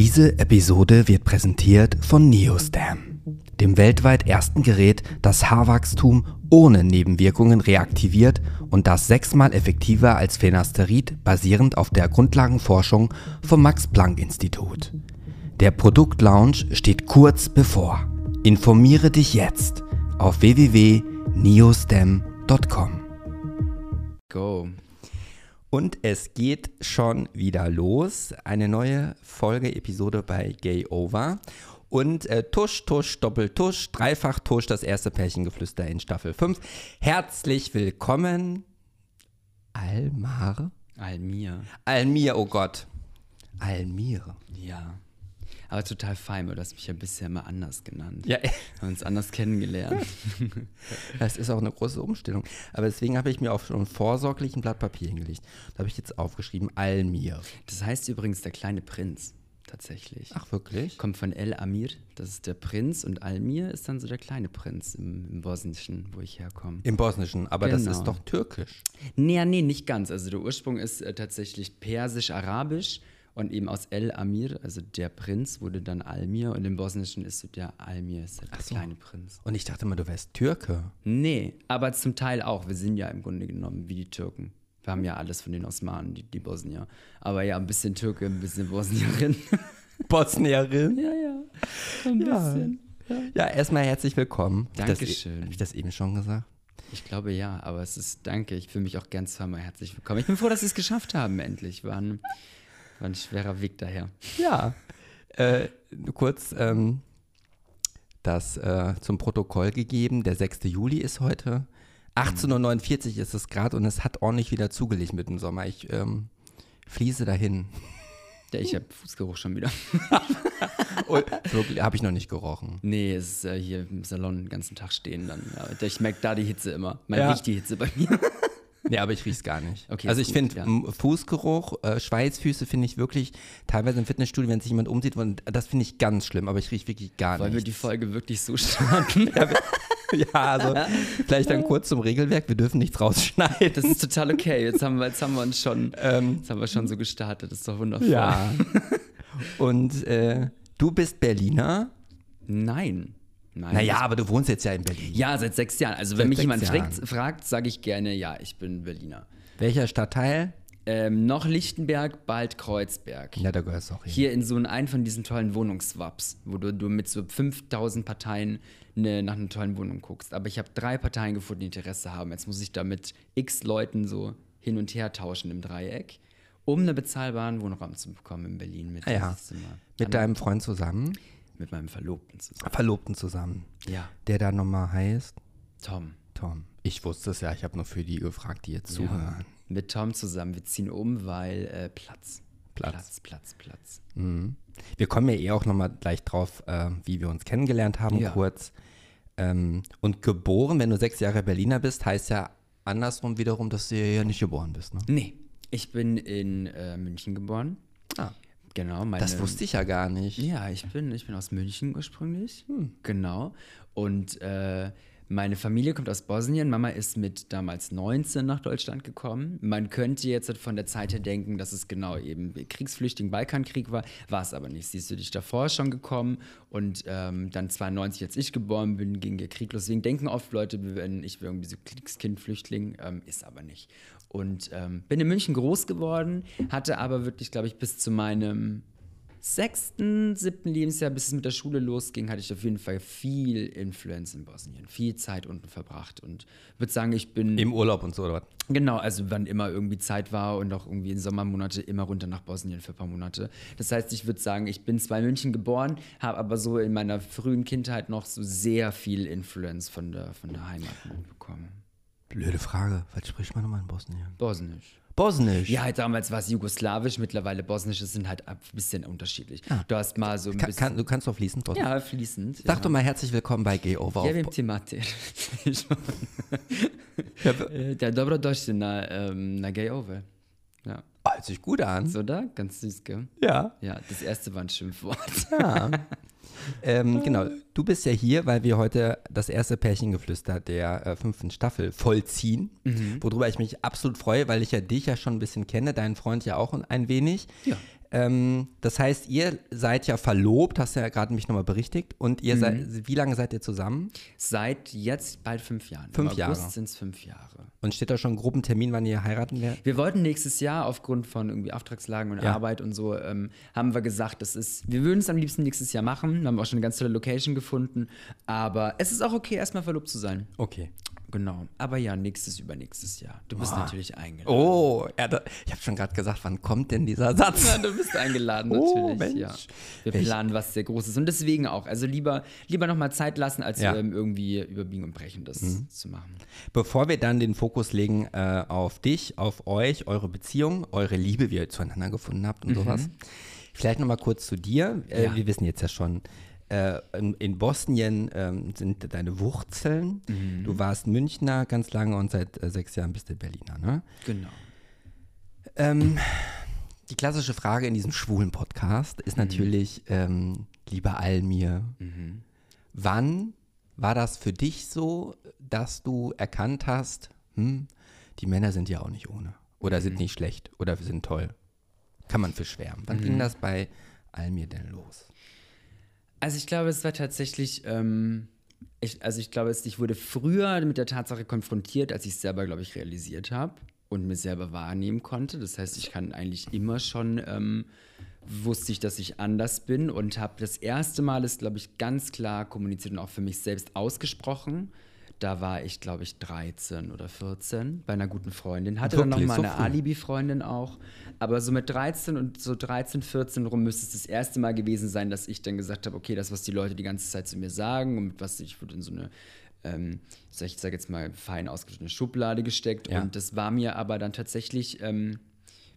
Diese Episode wird präsentiert von Neostam, dem weltweit ersten Gerät, das Haarwachstum ohne Nebenwirkungen reaktiviert und das sechsmal effektiver als Phenasterid basierend auf der Grundlagenforschung vom Max-Planck-Institut. Der Produktlaunch steht kurz bevor. Informiere dich jetzt auf www.neostem.com. Go. Und es geht schon wieder los. Eine neue Folge, Episode bei Gay Over. Und äh, Tusch, Tusch, Doppeltusch, Dreifach Tusch, das erste Pärchengeflüster in Staffel 5. Herzlich willkommen, Almar. Almir. Almir, oh Gott. Almir. Ja. Aber total fein, weil du hast mich ja bisher mal anders genannt. Ja, Wir haben uns anders kennengelernt. das ist auch eine große Umstellung. Aber deswegen habe ich mir auch schon vorsorglich ein Blatt Papier hingelegt. Da habe ich jetzt aufgeschrieben, Almir. Das heißt übrigens der kleine Prinz, tatsächlich. Ach, wirklich? Kommt von El Amir, das ist der Prinz, und Almir ist dann so der kleine Prinz im, im Bosnischen, wo ich herkomme. Im Bosnischen, aber das Genau. ist doch türkisch. Nee, nee, nicht ganz. Also der Ursprung ist äh, tatsächlich persisch-arabisch und eben aus El Amir, also der Prinz, wurde dann Almir und im Bosnischen ist so der Almir, ist der so. kleine Prinz. Und ich dachte mal, du wärst Türke. Nee, aber zum Teil auch. Wir sind ja im Grunde genommen wie die Türken. Wir haben ja alles von den Osmanen, die, die Bosnier. Aber ja, ein bisschen Türke, ein bisschen Bosnierin. Bosnierin. ja, ja. Ein Ja. bisschen. Ja, erstmal herzlich willkommen. Dankeschön. Habe ich das eben schon gesagt? Ich glaube ja, aber es ist, danke, ich fühle mich auch gern zweimal herzlich willkommen. Ich bin froh, dass Sie es geschafft haben, endlich. War ein, war ein schwerer Weg daher. Ja. Äh, kurz ähm, das äh, zum Protokoll gegeben. Der 6. Juli ist heute. 18.49 Uhr ist es gerade und es hat ordentlich wieder zugelegt mit dem Sommer. Ich ähm, fließe dahin. Ja, ich habe Fußgeruch schon wieder. Wirklich, habe ich noch nicht gerochen. Nee, es ist äh, hier im Salon den ganzen Tag stehen dann. Ja, ich merke da die Hitze immer. Man Ja. riecht die Hitze bei mir. Nee, aber ich riech's gar nicht. Okay, also ich finde ja. Fußgeruch, äh, Schweißfüße finde ich wirklich, teilweise im Fitnessstudio, wenn sich jemand umsieht, und das finde ich ganz schlimm, aber ich rieche wirklich gar Wollen wir nicht. die Folge wirklich so starten? ja, also vielleicht dann kurz zum Regelwerk, wir dürfen nichts rausschneiden. Das ist total okay. Jetzt haben wir, jetzt haben wir uns schon, Ähm, jetzt haben wir schon so gestartet. Das ist doch wundervoll. ja. Und äh, du bist Berliner. Nein. Nein. Naja, aber du wohnst jetzt ja in Berlin. Ja, seit sechs Jahren. Also Seit wenn mich jemand Jahren. fragt, fragt sage ich gerne, ja, ich bin Berliner. Welcher Stadtteil? Ähm, noch Lichtenberg, bald Kreuzberg. Ja, da gehörst du auch hin. Hier in so einen von diesen tollen Wohnungswaps, wo du, du mit so 5000 Parteien ne, nach einer tollen Wohnung guckst. Aber ich habe drei Parteien gefunden, die Interesse haben. Jetzt muss ich da mit x Leuten so hin und her tauschen im Dreieck, um einen bezahlbaren Wohnraum zu bekommen in Berlin mit Ah ja. Mit deinem Freund zusammen, mit meinem Verlobten zusammen. Verlobten zusammen, Ja, der da nochmal heißt Tom. Tom. Ich wusste es ja, ich habe nur für die gefragt, die jetzt zuhören. Mit Tom zusammen. Wir ziehen um, weil äh, Platz. Platz. Platz, Platz, Platz. Mhm. Wir kommen ja eh auch nochmal gleich drauf, äh, wie wir uns kennengelernt haben, Ja. kurz. Ähm, und geboren, wenn du sechs Jahre Berliner bist, heißt ja andersrum wiederum, dass du ja nicht geboren bist. Ne? Nee, ich bin in äh, München geboren. Ah, Genau, meine, das wusste ich ja gar nicht. Ja, ich bin, ich bin aus München ursprünglich. Hm. Genau. Und äh, meine Familie kommt aus Bosnien. Mama ist mit damals 19 nach Deutschland gekommen. Man könnte jetzt von der Zeit her denken, dass es genau eben Kriegsflüchtling, Balkankrieg war. War es aber nicht. Sie ist natürlich davor schon gekommen. Und ähm, dann 92, als ich geboren bin, ging der Krieg los. Deswegen denken oft Leute, wenn ich irgendwie so Kriegskind, Flüchtling. Ähm, ist aber nicht. Und ähm, bin in München groß geworden, hatte aber wirklich, glaube ich, bis zu meinem sechsten, siebten Lebensjahr, bis es mit der Schule losging, hatte ich auf jeden Fall viel Influence in Bosnien, viel Zeit unten verbracht und würde sagen, ich bin Im Urlaub und so, oder was? genau, also wann immer irgendwie Zeit war und auch irgendwie in Sommermonate immer runter nach Bosnien für ein paar Monate. Das heißt, ich würde sagen, ich bin zwar in München geboren, habe aber so in meiner frühen Kindheit noch so sehr viel Influence von der, von der Heimat bekommen. Blöde Frage. Was spricht man nochmal in Bosnien? Bosnisch. Bosnisch. Ja, damals war es jugoslawisch, mittlerweile bosnische sind halt ein bisschen unterschiedlich. Du hast mal so ein Ka- bisschen. kann, du kannst doch fließend Bosnisch. ja, fließend. Sag ja. doch mal herzlich willkommen bei Gay Over. Ja wiem Bo- tematy. Ja, dobrodošli na, ähm, na Gay Over. Ja. Hört sich gut an. So da? Ganz süß, gell? Ja. Ja, das erste war ein Schimpfwort. ja. ähm, genau, du bist ja hier, weil wir heute das erste Pärchengeflüster der äh, fünften Staffel vollziehen, worüber ich mich absolut freue, weil ich ja dich ja schon ein bisschen kenne, deinen Freund ja auch ein wenig. Ja. Ähm, das heißt, ihr seid ja verlobt, hast ja gerade mich nochmal berichtigt. Und ihr seid, wie lange seid ihr zusammen? Seit jetzt bald fünf Jahren. Fünf Im Jahre. August sind es fünf Jahre. Und steht da schon ein groben Termin, wann ihr heiraten werdet? Wir wollten nächstes Jahr aufgrund von irgendwie Auftragslagen und Ja. Arbeit und so, ähm, haben wir gesagt, das ist, wir würden es am liebsten nächstes Jahr machen. Wir haben auch schon eine ganz tolle Location gefunden. Aber es ist auch okay, erstmal verlobt zu sein. Okay. Genau. Aber ja, nächstes, übernächstes Jahr. Du bist natürlich eingeladen. Oh, ja, da, ich habe schon gerade gesagt, wann kommt denn dieser Satz? Bist eingeladen, Oh, natürlich. Mensch. Ja. Wir planen was sehr Großes. Und deswegen auch. Also lieber, lieber nochmal Zeit lassen, als Ja. Mhm. ähm, irgendwie überbiegen und brechen das zu machen. Bevor wir dann den Fokus legen äh, auf dich, auf euch, eure Beziehung, eure Liebe, wie ihr zueinander gefunden habt und sowas. Vielleicht nochmal kurz zu dir. Äh, Ja. Wir wissen jetzt ja schon, äh, in, in Bosnien ähm, sind deine Wurzeln. Du warst Münchner ganz lange und seit äh, sechs Jahren bist du Berliner, ne? Genau. Ähm, die klassische Frage in diesem schwulen Podcast ist natürlich, ähm, lieber Almir, wann war das für dich so, dass du erkannt hast, hm, die Männer sind ja auch nicht ohne oder sind nicht schlecht oder sind toll? Kann man für schwärmen. Wann ging das bei Almir denn los? Also ich glaube, es war tatsächlich, ähm, ich, also ich glaube, ich wurde früher mit der Tatsache konfrontiert, als ich es selber, glaube ich, realisiert habe und mir selber wahrnehmen konnte. Das heißt, ich kann eigentlich immer schon, ähm, wusste ich, dass ich anders bin und habe das erste Mal ist, glaube ich, ganz klar kommuniziert und auch für mich selbst ausgesprochen. Da war ich, glaube ich, 13 oder 14 bei einer guten Freundin. Hatte dann noch Wirklich? mal So eine? Alibi-Freundin auch. Aber so mit 13 und so 13, 14 rum müsste es das erste Mal gewesen sein, dass ich dann gesagt habe, okay, das, was die Leute die ganze Zeit zu mir sagen und mit was ich wurde in so eine, ähm, sag ich sage jetzt mal, fein ausgeschnittene Schublade gesteckt. Ja. Und das war mir aber dann tatsächlich, ähm,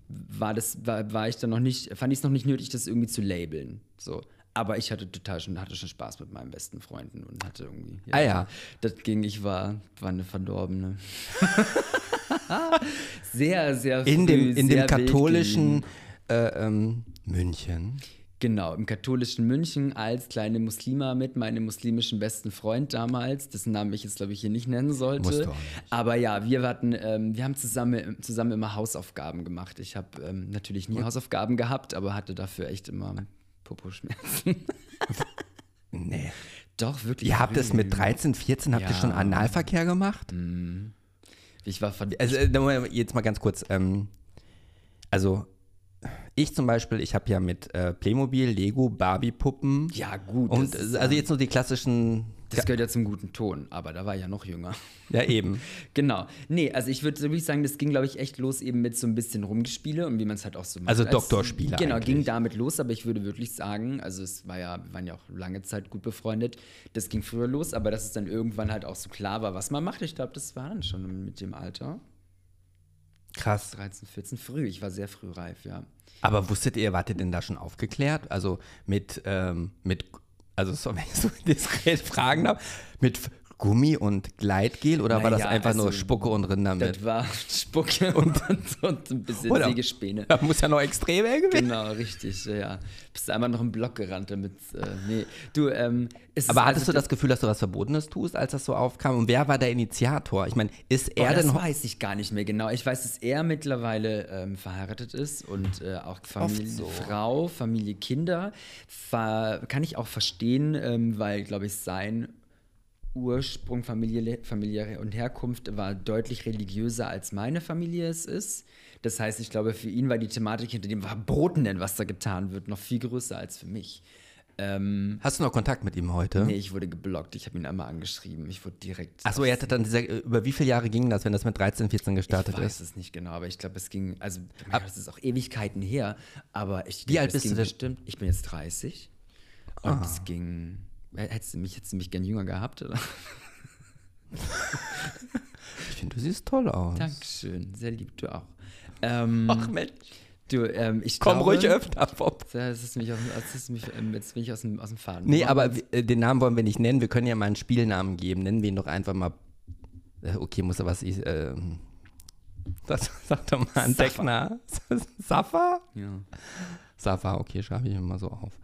war das, war, war ich dann noch nicht, fand ich es noch nicht nötig, das irgendwie zu labeln. So. Aber ich hatte total schon, hatte schon Spaß mit meinen besten Freunden und hatte irgendwie. Ah ja. Das ging, ich war, war eine Verdorbene. sehr, sehr früh, In dem, in dem katholischen äh, ähm, München. Genau, im katholischen München als kleine Muslima mit meinem muslimischen besten Freund damals, dessen Namen ich jetzt, glaube ich, hier nicht nennen sollte. Musst du auch nicht. Aber ja, wir hatten, ähm, wir haben zusammen, zusammen immer Hausaufgaben gemacht. Ich habe ähm, natürlich nie Hausaufgaben gehabt, aber hatte dafür echt immer Poposchmerzen. Nee. Doch, wirklich. Ihr habt es mit 13, 14, habt ihr Ja. schon Analverkehr gemacht? Ich war verd Also äh, jetzt mal ganz kurz. Ähm, also ich zum Beispiel, ich habe ja mit äh, Playmobil, Lego, Barbie-Puppen Ja, gut. und ist, also jetzt nur die klassischen. Das gehört ja zum guten Ton, aber da war ich ja noch jünger. Ja eben. Genau. Nee, also ich würde wirklich sagen, das ging, glaube ich, echt los eben mit so ein bisschen Rumgespiele und wie man es halt auch so macht. Also Als- Doktorspiele Genau, eigentlich. ging damit los, aber ich würde wirklich sagen, also es war ja, wir waren ja auch lange Zeit gut befreundet, das ging früher los, aber dass es dann irgendwann halt auch so klar war, was man macht, ich glaube, das war dann schon mit dem Alter. Krass. 13, 14, früh. Ich war sehr früh reif, ja. Aber wusstet ihr, wart ihr denn da schon aufgeklärt? Also mit, ähm, mit also so, wenn ich so diskret fragen darf, mit Gummi und Gleitgel oder war das einfach nur also, Spucke und Rinder mit? Das war Spucke und, und, ein bisschen Oder? Sägespäne. Das muss ja noch extrem eng werden. Genau, richtig, ja. Bist einmal noch im Block gerannt, damit, äh, nee. Du, ähm, es Aber hattest also du das Gefühl, dass du was Verbotenes tust, als das so aufkam? Und wer war der Initiator? Ich meine, ist er das denn weiß ich gar nicht mehr genau. Ich weiß, dass er mittlerweile ähm, verheiratet ist und äh, auch Familie, so. Frau, Familie, Kinder. Ver kann ich auch verstehen, ähm, weil, glaube ich, sein Ursprung, Familie, familiäre und Herkunft war deutlich religiöser als meine Familie es ist. Das heißt, ich glaube, für ihn war die Thematik hinter dem Verbotenen, was da getan wird, noch viel größer als für mich. Ähm, Hast du noch Kontakt mit ihm heute? nee, ich wurde geblockt. Ich habe ihn einmal angeschrieben. Ich wurde direkt. Achso, ihr hattet dann diese, über wie viele Jahre ging das, wenn das mit 13, 14 gestartet Ich weiß ist? es nicht genau, aber ich glaube, es ging, also mein, das ist auch Ewigkeiten her, aber ich Wie glaub, alt bist du denn? bestimmt, ich bin jetzt 30 und Ah. es ging, hättest du mich, hättest du mich gern jünger gehabt, oder? Ich finde, du siehst toll aus. Dankeschön, sehr lieb, du auch. Ähm, Ach Mensch. du, ähm, ich Komm glaube, ruhig öfter vor. Das ist mich aus, das ist mich, ähm, jetzt bin ich aus dem, aus dem Faden. Nee, aber äh, den Namen wollen wir nicht nennen. Wir können ja mal einen Spielnamen geben. Nennen wir ihn doch einfach mal. Äh, okay, muss er was. Ich, äh, das sagt doch mal ein Safa. Deckner. Safa? Ja. Safa, okay, schreibe ich mir mal so auf.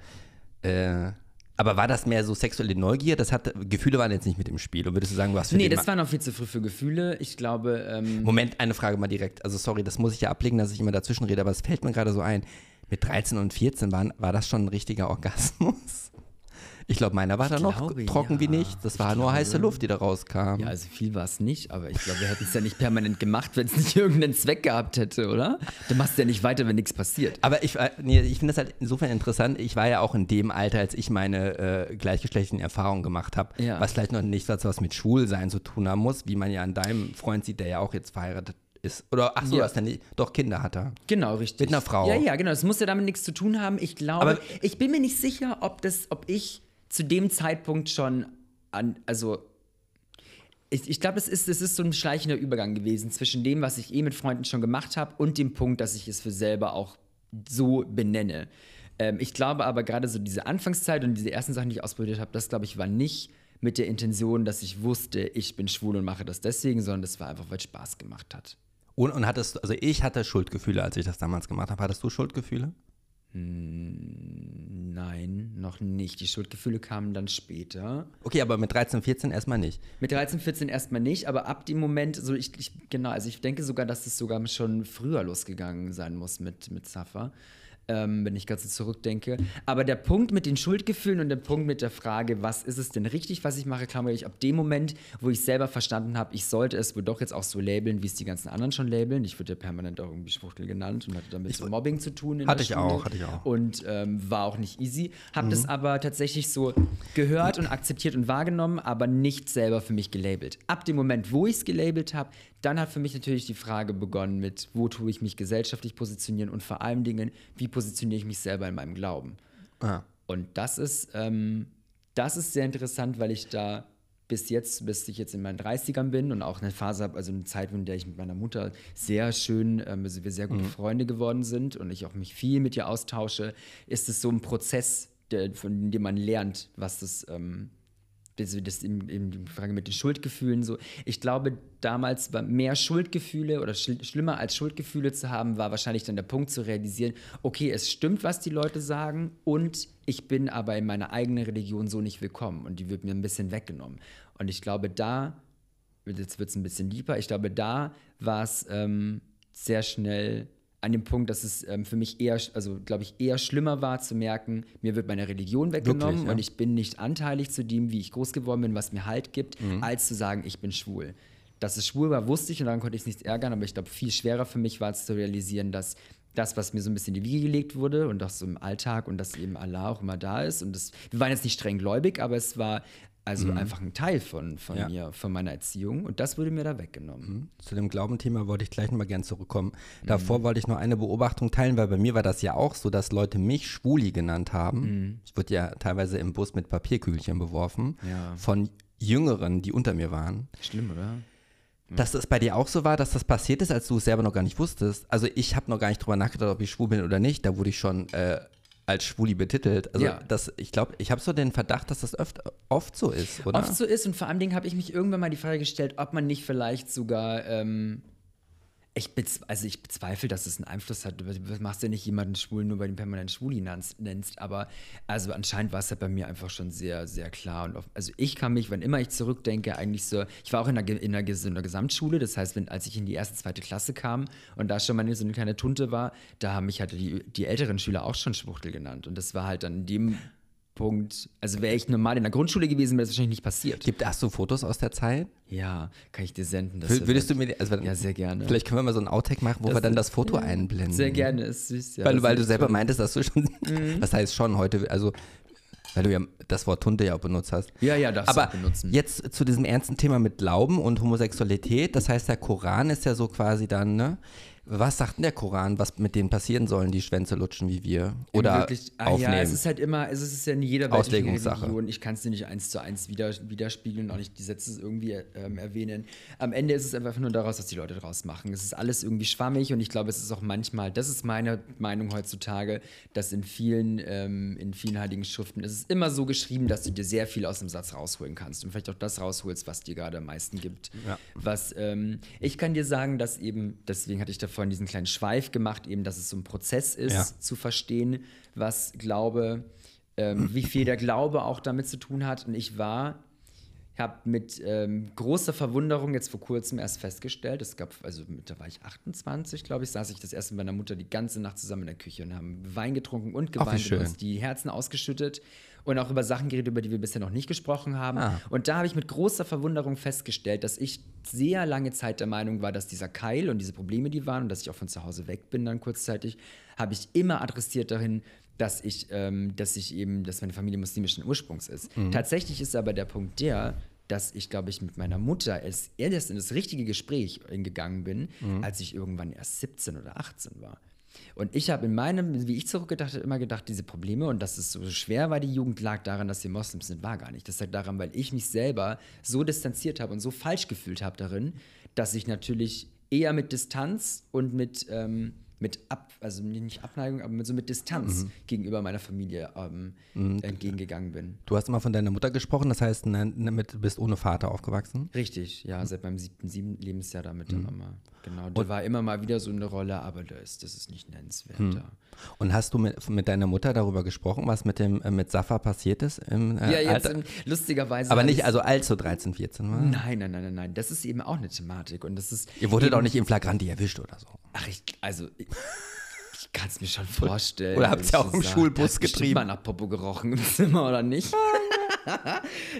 Äh, aber war das mehr so sexuelle Neugier? Das hat, Gefühle waren jetzt nicht mit im Spiel. Und würdest du sagen, hast für Nee, das war noch viel zu früh für Gefühle. Ich glaube, ähm, Moment, eine Frage mal direkt. Also sorry, das muss ich ja ablegen, dass ich immer dazwischen rede, aber es fällt mir gerade so ein. Mit 13 und 14 waren, war das schon ein richtiger Orgasmus? Ich glaube, meiner war da noch glaube, trocken wie ja. nichts. Das Ich war nur heiße Luft, die da rauskam. ja, also viel war es nicht, aber ich glaube, wir hätten es ja nicht permanent gemacht, wenn es nicht irgendeinen Zweck gehabt hätte, oder? Du machst ja nicht weiter, wenn nichts passiert. Aber ich, äh, nee, ich finde das halt insofern interessant. Ich war ja auch in dem Alter, als ich meine äh, gleichgeschlechtlichen Erfahrungen gemacht habe, Ja. was vielleicht noch nicht was, was mit Schwulsein zu tun haben muss, wie man ja an deinem Freund sieht, der ja auch jetzt verheiratet ist. Oder ach so, Ja. dann nicht, doch Kinder hat er. Genau, richtig. Mit einer Frau. Ja, ja, genau. Das muss ja damit nichts zu tun haben. Ich glaube, Aber- ich bin mir nicht sicher, ob das, ob ich zu dem Zeitpunkt schon an, also ich, ich glaube, es ist, es ist so ein schleichender Übergang gewesen zwischen dem, was ich eh mit Freunden schon gemacht habe und dem Punkt, dass ich es für selber auch so benenne. Ähm, ich glaube aber gerade so diese Anfangszeit und diese ersten Sachen, die ich ausprobiert habe, das glaube ich war nicht mit der Intention, dass ich wusste, ich bin schwul und mache das deswegen, sondern das war einfach, weil es Spaß gemacht hat. Und, und hattest, also ich hatte Schuldgefühle, als ich das damals gemacht habe. Hattest du Schuldgefühle? Nein, noch nicht. Die Schuldgefühle kamen dann später. Okay, aber mit 13, 14 erstmal nicht. Mit 13, 14 erstmal nicht, aber ab dem Moment, so ich, ich genau, also ich denke sogar, dass es sogar schon früher losgegangen sein muss mit, mit Safa, ähm, wenn ich ganz so zurückdenke. Aber der Punkt mit den Schuldgefühlen und der Punkt mit der Frage, was ist es denn richtig, was ich mache, kam wirklich ab dem Moment, wo ich selber verstanden habe, ich sollte es wohl doch jetzt auch so labeln, wie es die ganzen anderen schon labeln. Ich wurde ja permanent auch irgendwie Schwuchtel genannt und hatte damit so Mobbing zu tun. In Hatte ich auch, hatte ich auch. Und ähm, war auch nicht easy. Habe das aber tatsächlich so gehört und akzeptiert und wahrgenommen, aber nicht selber für mich gelabelt. Ab dem Moment, wo ich es gelabelt habe, dann hat für mich natürlich die Frage begonnen mit, wo tue ich mich gesellschaftlich positionieren und vor allen Dingen, wie positioniere ich mich selber in meinem Glauben. Ah. Und das ist, ähm, das ist sehr interessant, weil ich da bis jetzt, bis ich jetzt in meinen 30ern bin und auch eine Phase habe, also eine Zeit, in der ich mit meiner Mutter sehr schön, ähm, also wir sehr gute Freunde geworden sind und ich auch mich viel mit ihr austausche, ist es so ein Prozess, der, von dem man lernt, was das, ähm, das, das eben, eben die Frage mit den Schuldgefühlen so. Ich glaube, damals war mehr Schuldgefühle oder schl schlimmer als Schuldgefühle zu haben, war wahrscheinlich dann der Punkt zu realisieren, okay, es stimmt, was die Leute sagen und ich bin aber in meiner eigenen Religion so nicht willkommen und die wird mir ein bisschen weggenommen. Und ich glaube, da, jetzt wird es ein bisschen lieber, ich glaube, da war es ähm, sehr schnell an dem Punkt, dass es ähm, für mich eher, also glaube ich, eher schlimmer war zu merken, mir wird meine Religion weggenommen Wirklich, ja? und ich bin nicht anteilig zu dem, wie ich groß geworden bin, was mir Halt gibt, Mhm. als zu sagen, ich bin schwul. Dass es schwul war, wusste ich und daran konnte ich es nicht ärgern, aber ich glaube, viel schwerer für mich war es zu realisieren, dass das, was mir so ein bisschen in die Wiege gelegt wurde und auch so im Alltag und dass eben Allah auch immer da ist und das, wir waren jetzt nicht streng gläubig, aber es war also einfach ein Teil von, von Mhm. Ja. mir, von meiner Erziehung und das wurde mir da weggenommen. Zu dem Glaubenthema wollte ich gleich nochmal gern zurückkommen. Davor wollte ich noch eine Beobachtung teilen, weil bei mir war das ja auch so, dass Leute mich Schwuli genannt haben. Ich wurde ja teilweise im Bus mit Papierkügelchen beworfen Ja. von Jüngeren, die unter mir waren. Schlimm, oder? Dass das bei dir auch so war, dass das passiert ist, als du es selber noch gar nicht wusstest. Also ich habe noch gar nicht drüber nachgedacht, ob ich schwul bin oder nicht. Da wurde ich schon äh, als Schwuli betitelt. Also Ja. das, ich glaube, ich habe so den Verdacht, dass das öft, oft so ist, oder? oft so ist. Und vor allen Dingen habe ich mich irgendwann mal die Frage gestellt, ob man nicht vielleicht sogar. Ähm, ich, also ich bezweifle, dass es einen Einfluss hat. Du machst ja nicht jemanden schwul, nur weil du ihn permanent Schwuli nennst. Aber also anscheinend war es ja bei mir einfach schon sehr, sehr klar. Und oft, also ich kann mich, wann immer ich zurückdenke, eigentlich so. Ich war auch in der, in der, in der Gesamtschule. Das heißt, wenn, als ich in die erste, zweite Klasse kam und da schon mal so eine kleine Tunte war, da haben mich halt die, die älteren Schüler auch schon Schwuchtel genannt. Und das war halt dann in dem Punkt. Also wäre ich normal in der Grundschule gewesen, wäre das wahrscheinlich nicht passiert. Gibt, hast du Fotos aus der Zeit? Ja, kann ich dir senden. Das Wür- Würdest du mir, also Ja, sehr gerne. Vielleicht können wir mal so ein Outtake machen, wo Das- wir dann das Foto einblenden. Sehr gerne, ist süß. Ja, weil das weil du selber. Mhm. meintest, dass du schon, was heißt schon heute, also weil du ja das Wort Tunte ja auch benutzt hast. Ja, ja, darfst du Aber auch benutzen. jetzt zu diesem ernsten Thema mit Glauben und Homosexualität, das heißt, der Koran ist ja so quasi dann, ne? Was sagt denn der Koran, was mit denen passieren sollen, die Schwänze lutschen wie wir? Oder Wirklich, ah, aufnehmen? Ja, es ist halt immer, es ist ja in jeder Auslegungssache. Religion. Ich kann es dir nicht eins zu eins widerspiegeln, auch nicht die Sätze irgendwie ähm, erwähnen. Am Ende ist es einfach nur daraus, was die Leute daraus machen. Es ist alles irgendwie schwammig und ich glaube, es ist auch manchmal, das ist meine Meinung heutzutage, dass in vielen, ähm, in vielen heiligen Schriften es ist immer so geschrieben, dass du dir sehr viel aus dem Satz rausholen kannst und vielleicht auch das rausholst, was dir gerade am meisten gibt. Ja. Was ähm, ich kann dir sagen, dass eben, deswegen hatte ich davon diesen kleinen Schweif gemacht, eben, dass es so ein Prozess ist, Ja. zu verstehen, was Glaube, ähm, wie viel der Glaube auch damit zu tun hat. Und ich war, habe mit ähm, großer Verwunderung jetzt vor kurzem erst festgestellt, es gab, also da war ich 28, glaube ich, saß ich das erste mit meiner Mutter die ganze Nacht zusammen in der Küche und haben Wein getrunken und geweint und uns die Herzen ausgeschüttet und auch über Sachen geredet, über die wir bisher noch nicht gesprochen haben. Ah. Und da habe ich mit großer Verwunderung festgestellt, dass ich sehr lange Zeit der Meinung war, dass dieser Keil und diese Probleme, die waren und dass ich auch von zu Hause weg bin dann kurzzeitig, habe ich immer adressiert dahin, dass ich, ähm, dass ich eben, dass meine Familie muslimischen Ursprungs ist. Tatsächlich ist aber der Punkt der, dass ich, glaube ich, mit meiner Mutter es erst in das richtige Gespräch gegangen bin, als ich irgendwann erst 17 oder 18 war. Und ich habe in meinem, wie ich zurückgedacht habe, immer gedacht, diese Probleme und dass es so schwer war, die Jugend lag daran, dass wir Moslems sind, war gar nicht. Das lag daran, weil ich mich selber so distanziert habe und so falsch gefühlt habe darin, dass ich natürlich eher mit Distanz und mit, ähm, mit Ab, also nicht Abneigung, aber mit, so mit Distanz gegenüber meiner Familie ähm, entgegengegangen bin. Du hast immer von deiner Mutter gesprochen, das heißt, ne, ne, mit, du bist ohne Vater aufgewachsen. Richtig, ja, seit meinem siebten, siebten Lebensjahr da mit der Mama. Genau, da war immer mal wieder so eine Rolle, aber das ist, das ist nicht nennenswert. Da. Und hast du mit, mit deiner Mutter darüber gesprochen, was mit dem äh, mit Safa passiert ist im äh, Ja, jetzt ähm, lustigerweise. Aber nicht, also als du 13, 14 war. Nein, nein, nein, nein, nein. Das ist eben auch eine Thematik. Und das ist. Ihr wurdet auch nicht in Flagranti erwischt oder so. Ach, ich, also. Ich, ich kann es mir schon vorstellen. oder habt's ja auch im. Schulbus getrieben. mal nach Popo gerochen im Zimmer, oder nicht?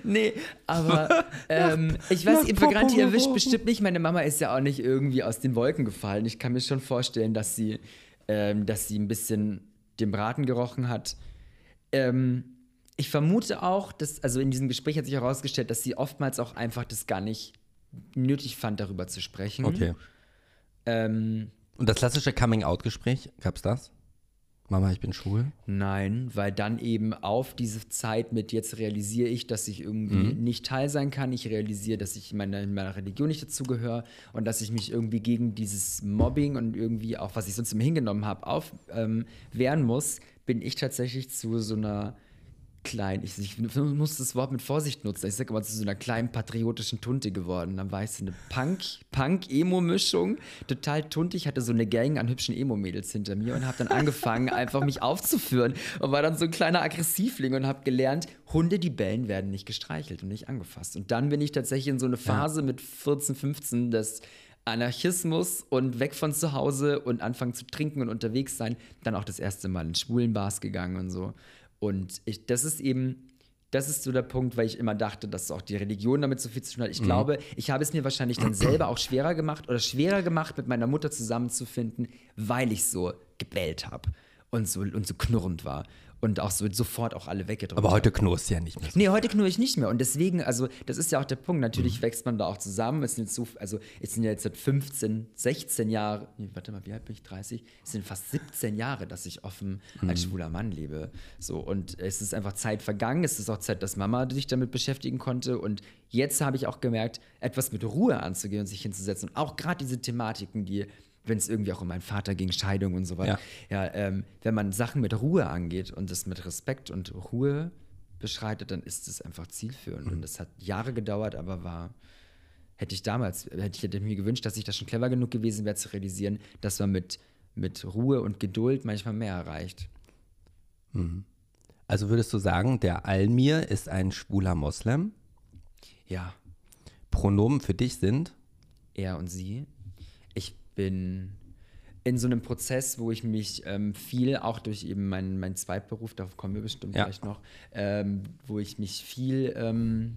nee, aber ähm, ich weiß, Flagranti Popo erwischt bestimmt nicht. Meine Mama ist ja auch nicht irgendwie aus den Wolken gefallen. Ich kann mir schon vorstellen, dass sie, ähm, dass sie ein bisschen dem Braten gerochen hat. Ähm, ich vermute auch, dass, also in diesem Gespräch hat sich herausgestellt, dass sie oftmals auch einfach das gar nicht nötig fand, darüber zu sprechen. Okay. Ähm, Und das klassische Coming-out-Gespräch, gab's das? Mama, ich bin schwul. Nein, weil dann eben auf diese Zeit mit jetzt realisiere ich, dass ich irgendwie nicht Teil sein kann. Ich realisiere, dass ich in meiner, in meiner Religion nicht dazugehöre und dass ich mich irgendwie gegen dieses Mobbing und irgendwie auch, was ich sonst immer hingenommen habe, auf ähm, muss, bin ich tatsächlich zu so einer kleinen, ich, ich muss das Wort mit Vorsicht nutzen, ich sage immer zu so einer kleinen patriotischen Tunte geworden. Dann war ich so eine Punk, Punk-Emo-Mischung, total tuntig, hatte so eine Gang an hübschen Emo-Mädels hinter mir und habe dann angefangen, einfach mich aufzuführen und war dann so ein kleiner Aggressivling und habe gelernt, Hunde, die bellen, werden nicht gestreichelt und nicht angefasst. Und dann bin ich tatsächlich in so eine Phase mit 14, 15 des Anarchismus und weg von zu Hause und anfangen zu trinken und unterwegs sein. Dann auch das erste Mal in schwulen Bars gegangen und so. Und ich, das ist eben, das ist so der Punkt, weil ich immer dachte, dass auch die Religion damit so viel zu tun hat. Ich glaube, ich habe es mir wahrscheinlich dann selber auch schwerer gemacht oder schwerer gemacht, mit meiner Mutter zusammenzufinden, weil ich so gebellt habe und so, und so knurrend war. Und auch so sofort auch alle weggedrückt Aber heute knurst du ja nicht mehr so. Nee, heute knurre ich nicht mehr. Und deswegen, also, das ist ja auch der Punkt. Natürlich wächst man da auch zusammen. Es sind jetzt so, also, es sind ja jetzt seit 15, 16 Jahre, nee, warte mal, wie alt bin ich? 30? Es sind fast 17 Jahre, dass ich offen als schwuler Mann lebe. So, und es ist einfach Zeit vergangen. Es ist auch Zeit, dass Mama sich damit beschäftigen konnte. Und jetzt habe ich auch gemerkt, etwas mit Ruhe anzugehen und sich hinzusetzen. Und auch gerade diese Thematiken, die wenn es irgendwie auch um meinen Vater ging, Scheidung und so weiter. Ja. Ja, ähm, wenn man Sachen mit Ruhe angeht und das mit Respekt und Ruhe beschreitet, dann ist es einfach zielführend. Und das hat Jahre gedauert, aber war, hätte ich damals, hätte ich hätte mir gewünscht, dass ich da schon clever genug gewesen wäre, zu realisieren, dass man mit, mit Ruhe und Geduld manchmal mehr erreicht. Also würdest du sagen, der Almir ist ein schwuler Moslem? Ja, Pronomen für dich sind? er und sie. Bin in so einem Prozess, wo ich mich ähm, viel, auch durch eben meinen mein Zweitberuf, darauf kommen wir bestimmt Ja. gleich noch, ähm, wo ich mich viel ähm,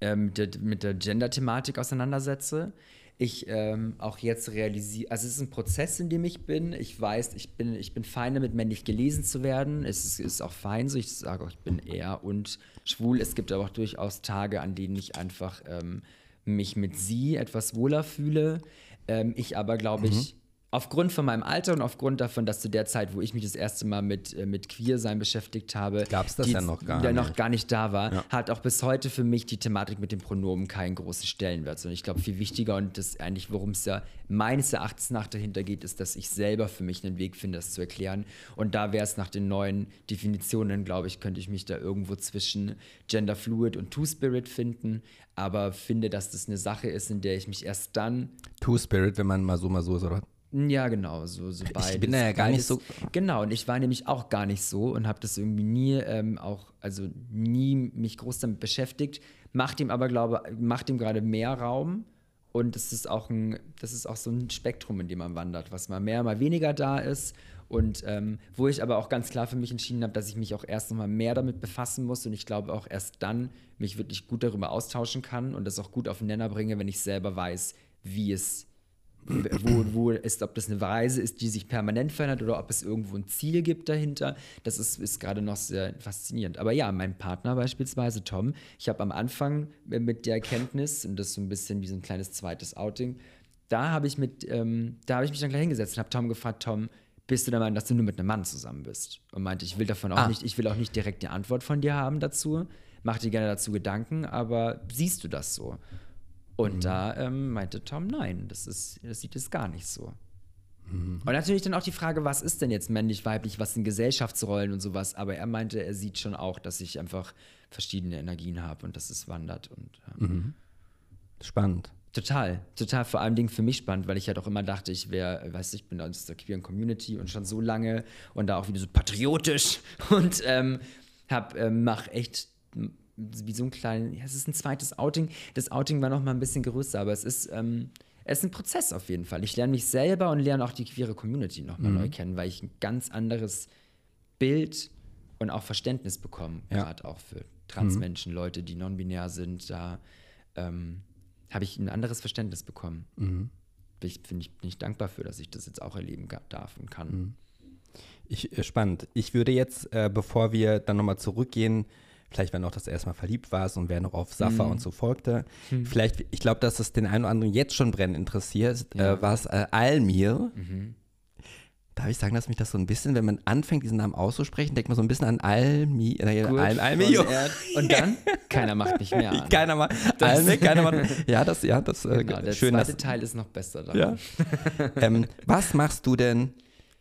ähm, der, mit der Gender-Thematik auseinandersetze. Ich ähm, auch jetzt realisiere, also es ist ein Prozess, in dem ich bin. Ich weiß, ich bin, ich bin fein damit, männlich gelesen zu werden. Es ist, ist auch fein so. Ich sage auch, ich bin er und schwul. Es gibt aber auch durchaus Tage, an denen ich einfach ähm, mich mit sie etwas wohler fühle. Ähm, ich aber, glaube ich, aufgrund von meinem Alter und aufgrund davon, dass zu der Zeit, wo ich mich das erste Mal mit, äh, mit Queer-Sein beschäftigt habe, Gab's das die- ja noch gar ja, nicht. noch gar nicht da war, hat auch bis heute für mich die Thematik mit den Pronomen keinen großen Stellenwert. Sondern ich glaube, viel wichtiger und das eigentlich, worum es ja meines Erachtens nach dahinter geht, ist, dass ich selber für mich einen Weg finde, das zu erklären. Und da wäre es nach den neuen Definitionen, glaube ich, könnte ich mich da irgendwo zwischen Gender Fluid und Two-Spirit finden. Aber finde, dass das eine Sache ist, in der ich mich erst dann Two-Spirit, wenn man mal so, mal so ist, oder? Ja, genau, so, so beides. bin da ja gar nicht beides. so- Genau, und ich war nämlich auch gar nicht so und habe das irgendwie nie ähm, auch, also nie mich groß damit beschäftigt. Macht ihm aber, glaube macht ihm gerade mehr Raum. Und das ist auch ein, das ist auch so ein Spektrum, in dem man wandert, was mal mehr, mal weniger da ist. Und ähm, wo ich aber auch ganz klar für mich entschieden habe, dass ich mich auch erst nochmal mehr damit befassen muss und ich glaube auch erst dann mich wirklich gut darüber austauschen kann und das auch gut auf den Nenner bringe, wenn ich selber weiß, wie es wo, wo ist, ob das eine Reise ist, die sich permanent verändert oder ob es irgendwo ein Ziel gibt dahinter. Das ist, ist gerade noch sehr faszinierend. Aber ja, mein Partner beispielsweise, Tom, ich habe am Anfang äh, mit der Erkenntnis, und das ist so ein bisschen wie so ein kleines zweites Outing, da habe ich mit, ähm, da habe ich mich dann gleich hingesetzt und habe Tom gefragt, Tom, bist du der Meinung, dass du nur mit einem Mann zusammen bist? Und meinte, ich will davon auch Ah. nicht, ich will auch nicht direkt eine Antwort von dir haben dazu. Mach dir gerne dazu Gedanken, aber siehst du das so? Und da ähm, meinte Tom, nein, das, ist, das sieht es gar nicht so. Und natürlich dann auch die Frage, was ist denn jetzt männlich, weiblich, was sind Gesellschaftsrollen und sowas. Aber er meinte, er sieht schon auch, dass ich einfach verschiedene Energien habe und dass es wandert. Und ähm, Spannend. total, total vor allem Dingen für mich spannend, weil ich halt auch immer dachte, ich wäre, weißt du, ich bin aus der queeren Community und schon so lange und da auch wieder so patriotisch und ähm, hab, ähm, mach echt wie so ein kleinen, ja, es ist ein zweites Outing. Das Outing war noch mal ein bisschen größer, aber es ist, ähm, es ist ein Prozess auf jeden Fall. Ich lerne mich selber und lerne auch die queere Community noch mal neu kennen, weil ich ein ganz anderes Bild und auch Verständnis bekomme, Ja. gerade auch für Transmenschen, Leute, die non-binär sind, da ähm, habe ich ein anderes Verständnis bekommen. Bin ich, bin, ich, bin ich dankbar für, dass ich das jetzt auch erleben darf und kann. Ich, äh, spannend. Ich würde jetzt, äh, bevor wir dann nochmal zurückgehen, vielleicht wenn auch das erstmal verliebt warst und wer noch auf Safa Mhm. und so folgte, vielleicht, ich glaube, dass es den einen oder anderen jetzt schon brennend interessiert, Ja. äh, war es äh, Almir. Mhm. Darf ich sagen, dass mich das so ein bisschen, wenn man anfängt, diesen Namen auszusprechen, denkt man so ein bisschen an Almi, äh, Al. Erd- Und dann, keiner macht mich mehr an. Keiner mal, Almir, keiner mal. Ja, das, ja, das, äh, Genau, der schön, zweite dass, Teil ist noch besser daran. Ja. ähm, was machst du denn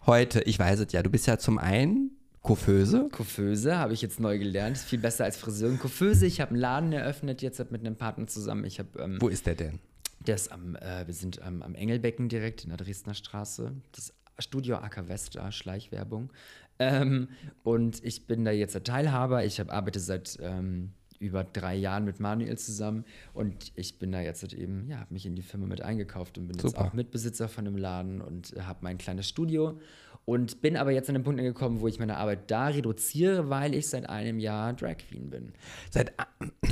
heute? Ich weiß es ja, du bist ja zum einen Koffeuse. Coiffeuse habe ich jetzt neu gelernt, ist viel besser als Friseurin. Coiffeuse, ich habe einen Laden eröffnet, jetzt mit einem Partner zusammen. Ich habe, ähm, Wo ist der denn? der ist am, äh, wir sind am, am Engelbecken direkt in der Dresdner Straße. Das Studio Acker West, da, Schleichwerbung. Ähm, und ich bin da jetzt der Teilhaber. Ich hab, arbeite seit ähm, über drei Jahren mit Manuel zusammen und ich bin da jetzt halt eben, ja, habe mich in die Firma mit eingekauft und bin jetzt Super. auch Mitbesitzer von dem Laden und habe mein kleines Studio und bin aber jetzt an den Punkt angekommen, wo ich meine Arbeit da reduziere, weil ich seit einem Jahr Drag Queen bin. Seit,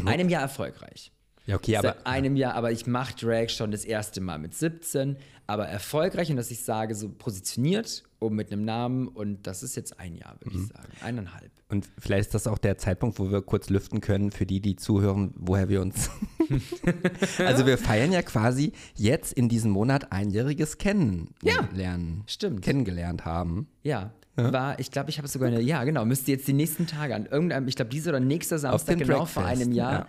Einem Jahr erfolgreich. Ja, okay, aber Seit einem Jahr, aber ich mache Drag schon das erste Mal mit 17, aber erfolgreich und dass ich sage, so positioniert, oben mit einem Namen und das ist jetzt ein Jahr, würde ich sagen. Eineinhalb. Und vielleicht ist das auch der Zeitpunkt, wo wir kurz lüften können für die, die zuhören, woher wir uns. also wir feiern ja quasi jetzt in diesem Monat einjähriges Kennenlernen. Stimmt. Kennengelernt haben. Ja. War, ich glaube, ich habe sogar eine, ja, genau, müsste jetzt die nächsten Tage an irgendeinem, ich glaube, dieser oder nächster Samstag, genau Dragfest, vor einem Jahr. ja.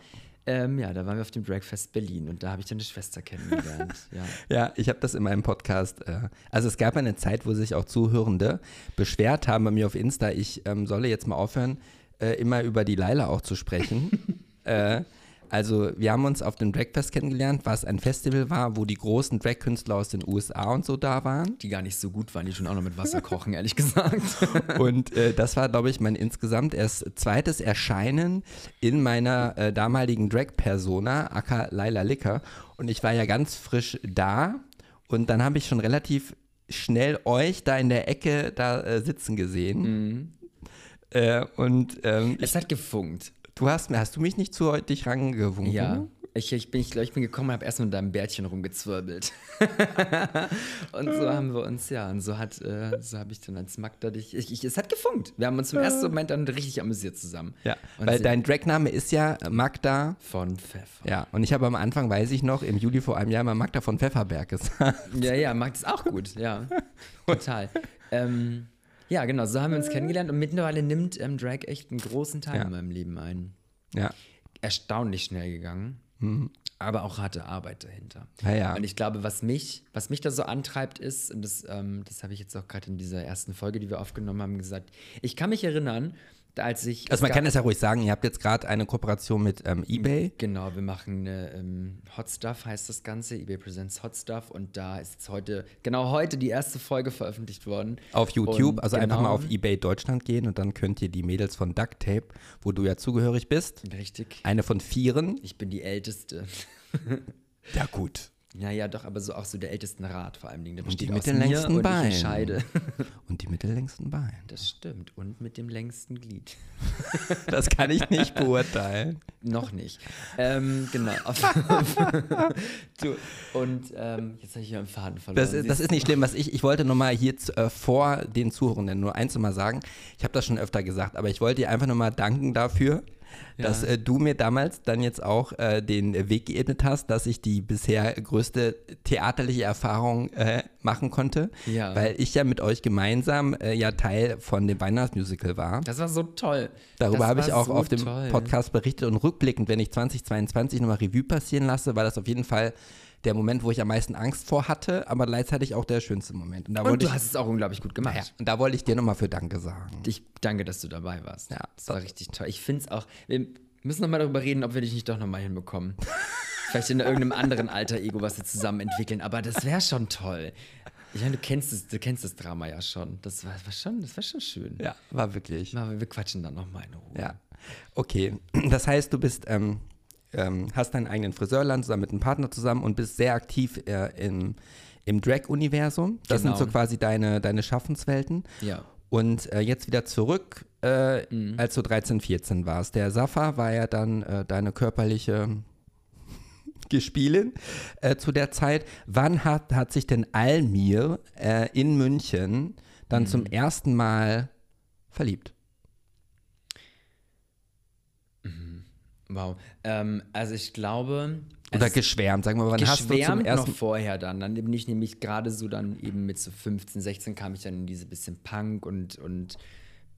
Ähm, ja, da waren wir auf dem Dragfest Berlin und da habe ich dann eine Schwester kennengelernt. ja. Ja, ich habe das in meinem Podcast. Äh, also es gab eine Zeit, wo sich auch Zuhörende beschwert haben bei mir auf Insta, ich ähm, solle jetzt mal aufhören, äh, immer über die Laila auch zu sprechen. äh, also wir haben uns auf dem Dragfest kennengelernt, was ein Festival war, wo die großen Drag-Künstler aus den USA und so da waren. Die gar nicht so gut waren, die schon auch noch mit Wasser kochen, ehrlich gesagt. Und äh, das war, glaube ich, mein insgesamt erst zweites Erscheinen in meiner äh, damaligen Drag-Persona, aka Laila Licker. Und ich war ja ganz frisch da. Und dann habe ich schon relativ schnell euch da in der Ecke da äh, sitzen gesehen. Äh, und ähm, es hat gefunkt. Du hast, hast du mich nicht zu dich rangewunken? Ja. Ich, ich, bin, ich glaube, ich bin gekommen und habe erst mit deinem Bärtchen rumgezwirbelt. und so haben wir uns, ja, und so hat, äh, so habe ich dann als Magda dich. Ich, ich, es hat gefunkt. Wir haben uns im ersten Moment dann richtig amüsiert zusammen. Ja, und weil dein Dragname ist ja Magda. von Pfeffer. Ja, und ich habe am Anfang, weiß ich noch, im Juli vor einem Jahr mal Magda von Pfefferberg gesagt. Ja, ja, Magda ist auch gut, ja. Total. ähm, ja, genau, so haben wir uns kennengelernt und mittlerweile nimmt ähm, Drag echt einen großen Teil Ja. in meinem Leben ein. Ja. Erstaunlich schnell gegangen, aber auch harte Arbeit dahinter. Ja, ja. Und ich glaube, was mich, was mich da so antreibt, ist, und das, ähm, das habe ich jetzt auch gerade in dieser ersten Folge, die wir aufgenommen haben, gesagt, ich kann mich erinnern, als ich. Also man kann es ja ruhig sagen, ihr habt jetzt gerade eine Kooperation mit ähm, eBay. Genau, wir machen eine, ähm, Hot Stuff heißt das Ganze, eBay Presents Hot Stuff und da ist heute, genau heute die erste Folge veröffentlicht worden. Auf YouTube, Und also einfach genau- mal auf eBay Deutschland gehen und dann könnt ihr die Mädels von Duct Tape, wo du ja zugehörig bist, Richtig. eine von vieren. Ich bin die Älteste. Ja gut. Ja, ja, doch, aber so auch so der ältesten Rat vor allem. Der die und Beinen. ich entscheide. Und die mit den längsten Beinen. Das stimmt. Und mit dem längsten Glied. Das kann ich nicht beurteilen. Noch nicht. Ähm, genau. du, und ähm, jetzt habe ich hier einen Faden verloren. Das, das ist nicht schlimm, was ich, ich wollte nur mal hier äh, vor den Zuhörenden nur eins noch mal sagen. Ich habe das schon öfter gesagt, aber ich wollte dir einfach nur mal danken dafür, dass äh, du mir damals dann jetzt auch äh, den Weg geebnet hast, dass ich die bisher größte theaterliche Erfahrung äh, machen konnte, Ja. weil ich ja mit euch gemeinsam äh, ja Teil von dem Weihnachtsmusical war. Das war so toll. Darüber habe ich auch so auf dem toll. Podcast berichtet und rückblickend, wenn ich 2022 nochmal Revue passieren lasse, war das auf jeden Fall der Moment, wo ich am meisten Angst vor hatte, aber gleichzeitig auch der schönste Moment. Und da Und du ich, hast es auch unglaublich gut gemacht. ja, und da wollte ich dir nochmal für Danke sagen. Ich danke, dass du dabei warst. Ja, das war richtig toll. Ich finde es auch. Wir müssen nochmal darüber reden, ob wir dich nicht doch nochmal hinbekommen. Vielleicht in irgendeinem anderen Alter-Ego, was wir zusammen entwickeln. Aber das wäre schon toll. Ich meine, du kennst, das, du kennst das Drama ja schon. Das war, war schon, das war schon schön. Ja, war wirklich. Aber wir quatschen dann nochmal in Ruhe. Ja. Okay, das heißt, du bist, ähm, ähm, hast deinen eigenen Friseurland zusammen mit einem Partner zusammen und bist sehr aktiv äh, im, im Drag-Universum. Das Genau. sind so quasi deine, deine Schaffenswelten. Ja. Und äh, jetzt wieder zurück, äh, als du 13, 14 warst. Der Safa war ja dann äh, deine körperliche Gespielin äh, zu der Zeit. Wann hat, hat sich denn Almir äh, in München dann zum ersten Mal verliebt? Wow. Ähm, also ich glaube. Oder es- geschwärmt, sagen wir mal, wann hast du zum geschwärmt ersten noch vorher dann. Dann bin ich nämlich gerade so dann eben mit so 15, 16 kam ich dann in diese bisschen Punk und, und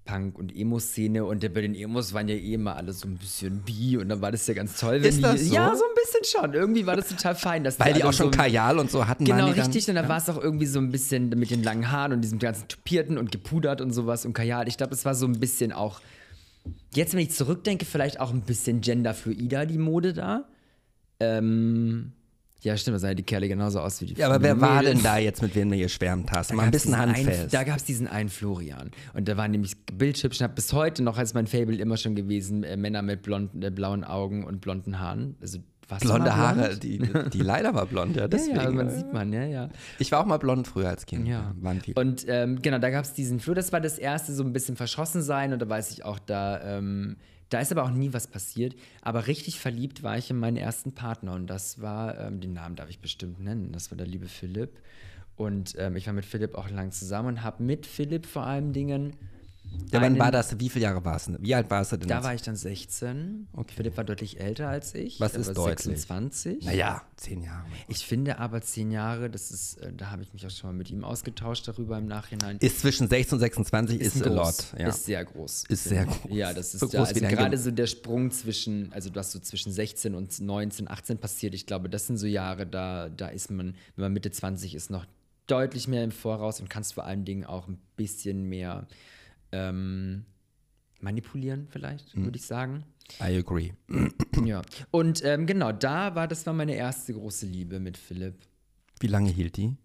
Punk- und Emo-Szene und bei den Emos waren ja eh immer alle so ein bisschen bi und dann war das ja ganz toll. Wenn Ist die, das so? Ja, so ein bisschen schon. Irgendwie war das total fein. Dass Weil die alle auch schon so, Kajal und so hatten. Genau, die richtig. Und Dann, da war es auch irgendwie so ein bisschen mit den langen Haaren und diesem ganzen Tupierten und gepudert und sowas und Kajal. Ich glaube, es war so ein bisschen auch, jetzt wenn ich zurückdenke, vielleicht auch ein bisschen genderfluider, die Mode da. Ähm, ja, stimmt, da sahen ja die Kerle genauso aus wie die ja, aber wer war denn da jetzt, mit wem du geschwärmt hast? Mal ein bisschen handfest. Da gab es diesen einen Florian. Und da war nämlich habe bis heute noch, als mein Fable immer schon gewesen, äh, Männer mit blonden, äh, blauen Augen und blonden Haaren. Also, du Blonde Haare, blond? die, die leider war blond, ja. Ja, Deswegen. ja, man sieht man, ja, ja. ich war auch mal blond früher als Kind. Ja. Waren viele. Und ähm, genau, da gab es diesen Flur. Das war das erste, so ein bisschen verschossen sein. Und da weiß ich auch, da, ähm, da ist aber auch nie was passiert. Aber richtig verliebt war ich in meinen ersten Partner. Und das war, ähm, den Namen darf ich bestimmt nennen. Das war der liebe Philipp. Und ähm, ich war mit Philipp auch lang zusammen und habe mit Philipp vor allem Dingen. Ja, wann war das? Wie viele Jahre warst du? Wie alt warst du denn? Da jetzt? war ich dann 16. Philipp war deutlich älter als ich. Was ist war deutlich? 26. Naja, zehn Jahre. Ich finde aber zehn Jahre, das ist, äh, da habe ich mich auch schon mal mit ihm ausgetauscht darüber im Nachhinein. Ist zwischen 16 und 26 ist, ein a lot. Ja. Ist sehr groß. Ist sehr groß. Ja, das ist So ja, also gerade so der Sprung zwischen, also was so zwischen 16 und 19, 18 passiert. Ich glaube, das sind so Jahre, da, da ist man, wenn man Mitte 20 ist, noch deutlich mehr im Voraus und kannst vor allen Dingen auch ein bisschen mehr ähm, manipulieren, vielleicht, Mhm. würde ich sagen. I agree. Ja. Und ähm, genau, da war, das war meine erste große Liebe mit Philipp. Wie lange hielt die?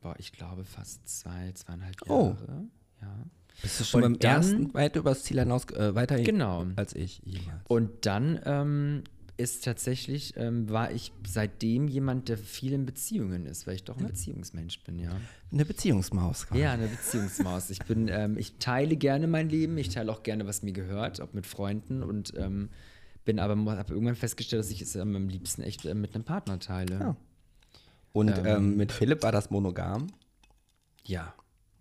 Boah, ich glaube fast zwei, zweieinhalb Oh. Jahre. Ja. Bist du schon Und beim dann- ersten weit übers Ziel hinaus äh, weiter Genau. als ich jemals? Und dann ähm, ist tatsächlich, ähm, war ich seitdem jemand, der viel in Beziehungen ist, weil ich doch ein Beziehungsmensch bin, ja. Eine Beziehungsmaus. quasi. Ja, eine Beziehungsmaus. Ich bin, ähm, ich teile gerne mein Leben, ich teile auch gerne, was mir gehört, ob mit Freunden und ähm, Bin aber habe irgendwann festgestellt, dass ich es am liebsten echt äh, mit einem Partner teile. Ja. Und Ähm. ähm, mit Philipp war das monogam. Ja.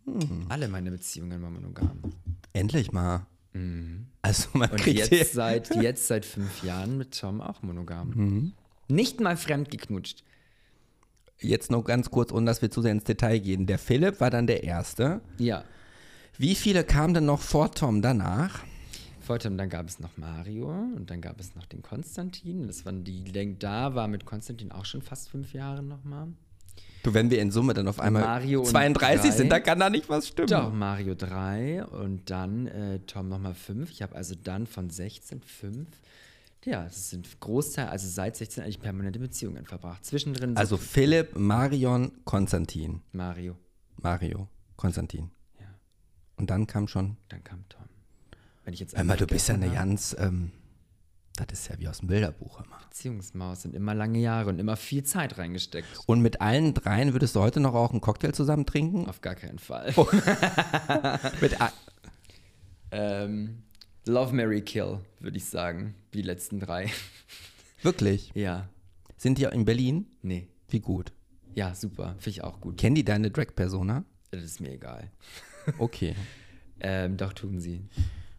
Hm. Alle meine Beziehungen waren monogam. Endlich mal. Also man Mhm. Und kriegt jetzt seit, jetzt seit fünf Jahren mit Tom auch monogam. Mhm. Nicht mal fremd geknutscht. jetzt noch ganz kurz, ohne dass wir zu sehr ins Detail gehen. Der Philipp war dann der Erste. Ja. Wie viele kamen denn noch vor Tom danach? Vor Tom, dann gab es noch Mario und dann gab es noch den Konstantin. Das waren die, Länge- da war mit Konstantin auch schon fast fünf Jahre nochmal. Du, wenn wir in Summe dann auf einmal Mario und 32 drei. sind, da kann da nicht was stimmen. Doch, Mario 3 und dann äh, Tom nochmal 5. Ich habe also dann von 16 5. Ja, das sind Großteil, also seit 16 eigentlich permanente Beziehungen verbracht. Zwischendrin so Also Philipp, Marion, Konstantin. Mario. Mario, Konstantin. Ja, Und dann kam schon. dann kam Tom. Wenn ich jetzt Hör mal, du bist ja eine ganz, ähm, das ist ja wie aus dem Bilderbuch immer. Beziehungsmaus sind immer lange Jahre und immer viel Zeit reingesteckt. Und mit allen dreien würdest du heute noch auch einen Cocktail zusammen trinken? Auf gar keinen Fall. Oh. Mit ähm, Love, Mary Kill, würde ich sagen. Die letzten drei. Wirklich? ja. Sind die in Berlin? Nee. Wie gut. Ja, super. Finde ich auch gut. Kennen die deine Drag-Persona? Das ist mir egal. Okay. Ähm, doch, tun sie.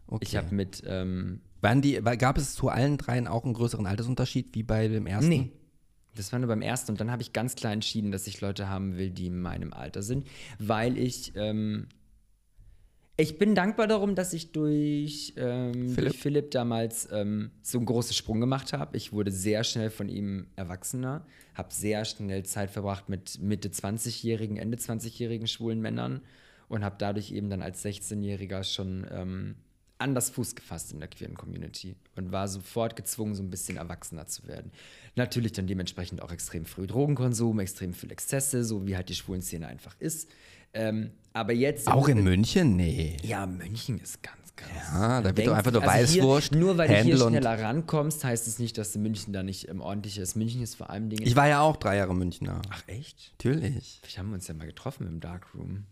okay. Ich habe mit. Ähm, Waren die, gab es zu allen dreien auch einen größeren Altersunterschied wie bei dem ersten? Nee. Das war nur beim ersten und dann habe ich ganz klar entschieden, dass ich Leute haben will, die in meinem Alter sind, weil ich ähm, ich bin dankbar darum, dass ich durch ähm, Philipp? Philipp, durch Philipp damals ähm, so einen großen Sprung gemacht habe. Ich wurde sehr schnell von ihm erwachsener, habe sehr schnell Zeit verbracht mit Mitte 20-jährigen, Ende 20-jährigen schwulen Männern und habe dadurch eben dann als 16-Jähriger schon ähm, anders Fuß gefasst in der queeren Community und war sofort gezwungen, so ein bisschen erwachsener zu werden. Natürlich dann dementsprechend auch extrem früh Drogenkonsum, extrem viel Exzesse, so wie halt die schwulen Szene einfach ist. Ähm, aber jetzt. Auch in München? Nee. Ja, München ist ganz krass. Ja, da wird doch einfach nur also Weißwurst, Hier, nur weil du Händel hier und- schneller rankommst, heißt es nicht, dass in München da nicht ähm, ordentlich ist. München ist vor allem Dinge. Ich war ja auch drei Jahre Münchner. Ach, echt? Natürlich. Vielleicht haben wir uns ja mal getroffen im Darkroom.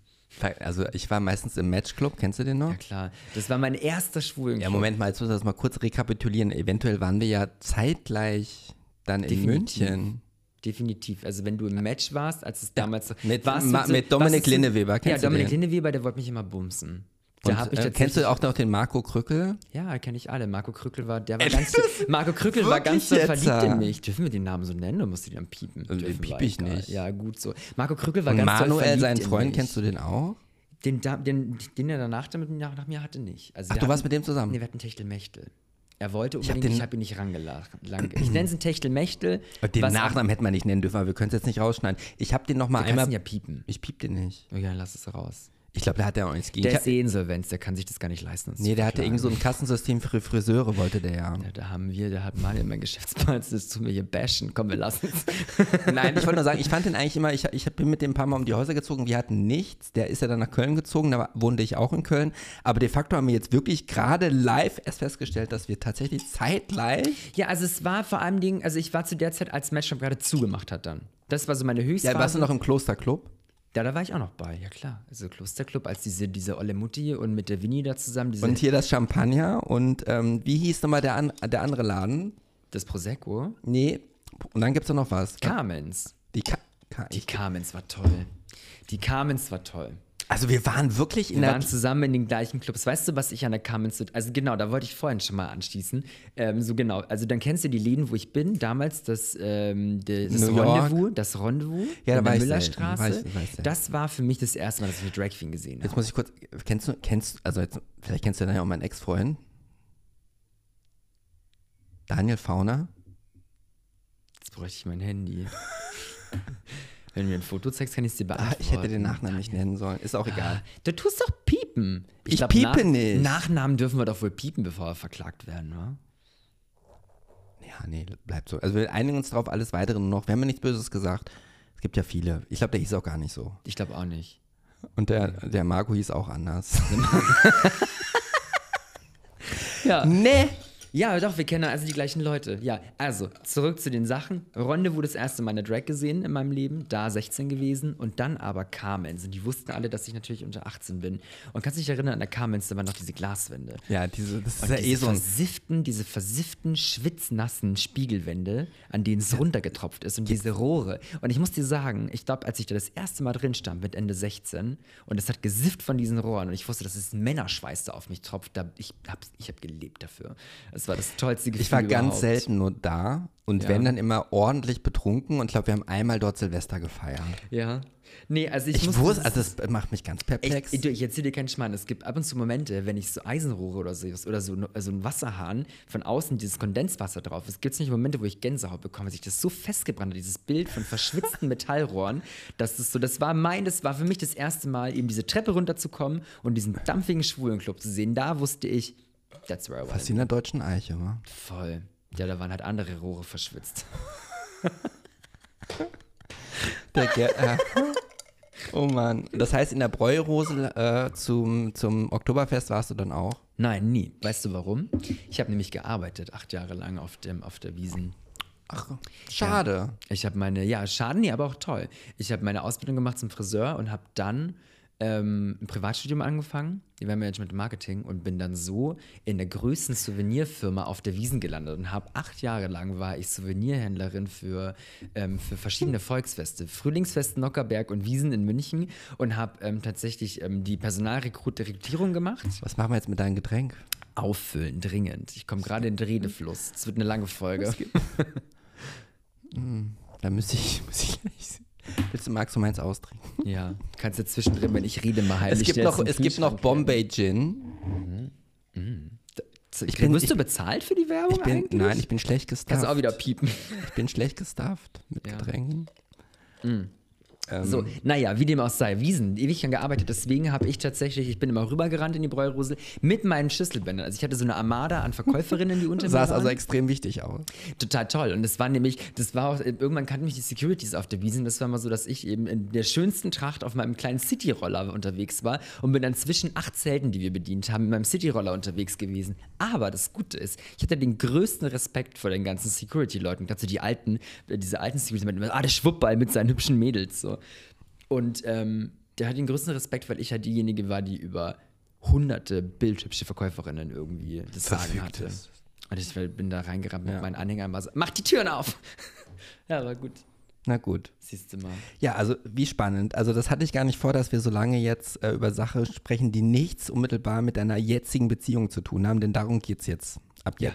Also ich war meistens im Matchclub, kennst du den noch? Ja, klar. Das war mein erster Schwulen. Ja, Moment mal, jetzt muss ich das mal kurz rekapitulieren. Eventuell waren wir ja zeitgleich dann in Definitiv. München. Definitiv. Also wenn du im Match warst, als es damals so, mit- warst Ma- mit Dominik warst du- Linneweber, Ja, kennst du Dominik den? Linneweber, der wollte mich immer bumsen. Da Und, hab ich äh, kennst du auch noch den Marco Krückel? Ja, kenne ich alle. Marco Krückel war, der war ganz, Marco Krückel war ganz so verliebt in mich. Dürfen wir den Namen so nennen oder musst du den dann piepen? Den Dürfen piep wir, ich nicht. Ja, gut so. Marco Krückel war Und ganz doll Manuel, verliebt seinen in Freund, mich. kennst du den auch? Den, da- den, den er danach damit nach, nach mir hatte nicht. Also Ach, wir du warst hatten- mit dem zusammen? Nee, wir hatten Techtelmechtel. Er wollte hab unbedingt, den- ich habe ihn nicht rangelacht. Ich nenne es ein Techtelmechtel. Den was- Nachnamen hätten wir nicht nennen dürfen, aber wir können es jetzt nicht rausschneiden. Ich habe den noch mal kannst einmal. ja piepen. ich piep den nicht. Oh ja, lass es raus. Ich glaube, der hat ja auch nichts gegen. Der ist eh Insolvenz, der kann sich das gar nicht leisten. nee, zu der hatte irgend so ein Kassensystem für Friseure, wollte der ja. Ja, da haben wir, da hat Manuel mein Geschäftspartner, das tun wir hier bashen. Komm, wir lassen es. Nein, ich wollte nur sagen, ich fand den eigentlich immer, ich, ich bin mit dem ein paar Mal um die Häuser gezogen, wir hatten nichts. Der ist ja dann nach Köln gezogen, da wohnte ich auch in Köln. Aber de facto haben wir jetzt wirklich gerade live erst festgestellt, dass wir tatsächlich zeitgleich. Ja, also es war vor allem Dingen, also ich war zu der Zeit, als Matchshop gerade zugemacht hat dann. Das war so meine Höchstphase. Ja, warst du noch im Klosterclub? Ja, da war ich auch noch bei, ja klar. Also Klosterclub, als diese, diese Olle Mutti und mit der Winnie da zusammen, Und hier das Champagner und ähm, wie hieß nochmal der, an, der andere Laden? das Prosecco. Nee, und dann gibt es noch was. Carmens. Die Ka Ka Die Carmens war toll. Die Carmens war toll. Also wir waren wirklich in Wir der. waren zusammen in den gleichen Clubs. Weißt du, was ich an der Carmens, so- also genau, da wollte ich vorhin schon mal anschließen. Ähm, so genau, also dann kennst du die Läden, wo ich bin. Damals das, ähm, das York. Rendezvous, das Rendezvous Ja, da in der Müllerstraße. war ich selten. das war für mich das erste Mal, dass ich eine Drag Queen gesehen Jetzt habe. muss ich kurz. Kennst du, kennst, also jetzt, vielleicht kennst du dann ja auch meinen Ex-Freund. Daniel Fauner. Jetzt bräuchte ich mein Handy. Wenn du mir ein Foto zeigst, kann ich es dir Ah, beantworten. ich hätte den Nachnamen nicht nennen sollen. Ist auch egal. Du tust doch piepen. Ich glaub, piepe nicht. Nachnamen dürfen wir doch wohl piepen, bevor wir verklagt werden, wa? Ja, nee, bleibt so. Also wir einigen uns drauf, alles weitere nur noch. Wir haben ja nichts Böses gesagt. Es gibt ja viele. Ich glaube, der hieß auch gar nicht so. Ich glaube auch nicht. Und der, der Marco hieß auch anders. Ja. nee. Ja, doch, wir kennen also die gleichen Leute. Ja, also, zurück zu den Sachen. Ronde wurde das erste Mal eine Drag gesehen in meinem Leben, da 16 gewesen. Und dann aber Carmen's. Und die wussten alle, dass ich natürlich unter 18 bin. Und kannst du dich erinnern, an der Carmen's, da waren noch diese Glaswände. Ja, diese, das ist Und ja diese eh so versifften, diese versifften, schwitznassen Spiegelwände, an denen es runtergetropft ist und diese Rohre. Und ich muss dir sagen, ich glaube, als ich da das erste Mal drin stand mit Ende 16 und es hat gesifft von diesen Rohren und ich wusste, dass es Männerschweiß da auf mich tropft, da, ich habe ich hab gelebt dafür. Das war das tollste Gefühl Ich war ganz überhaupt. selten nur da und Ja. wenn dann immer ordentlich betrunken und ich glaube, wir haben einmal dort Silvester gefeiert. Ja. Nee, also ich, Ich muss wusste, also das macht mich ganz perplex. Ich, ich erzähle dir keinen Schmarrn. Es gibt ab und zu Momente, wenn ich so Eisenrohre oder so oder so, so ein Wasserhahn von außen dieses Kondenswasser drauf ist, gibt es nicht Momente, wo ich Gänsehaut bekomme, sich das so festgebrannt hat, dieses Bild von verschwitzten Metallrohren, dass das so, das war mein, das war für mich das erste Mal, eben diese Treppe runterzukommen und diesen dampfigen Schwulenclub zu sehen. Da wusste ich, that's where I was. Fast wie in der deutschen Eiche, wa? Voll. Ja, da waren halt andere Rohre verschwitzt. Der Ger äh, oh Mann. Das heißt, in der Bräurose äh, zum, zum Oktoberfest warst du dann auch? Nein, nie. Weißt du warum? Ich habe nämlich gearbeitet, acht Jahre lang auf, dem, auf der Wiesen. Ach, schade. Ich habe meine, ja, schade, nee, aber auch toll. Ich habe meine Ausbildung gemacht zum Friseur und habe dann ähm, ein Privatstudium angefangen, Eventmanagement und Marketing und bin dann so in der größten Souvenirfirma auf der Wiesen gelandet und habe acht Jahre lang war ich Souvenirhändlerin für, ähm, für verschiedene Volksfeste, Frühlingsfest Nockerberg und Wiesen in München und habe ähm, tatsächlich ähm, die Personalrekrutierung gemacht. Was machen wir jetzt mit deinem Getränk? Auffüllen, dringend. Ich komme gerade in den Redefluss. Es wird eine lange Folge. Da müsste ich, muss ich gleich. Willst du, magst du meins austrinken? Ja, kannst du zwischendrin, wenn ich rede, mal Es heimlich gibt schnell noch, es gibt noch Bombay Gin. rennen. Ich bin- Wirst ich- du bezahlt für die Werbung Ich bin, eigentlich? nein, ich bin schlecht Kannst gestafft. du auch wieder piepen. Ich bin schlecht gestafft mit Ja. Getränken. Ähm, So, naja, wie dem auch sei, Wiesen, ewig lang gearbeitet. Deswegen habe ich tatsächlich, ich bin immer rübergerannt in die Bräurosel mit meinen Schlüsselbändern. Also ich hatte so eine Armada an Verkäuferinnen, die unter mir Sah es also extrem wichtig aus. Total toll. Und das war nämlich, das war auch, irgendwann kannten mich die Securities auf der Wiesen. Das war mal so, dass ich eben in der schönsten Tracht auf meinem kleinen Cityroller unterwegs war und bin dann zwischen acht Zelten, die wir bedient haben, mit meinem Cityroller unterwegs gewesen. Aber das Gute ist, ich hatte den größten Respekt vor den ganzen Security-Leuten. Du die alten, äh, diese alten Security, ah, der Schwuppball mit seinen hübschen Mädels, so. Und ähm, der hat den größten Respekt, weil ich halt diejenige war, die über hunderte bildhübsche Verkäuferinnen irgendwie das Sagen hatte. ist. Und ich bin da reingerannt mit Ja. meinen Anhängern und war so, mach die Türen auf! ja, war gut. Na gut. Siehst du mal. Ja, also wie spannend. Also das hatte ich gar nicht vor, dass wir so lange jetzt äh, über Sachen sprechen, die nichts unmittelbar mit deiner jetzigen Beziehung zu tun haben, denn darum geht's jetzt. Ab Ja.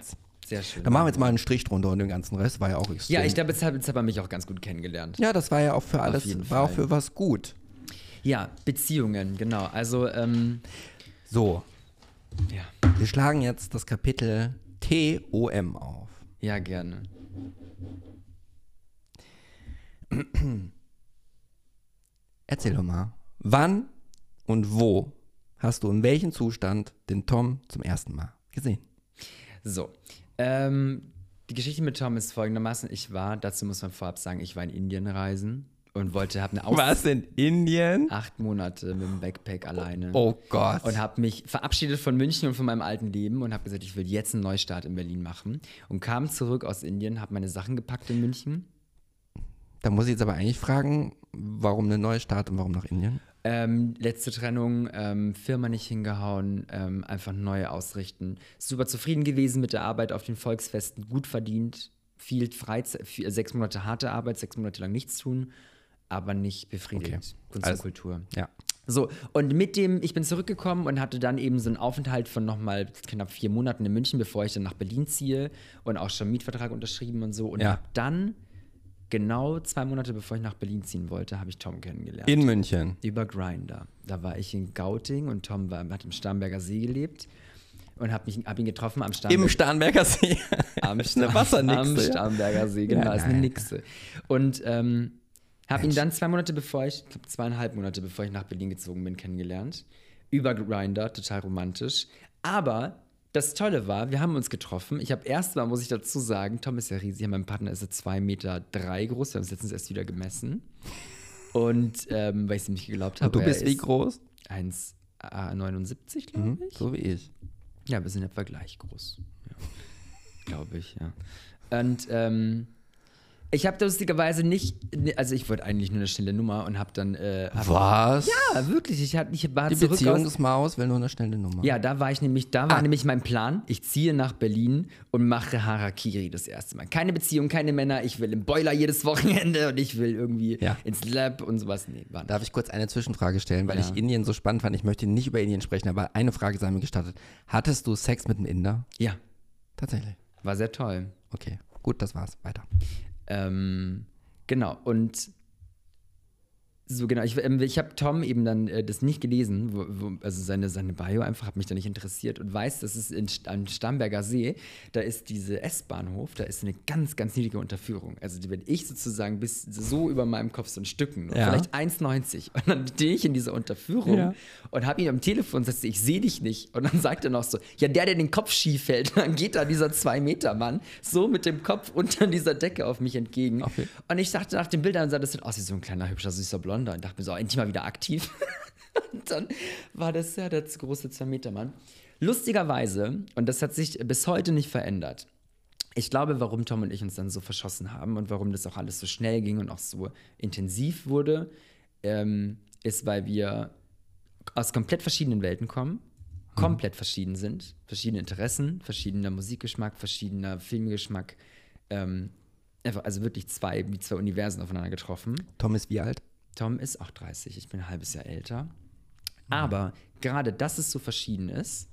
Sehr schön. Dann machen wir jetzt mal einen Strich drunter und den ganzen Rest war ja auch extrem. ja, ich glaube, jetzt hat, jetzt hat man mich auch ganz gut kennengelernt. Ja, das war ja auch für alles, war auch für was gut. Ja, Beziehungen, genau. Also, ähm, So, ja. wir schlagen jetzt das Kapitel TOM auf. Ja, gerne. Erzähl doch mal, wann und wo hast du in welchem Zustand den Tom zum ersten Mal gesehen? So. Ähm, die Geschichte mit Tom ist folgendermaßen: Ich war, dazu muss man vorab sagen, ich war in Indien reisen und wollte, habe eine Aus Was in Indien? acht Monate mit dem Backpack alleine. Oh Gott. Und habe mich verabschiedet von München und von meinem alten Leben und habe gesagt, ich will jetzt einen Neustart in Berlin machen. Und kam zurück aus Indien, habe meine Sachen gepackt in München. Da muss ich jetzt aber eigentlich fragen, warum eine neue Start und warum nach Indien? Ähm, letzte Trennung, ähm, Firma nicht hingehauen, ähm, einfach neu ausrichten. Super zufrieden gewesen mit der Arbeit auf den Volksfesten, gut verdient, viel Freizeit, viel, sechs Monate harte Arbeit, sechs Monate lang nichts tun, aber nicht befriedigt. Okay. Kunst Also- und Kultur. Ja. So, und mit dem, ich bin zurückgekommen und hatte dann eben so einen Aufenthalt von nochmal knapp vier Monaten in München, bevor ich dann nach Berlin ziehe und auch schon einen Mietvertrag unterschrieben und so. Und Ja. hab dann, genau zwei Monate bevor ich nach Berlin ziehen wollte, habe ich Tom kennengelernt. In München. Über Grinder. Da war ich in Gauting und Tom war, hat im Starnberger See gelebt und habe hab ihn getroffen am Starnberger Im Starnberger See. am, Das ist eine Star- Wassernixe, am. Starnberger See, genau, Ja, ist eine. Nixe. Und ähm, habe ihn dann zwei Monate bevor ich, ich glaube zweieinhalb Monate bevor ich nach Berlin gezogen bin, kennengelernt. Über Grinder, total romantisch. Aber das Tolle war, wir haben uns getroffen. Ich habe erstmal, muss ich dazu sagen, Tom ist ja riesig, mein Partner ist so zwei Meter drei groß. Wir haben es letztens erst wieder gemessen. Und ähm, weil ich es ihm nicht geglaubt habe. Und du bist wie groß? 1,79, glaube Mhm, ich. so wie ich. Ja, wir sind etwa gleich groß. Ja. glaube ich, ja. Und ähm, ich habe lustigerweise nicht, also ich wollte eigentlich nur eine schnelle Nummer und habe dann. Äh, hab, Was? Ja, wirklich. Ich, hab, ich war Die zurück Beziehung aus, des Maus will nur eine schnelle Nummer. Ja, da war ich nämlich, da war Ah. nämlich mein Plan. Ich ziehe nach Berlin und mache Harakiri das erste Mal. Keine Beziehung, keine Männer. Ich will im Boiler jedes Wochenende und ich will irgendwie Ja. ins Lab und sowas. Nee, war nicht. Darf ich kurz eine Zwischenfrage stellen, weil Ja. ich Indien so spannend fand. Ich möchte nicht über Indien sprechen, aber eine Frage sei mir gestattet. Hattest du Sex mit einem Inder? Ja, Tatsächlich. war sehr toll. Okay, gut, das war's. Weiter. Ähm, genau, und so genau, ich, ähm, ich habe Tom eben dann äh, das nicht gelesen, wo, wo, also seine, seine Bio einfach hat mich da nicht interessiert und weiß, dass es in, am Starnberger See, da ist diese S-Bahnhof, da ist eine ganz, ganz niedrige Unterführung. Also die, wenn ich sozusagen bis so über meinem Kopf so ein Stücken, nur, Ja. vielleicht 1,90 und dann stehe ich in dieser Unterführung Ja. und habe ihn am Telefon und sagte, ich sehe dich nicht. Und dann sagt er noch so, ja, der, der den Kopf schief hält, dann geht da dieser Zwei-Meter-Mann so mit dem Kopf unter dieser Decke auf mich entgegen. Okay. Und ich dachte nach den Bildern, sah das sieht aus wie so ein kleiner, hübscher, süßer Blonder und dachte mir so, endlich mal wieder aktiv. und dann war das ja der große Zwei-Meter-Mann. Lustigerweise, und das hat sich bis heute nicht verändert, ich glaube, warum Tom und ich uns dann so verschossen haben und warum das auch alles so schnell ging und auch so intensiv wurde, ähm, ist, weil wir aus komplett verschiedenen Welten kommen, komplett verschieden sind, verschiedene Interessen, verschiedener Musikgeschmack, verschiedener Filmgeschmack. Ähm, einfach, also wirklich zwei, wie zwei Universen aufeinander getroffen. Tom ist wie alt? Tom ist auch 30, ich bin ein halbes Jahr älter. Aber gerade, dass es so verschieden ist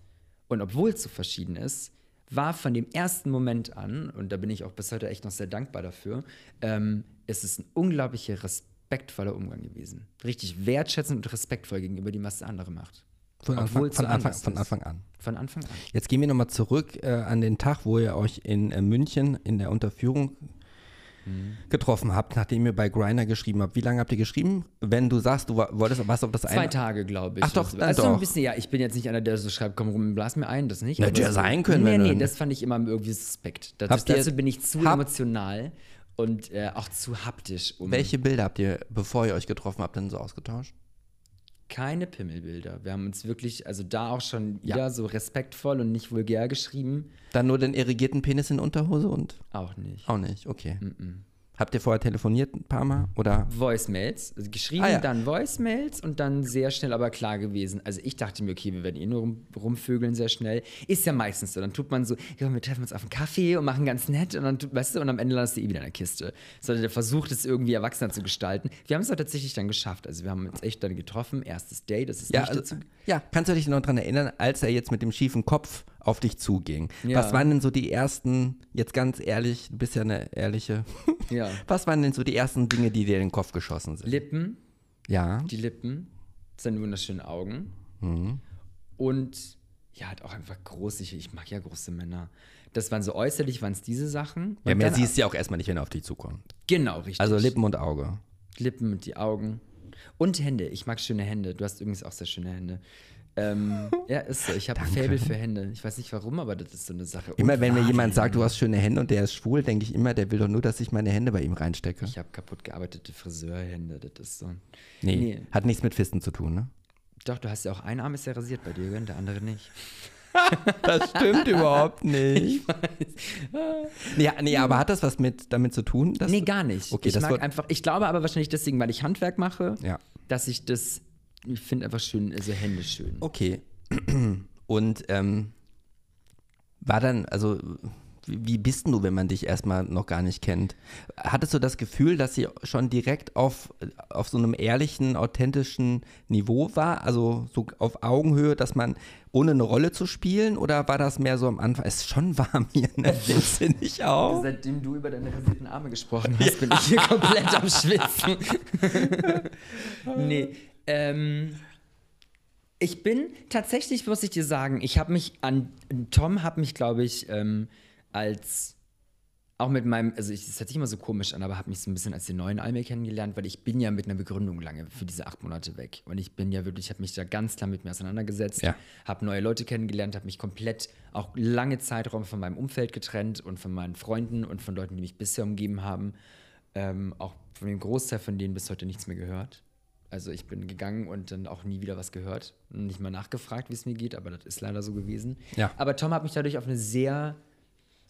und obwohl es so verschieden ist, war von dem ersten Moment an, und da bin ich auch bis heute echt noch sehr dankbar dafür, ähm, ist es ein unglaublicher respektvoller Umgang gewesen. Richtig wertschätzend und respektvoll gegenüber dem, was der andere macht. Von, Anfang, Obwohl es von, Anfang, von ist. Anfang an. Von Anfang an. Jetzt gehen wir nochmal zurück äh, an den Tag, wo ihr euch in äh, München in der Unterführung getroffen habt, nachdem ihr bei Grindr geschrieben habt. Wie lange habt ihr geschrieben? Wenn du sagst, du wolltest was auf das Zwei eine. Tage, glaube ich. Ach doch, Also, doch. ein bisschen, ja, ich bin jetzt nicht einer, der so schreibt, komm rum, blas mir ein, das nicht. Hätte ja sein können, Nee, nee, das fand ich immer irgendwie suspekt. Das, Habt ihr- dazu bin ich zu hab- emotional und äh, auch zu haptisch. Um Welche Bilder habt ihr, bevor ihr euch getroffen habt, denn so ausgetauscht? Keine Pimmelbilder. Wir haben uns wirklich, also da auch schon Ja. wieder so respektvoll und nicht vulgär geschrieben. Dann nur den irrigierten Penis in Unterhose und Auch nicht. auch nicht, okay. Habt ihr vorher telefoniert ein paar Mal? Oder? Voicemails, also geschrieben, Ah, ja. dann Voicemails und dann sehr schnell aber klar gewesen. Also ich dachte mir, okay, wir werden eh nur rum, rumvögeln sehr schnell. Ist ja meistens so. Dann tut man so, ja, wir treffen uns auf einen Kaffee und machen ganz nett und dann, weißt du, und am Ende landest du eh wieder in der Kiste. Sondern der versucht es irgendwie erwachsener zu gestalten. Wir haben es auch tatsächlich dann geschafft. Also wir haben uns echt dann getroffen, erstes Date, das ist Ja, nicht also, ja, kannst du dich noch daran erinnern, als er jetzt mit dem schiefen Kopf auf dich zuging? Ja. Was waren denn so die ersten, jetzt ganz ehrlich, du bist ja eine ehrliche, Ja. was waren denn so die ersten Dinge, die dir in den Kopf geschossen sind? Lippen, Ja, die Lippen, seine wunderschönen Augen. Mhm. Und ja, hat auch einfach groß, ich, ich mag ja große Männer. Das waren so äußerlich, waren es diese Sachen. ja mehr siehst du ja auch erstmal nicht, wenn er auf dich zukommt. Genau, richtig. Also Lippen und Auge. Lippen und die Augen. Und Hände. Ich mag schöne Hände. Du hast übrigens auch sehr schöne Hände. Ähm, ja, ist so. Ich habe ein Faible für Hände. Ich weiß nicht warum, aber das ist so eine Sache. Immer wenn mir jemand sagt, du hast schöne Hände und der ist schwul, denke ich immer, der will doch nur, dass ich meine Hände bei ihm reinstecke. Ich habe kaputt gearbeitete Friseurhände. Das ist so. Nee, Nee. hat nichts mit Fisten zu tun, ne? Doch, du hast ja auch ein Arm ist ja rasiert bei dir, der andere nicht. Das stimmt überhaupt nicht. nee, nee, aber hat das was mit damit zu tun? Dass Nee, gar nicht. Okay, ich das mag wird- einfach, ich glaube aber wahrscheinlich deswegen, weil ich Handwerk mache, Ja. dass ich das, ich finde einfach schön, also Hände schön. Okay. Und ähm, war dann, also wie bist denn du, wenn man dich erstmal noch gar nicht kennt? Hattest du das Gefühl, dass sie schon direkt auf, auf so einem ehrlichen, authentischen Niveau war? Also so auf Augenhöhe, dass man ohne eine Rolle zu spielen? Oder war das mehr so am Anfang? Es ist schon warm hier, ne? Findest du nicht auch? Seitdem du über deine rasierten Arme gesprochen hast, bin ich hier komplett am Schwitzen. nee, ähm, ich bin tatsächlich, muss ich dir sagen, ich habe mich an, Tom hat mich, glaube ich, ähm, als, auch mit meinem, also ich, das hört sich immer so komisch an, aber habe mich so ein bisschen als den neuen Almir kennengelernt, weil ich bin ja mit einer Begründung lange für diese acht Monate weg. Und ich bin ja wirklich, ich habe mich da ganz klar mit mir auseinandergesetzt, Ja. habe neue Leute kennengelernt, habe mich komplett auch lange Zeitraum von meinem Umfeld getrennt und von meinen Freunden und von Leuten, die mich bisher umgeben haben. Ähm, auch von dem Großteil von denen bis heute nichts mehr gehört. Also ich bin gegangen und dann auch nie wieder was gehört. Nicht mal nachgefragt, wie es mir geht, aber das ist leider so gewesen. Ja. Aber Tom hat mich dadurch auf eine sehr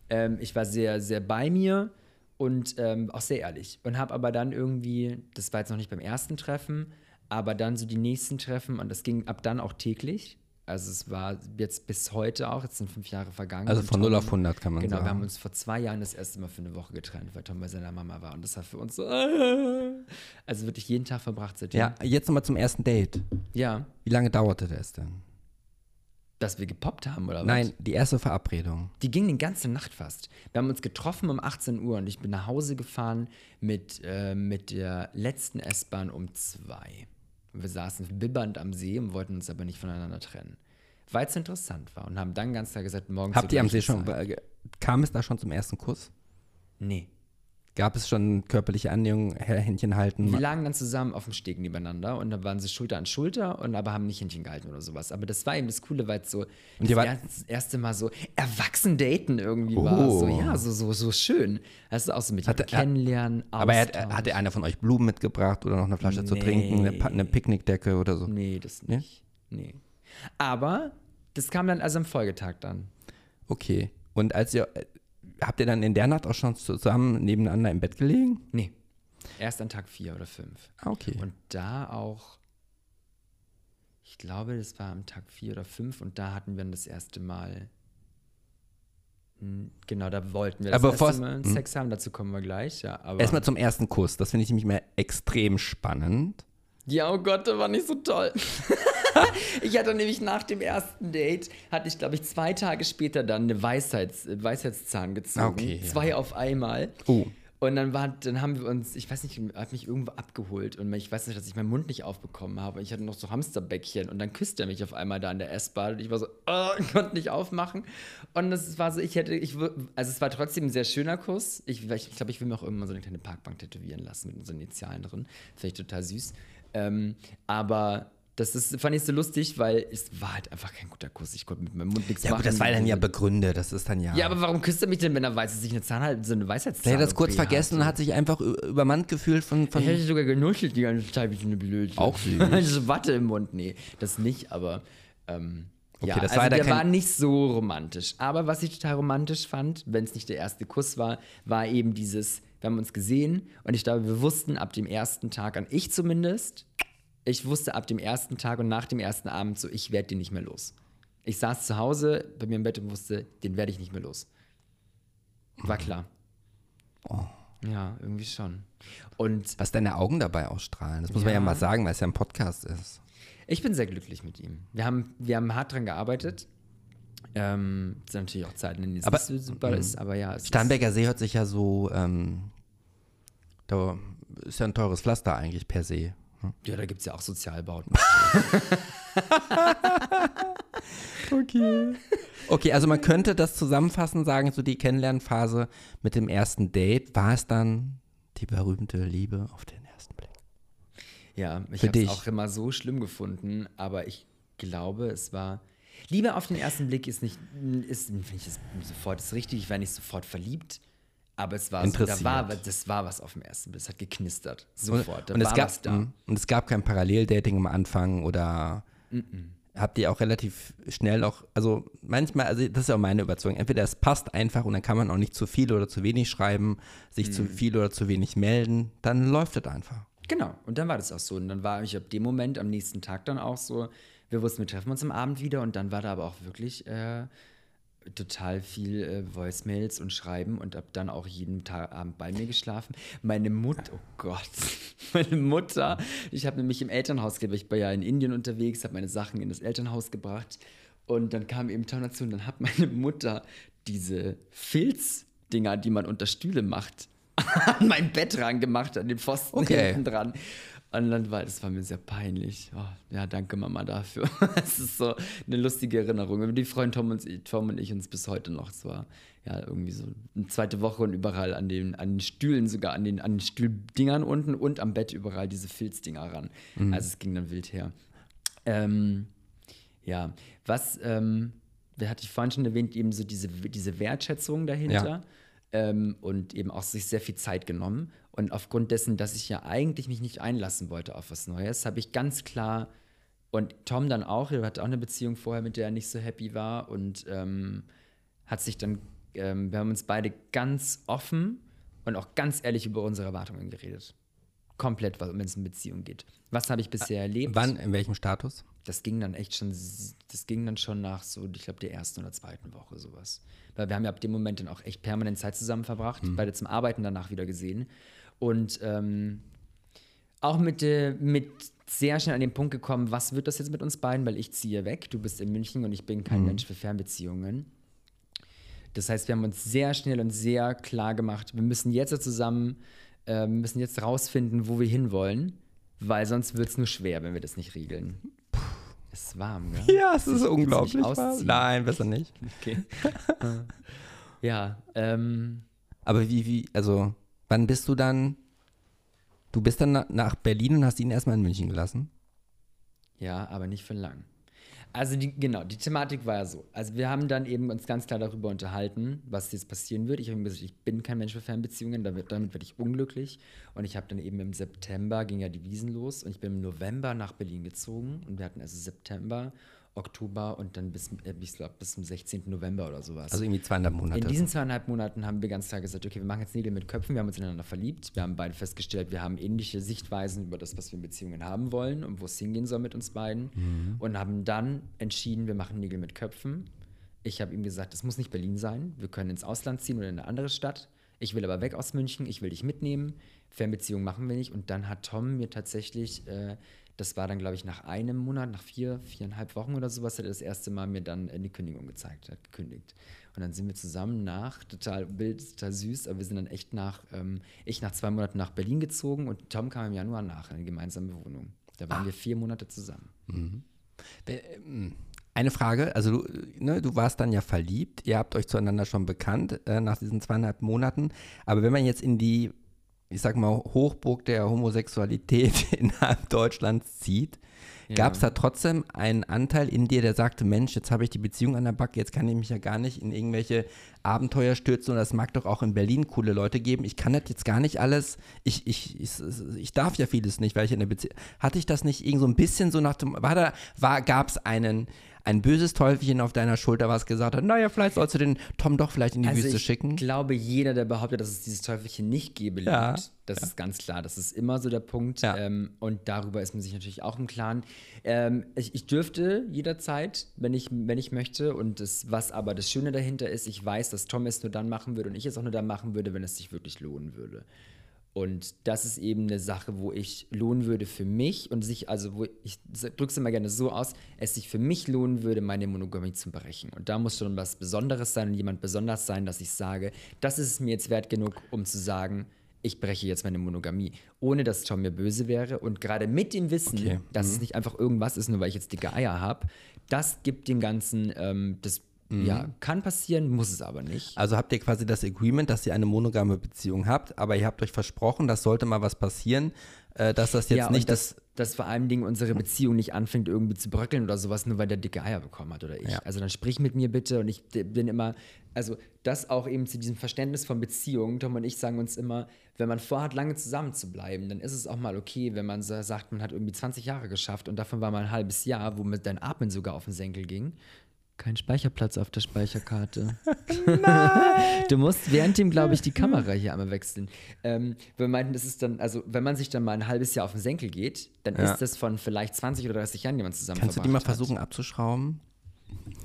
Ähm, ich war sehr, sehr bei mir und ähm, auch sehr ehrlich. Und habe aber dann irgendwie, das war jetzt noch nicht beim ersten Treffen, aber dann so die nächsten Treffen und das ging ab dann auch täglich. Also es war jetzt bis heute auch, jetzt sind fünf Jahre vergangen. Also von Tom- 0 auf 100 kann man Genau, sagen. wir haben uns vor zwei Jahren das erste Mal für eine Woche getrennt, weil Tom bei seiner Mama war. Und das hat für uns so, also wirklich jeden Tag verbracht seitdem. ja, jetzt nochmal zum ersten Date. Ja, Wie lange dauerte das denn? dass wir gepoppt haben, oder was? Nein, die erste Verabredung. Die ging die ganze Nacht fast. Wir haben uns getroffen um 18 Uhr und ich bin nach Hause gefahren mit, äh, mit der letzten S-Bahn um zwei. Wir saßen bibbernd am See und wollten uns aber nicht voneinander trennen. Weil es interessant war und haben dann ganz klar gesagt, morgen Habt ihr am See schon, äh, kam es da schon zum ersten Kuss? Nee. Gab es schon körperliche Annäherung, Hä- Händchen halten? Wir lagen dann zusammen auf dem Steg nebeneinander und dann waren sie Schulter an Schulter und aber haben nicht Händchen gehalten oder sowas. Aber das war eben das Coole, weil es so das ihr wart- erste, erste Mal so erwachsen daten irgendwie war. Oh. So, ja, so, so, so schön. Das ist auch so mit Hatte- Kennenlernen, Aber er, Austausch. hatte einer von euch Blumen mitgebracht oder noch eine Flasche zu trinken, eine, eine Picknickdecke oder so? Nee, das nicht. Nee. Aber das kam dann also am Folgetag dann. Okay. Und als ihr, habt ihr dann in der Nacht auch schon zusammen nebeneinander im Bett gelegen? Nee. Erst an Tag vier oder fünf. Ah, okay. Und da auch, ich glaube, das war am Tag vier oder fünf und da hatten wir dann das erste Mal, hm, genau, da wollten wir das Aber erste Mal hm. Sex haben, dazu kommen wir gleich, ja. Aber Erstmal zum ersten Kuss. Das finde ich nämlich mehr extrem spannend. ja, oh Gott, der war nicht so toll. ich hatte nämlich nach dem ersten Date, hatte ich, glaube ich, zwei Tage später dann eine Weisheits, Weisheitszahn gezogen. Okay, ja. Zwei auf einmal. Oh. Und dann, war, dann haben wir uns, ich weiß nicht, hat mich irgendwo abgeholt und ich weiß nicht, dass ich meinen Mund nicht aufbekommen habe. Ich hatte noch so Hamsterbäckchen und dann küsste er mich auf einmal da in der S-Bahn und ich war so, oh, ich konnte nicht aufmachen. Und das war so, ich hätte, ich, also es war trotzdem ein sehr schöner Kuss. Ich, ich glaube, ich will mir auch irgendwann so eine kleine Parkbank tätowieren lassen mit unseren Initialen drin. Vielleicht total süß. Ähm, aber das ist, fand ich so lustig, weil es war halt einfach kein guter Kuss. Ich konnte mit meinem Mund nichts Ja, machen. gut, das war dann ja begründet. Das ist dann ja. Ja, aber warum küsst er mich denn, wenn er weiß, dass ich eine Zahn so eine Weisheitszahn der hat das kurz vergessen und hat sich einfach übermannt gefühlt von. von Ich hätte sogar genuschelt die ganze Zeit wie so eine Blöde. Auch süß. so Watte im Mund. Nee, das nicht, aber. Ähm, Okay, ja, das also war der war nicht so romantisch. Aber was ich total romantisch fand, wenn es nicht der erste Kuss war, war eben dieses, wir haben uns gesehen und ich glaube, wir wussten ab dem ersten Tag an, ich zumindest, ich wusste ab dem ersten Tag und nach dem ersten Abend so, ich werde den nicht mehr los. Ich saß zu Hause bei mir im Bett und wusste, den werde ich nicht mehr los. War klar. Oh. Ja, irgendwie schon. Und was deine Augen dabei ausstrahlen. Das muss man Ja. ja mal sagen, weil es ja ein Podcast ist. Ich bin sehr glücklich mit ihm. Wir haben, wir haben hart dran gearbeitet. Ähm, es sind natürlich auch Zeiten, in denen es Aber- nicht super ist, aber ja. Es Starnberger See hört sich ja so. Ähm, da ist ja ein teures Pflaster eigentlich per se. Ja, da gibt es ja auch Sozialbauten. Okay. Okay, also man könnte das zusammenfassen, sagen, so die Kennenlernphase mit dem ersten Date, war es dann die berühmte Liebe auf den ersten Blick? ja, ich habe es dich. auch immer so schlimm gefunden, aber ich glaube, es war. Liebe auf den ersten Blick ist nicht, ist, finde ich, ist sofort ist richtig. Ich war nicht sofort verliebt, aber es war so, da war, das war was auf dem ersten Blick. Es hat geknistert. Und, Sofort. Da und, es gab, was da. und es gab kein Paralleldating am Anfang oder habt ihr auch relativ schnell auch, also manchmal, also das ist ja auch meine Überzeugung, entweder es passt einfach und dann kann man auch nicht zu viel oder zu wenig schreiben, sich Mhm. zu viel oder zu wenig melden, dann läuft es einfach. Genau, und dann war das auch so. Und dann war ich ab dem Moment am nächsten Tag dann auch so, wir wussten, wir treffen uns am Abend wieder und dann war da aber auch wirklich äh, total viel äh, Voicemails und Schreiben und ab dann auch jeden Tag Abend bei mir geschlafen. Meine Mutter, oh Gott, meine Mutter, ich habe nämlich im Elternhaus gelebt, ich war ja in Indien unterwegs, habe meine Sachen in das Elternhaus gebracht und dann kam eben Tom dazu und dann hat meine Mutter diese Filzdinger, die man unter Stühle macht, an mein Bett ran gemacht, an den Pfosten Okay. hinten dran. Und dann war, das war mir sehr peinlich. Oh, ja, danke Mama dafür. Es ist so eine lustige Erinnerung. Die freuen Tom und, Tom und ich uns bis heute noch. Es war ja irgendwie so eine zweite Woche und überall an den, an den Stühlen, sogar an den, an den Stühldingern unten und am Bett überall diese Filzdinger ran. Also es ging dann wild her. Ähm, ja, was, ähm, wer hatte ich vorhin schon erwähnt, eben so diese, diese Wertschätzung dahinter Ja. ähm, und eben auch sich sehr viel Zeit genommen. Und aufgrund dessen, dass ich ja eigentlich mich nicht einlassen wollte auf was Neues, habe ich ganz klar, und Tom dann auch, er hatte auch eine Beziehung vorher, mit der er nicht so happy war und ähm, hat sich dann ähm, wir haben uns beide ganz offen und auch ganz ehrlich über unsere Erwartungen geredet. Komplett, wenn es in Beziehung geht. Was habe ich bisher erlebt? Wann, in welchem Status? Das ging dann echt schon, das ging dann schon nach so, ich glaube, der ersten oder zweiten Woche sowas. Weil wir haben ja ab dem Moment dann auch echt permanent Zeit zusammen verbracht, mhm. beide zum Arbeiten danach wieder gesehen. Und ähm, auch mit, äh, mit sehr schnell an den Punkt gekommen, was wird das jetzt mit uns beiden, weil ich ziehe weg, du bist in München und ich bin kein mhm. Mensch für Fernbeziehungen. Das heißt, wir haben uns sehr schnell und sehr klar gemacht, wir müssen jetzt zusammen, äh, müssen jetzt rausfinden, wo wir hinwollen, weil sonst wird es nur schwer, wenn wir das nicht regeln. Puh, es ist warm, gell? Ja, es ist ich, unglaublich warm. Nein, besser nicht. Okay. ja, ähm. Aber wie, wie, also, wann bist du dann Du bist dann nach Berlin und hast ihn erstmal in München gelassen? Ja, aber nicht für lang. Also die, genau, die Thematik war ja so. Also wir haben dann eben uns ganz klar darüber unterhalten, was jetzt passieren wird. Ich habe gesagt, ich bin kein Mensch für Fernbeziehungen, damit, damit werde ich unglücklich. Und ich habe dann eben im September, ging ja die Wiesen los und ich bin im November nach Berlin gezogen und wir hatten also September Oktober und dann bis, äh, ich glaube, bis zum 16. November oder sowas. Also irgendwie zweieinhalb Monate. In diesen zweieinhalb Monaten haben wir ganz klar gesagt, okay, wir machen jetzt Nägel mit Köpfen, wir haben uns ineinander verliebt, wir haben beide festgestellt, wir haben ähnliche Sichtweisen über das, was wir in Beziehungen haben wollen und wo es hingehen soll mit uns beiden mhm. und haben dann entschieden, wir machen Nägel mit Köpfen. Ich habe ihm gesagt, es muss nicht Berlin sein, wir können ins Ausland ziehen oder in eine andere Stadt. Ich will aber weg aus München, ich will dich mitnehmen. Fernbeziehung machen wir nicht. Und dann hat Tom mir tatsächlich äh, das war dann, glaube ich, nach einem Monat, nach vier, viereinhalb Wochen oder sowas, hat er das erste Mal mir dann eine Kündigung gezeigt, hat gekündigt. Und dann sind wir zusammen nach, total wild, total süß, aber wir sind dann echt nach, ähm, ich nach zwei Monaten nach Berlin gezogen und Tom kam im Januar nach, in eine gemeinsame Wohnung. Da waren Ach. wir vier Monate zusammen. Mhm. Ähm, eine Frage, also du, ne, du warst dann ja verliebt, ihr habt euch zueinander schon bekannt äh, nach diesen zweieinhalb Monaten, aber wenn man jetzt in die ich sag mal, Hochburg der Homosexualität innerhalb Deutschlands zieht, ja. gab es da trotzdem einen Anteil in dir, der sagte, Mensch, jetzt habe ich die Beziehung an der Backe, jetzt kann ich mich ja gar nicht in irgendwelche Abenteuer stürzen und das mag doch auch in Berlin coole Leute geben. Ich kann das jetzt gar nicht alles, ich, ich, ich, ich darf ja vieles nicht, weil ich in der Beziehung, hatte ich das nicht irgend so ein bisschen so nach dem, war da, war, gab es einen, ein böses Teufelchen auf deiner Schulter, was gesagt hat, naja, vielleicht sollst du den Tom doch vielleicht in die also Wüste schicken. Ich glaube, jeder, der behauptet, dass es dieses Teufelchen nicht gäbe, lügt. Ja, das ja. ist ganz klar. Das ist immer so der Punkt. Ja. Ähm, und darüber ist man sich natürlich auch im Klaren. Ähm, ich, ich, dürfte jederzeit, wenn ich, wenn ich möchte. Und das, was aber das Schöne dahinter ist, ich weiß, dass Tom es nur dann machen würde und ich es auch nur dann machen würde, wenn es sich wirklich lohnen würde. Und das ist eben eine Sache, wo ich lohnen würde für mich und sich, also wo ich drücke es immer gerne so aus, es sich für mich lohnen würde, meine Monogamie zu brechen. Und da muss schon was Besonderes sein und jemand besonders sein, dass ich sage, das ist es mir jetzt wert genug, um zu sagen, ich breche jetzt meine Monogamie, ohne dass Tom mir böse wäre. Und gerade mit dem Wissen, okay. dass mhm. es nicht einfach irgendwas ist, nur weil ich jetzt dicke Eier habe, das gibt dem Ganzen ähm, das Mhm. Ja, kann passieren, muss es aber nicht. Also habt ihr quasi das Agreement, dass ihr eine monogame Beziehung habt, aber ihr habt euch versprochen, dass sollte mal was passieren, äh, dass das jetzt ja, nicht das, dass vor allem Dingen unsere Beziehung nicht anfängt irgendwie zu bröckeln oder sowas, nur weil der dicke Eier bekommen hat oder ich. Ja. Also dann sprich mit mir bitte und ich bin immer, also das auch eben zu diesem Verständnis von Beziehungen. Tom und ich sagen uns immer, wenn man vorhat, lange zusammen zu bleiben, dann ist es auch mal okay, wenn man sagt, man hat irgendwie 20 Jahre geschafft und davon war mal ein halbes Jahr, wo mit dein Atmen sogar auf den Senkel ging kein Speicherplatz auf der Speicherkarte. Nein! du musst während dem, glaube ich, die Kamera hier einmal wechseln. Ähm, wir meinten, das ist dann, also wenn man sich dann mal ein halbes Jahr auf den Senkel geht, dann ja. ist das von vielleicht 20 oder 30 Jahren, die man zusammen Kannst du die mal versuchen abzuschrauben?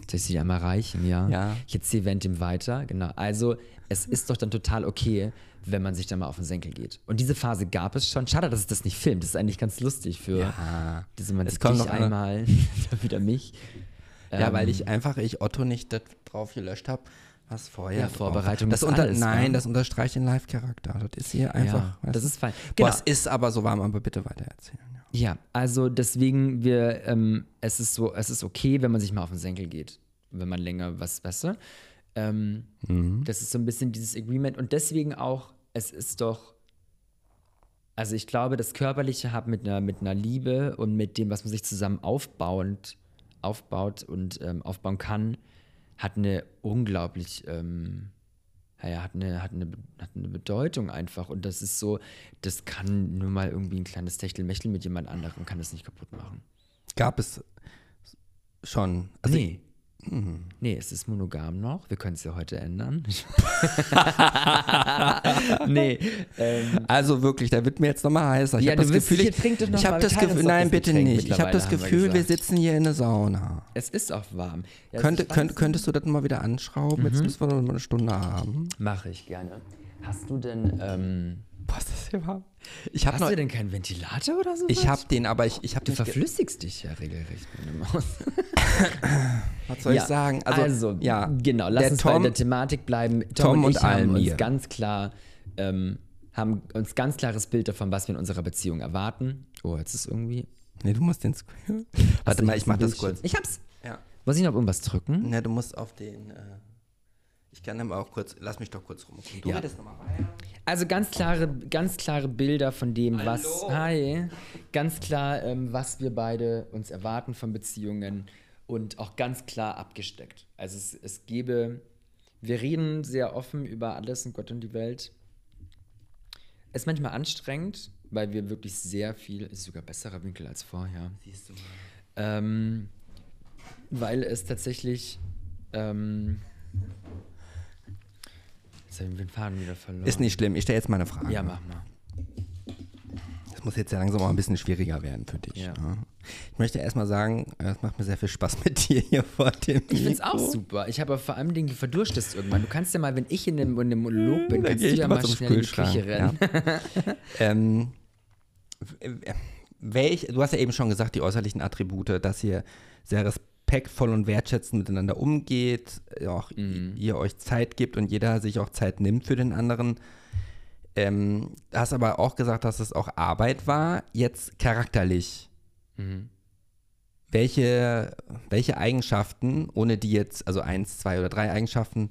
Soll ich sie einmal reichen, ja? Ja. Ich erzähle während dem weiter, genau. Also, es ist doch dann total okay, wenn man sich dann mal auf den Senkel geht. Und diese Phase gab es schon. Schade, dass es das nicht filmt. Das ist eigentlich ganz lustig für ja. diese man es kommt noch einmal wieder mich. Ja, ähm, weil ich einfach, ich Otto nicht drauf gelöscht habe, was vorher. Ja, Vorbereitung das unter, alles, Nein, war. das unterstreicht den Live-Charakter. Das ist hier einfach. Ja, das ist fein. Genau. Boah, es ist aber so warm, aber bitte weiter erzählen. Ja. ja, also deswegen, wir, ähm, es ist so, es ist okay, wenn man sich mal auf den Senkel geht. Wenn man länger was besser. Ähm, mhm. Das ist so ein bisschen dieses Agreement. Und deswegen auch, es ist doch. Also ich glaube, das Körperliche hat mit einer, mit einer Liebe und mit dem, was man sich zusammen aufbauend aufbaut und ähm, aufbauen kann, hat eine unglaublich, ähm, ja, hat eine, hat, eine, hat eine Bedeutung einfach. Und das ist so, das kann nur mal irgendwie ein kleines Techtelmechtel mit jemand anderem, kann das nicht kaputt machen. Gab es schon? Also nee. Ich, mhm. Nee, es ist monogam noch. Wir können es ja heute ändern. nee. Ähm, Also wirklich, da wird mir jetzt nochmal heißer. Ich Ja, habe das Gefühl, hier, ich mal, habe wir das Gefühl, nein, bitte Getränk nicht. Ich habe das wir Gefühl, wir gesagt. sitzen hier in der Sauna. es ist auch warm. Ja, Könnte, könnt, könntest du das mal wieder anschrauben? Jetzt müssen wir noch mal eine Stunde haben. Mache ich gerne. Hast du denn, ähm, Boah, ist das hier warm. Ich hast noch, du denn keinen Ventilator oder so? ich habe den, aber ich, ich habe Du nicht. ge- verflüssigst dich ja regelrecht mit dem Maus. Was soll ich sagen? Also, ja, genau, lass der uns Tom, bei der Thematik bleiben. Tom, Tom und und ich haben uns ganz klar, ähm, haben uns ganz klares Bild davon, was wir in unserer Beziehung erwarten. Oh, jetzt ist irgendwie. Nee, du musst den Screen. Warte mal, ich mach das kurz. Ich hab's. Ja. Muss ich noch irgendwas drücken? Ne, du musst auf den. Äh, ich kann aber auch kurz. Lass mich doch kurz rumgucken. Du Ja. redest nochmal weiter. Also ganz klare, ganz klare Bilder von dem, was. Hallo. Hi. Ganz klar, ähm, was wir beide uns erwarten von Beziehungen und auch ganz klar abgesteckt. Also es, es gäbe. Wir reden sehr offen über alles in Gott und die Welt. Ist manchmal anstrengend, weil wir wirklich sehr viel, ist sogar besserer Winkel als vorher. Siehst du mal. Ähm, weil es tatsächlich. Ähm, jetzt habe ich den Faden wieder verloren. Ist nicht schlimm. Ich stelle jetzt mal eine Frage. Ja, mach mal. Das muss jetzt ja langsam auch ein bisschen schwieriger werden für dich. Ja. ne? Ich möchte erstmal sagen, äh, es macht mir sehr viel Spaß mit dir hier vor dem Ich finde es auch super. Ich habe vor allem Dingen, du verdurstest irgendwann. Du kannst ja mal, wenn ich in dem, in dem Monolog bin, kannst du ja mal schnell in die Küche rennen. ähm, w- welch, du hast ja eben schon gesagt, die äußerlichen Attribute, dass ihr sehr respektvoll und wertschätzend miteinander umgeht, äh, auch Mhm. ihr euch Zeit gibt und jeder sich auch Zeit nimmt für den anderen. Ähm, hast aber auch gesagt, dass es auch Arbeit war. Jetzt charakterlich. Mhm. Welche, welche Eigenschaften, ohne die jetzt, also eins, zwei oder drei Eigenschaften,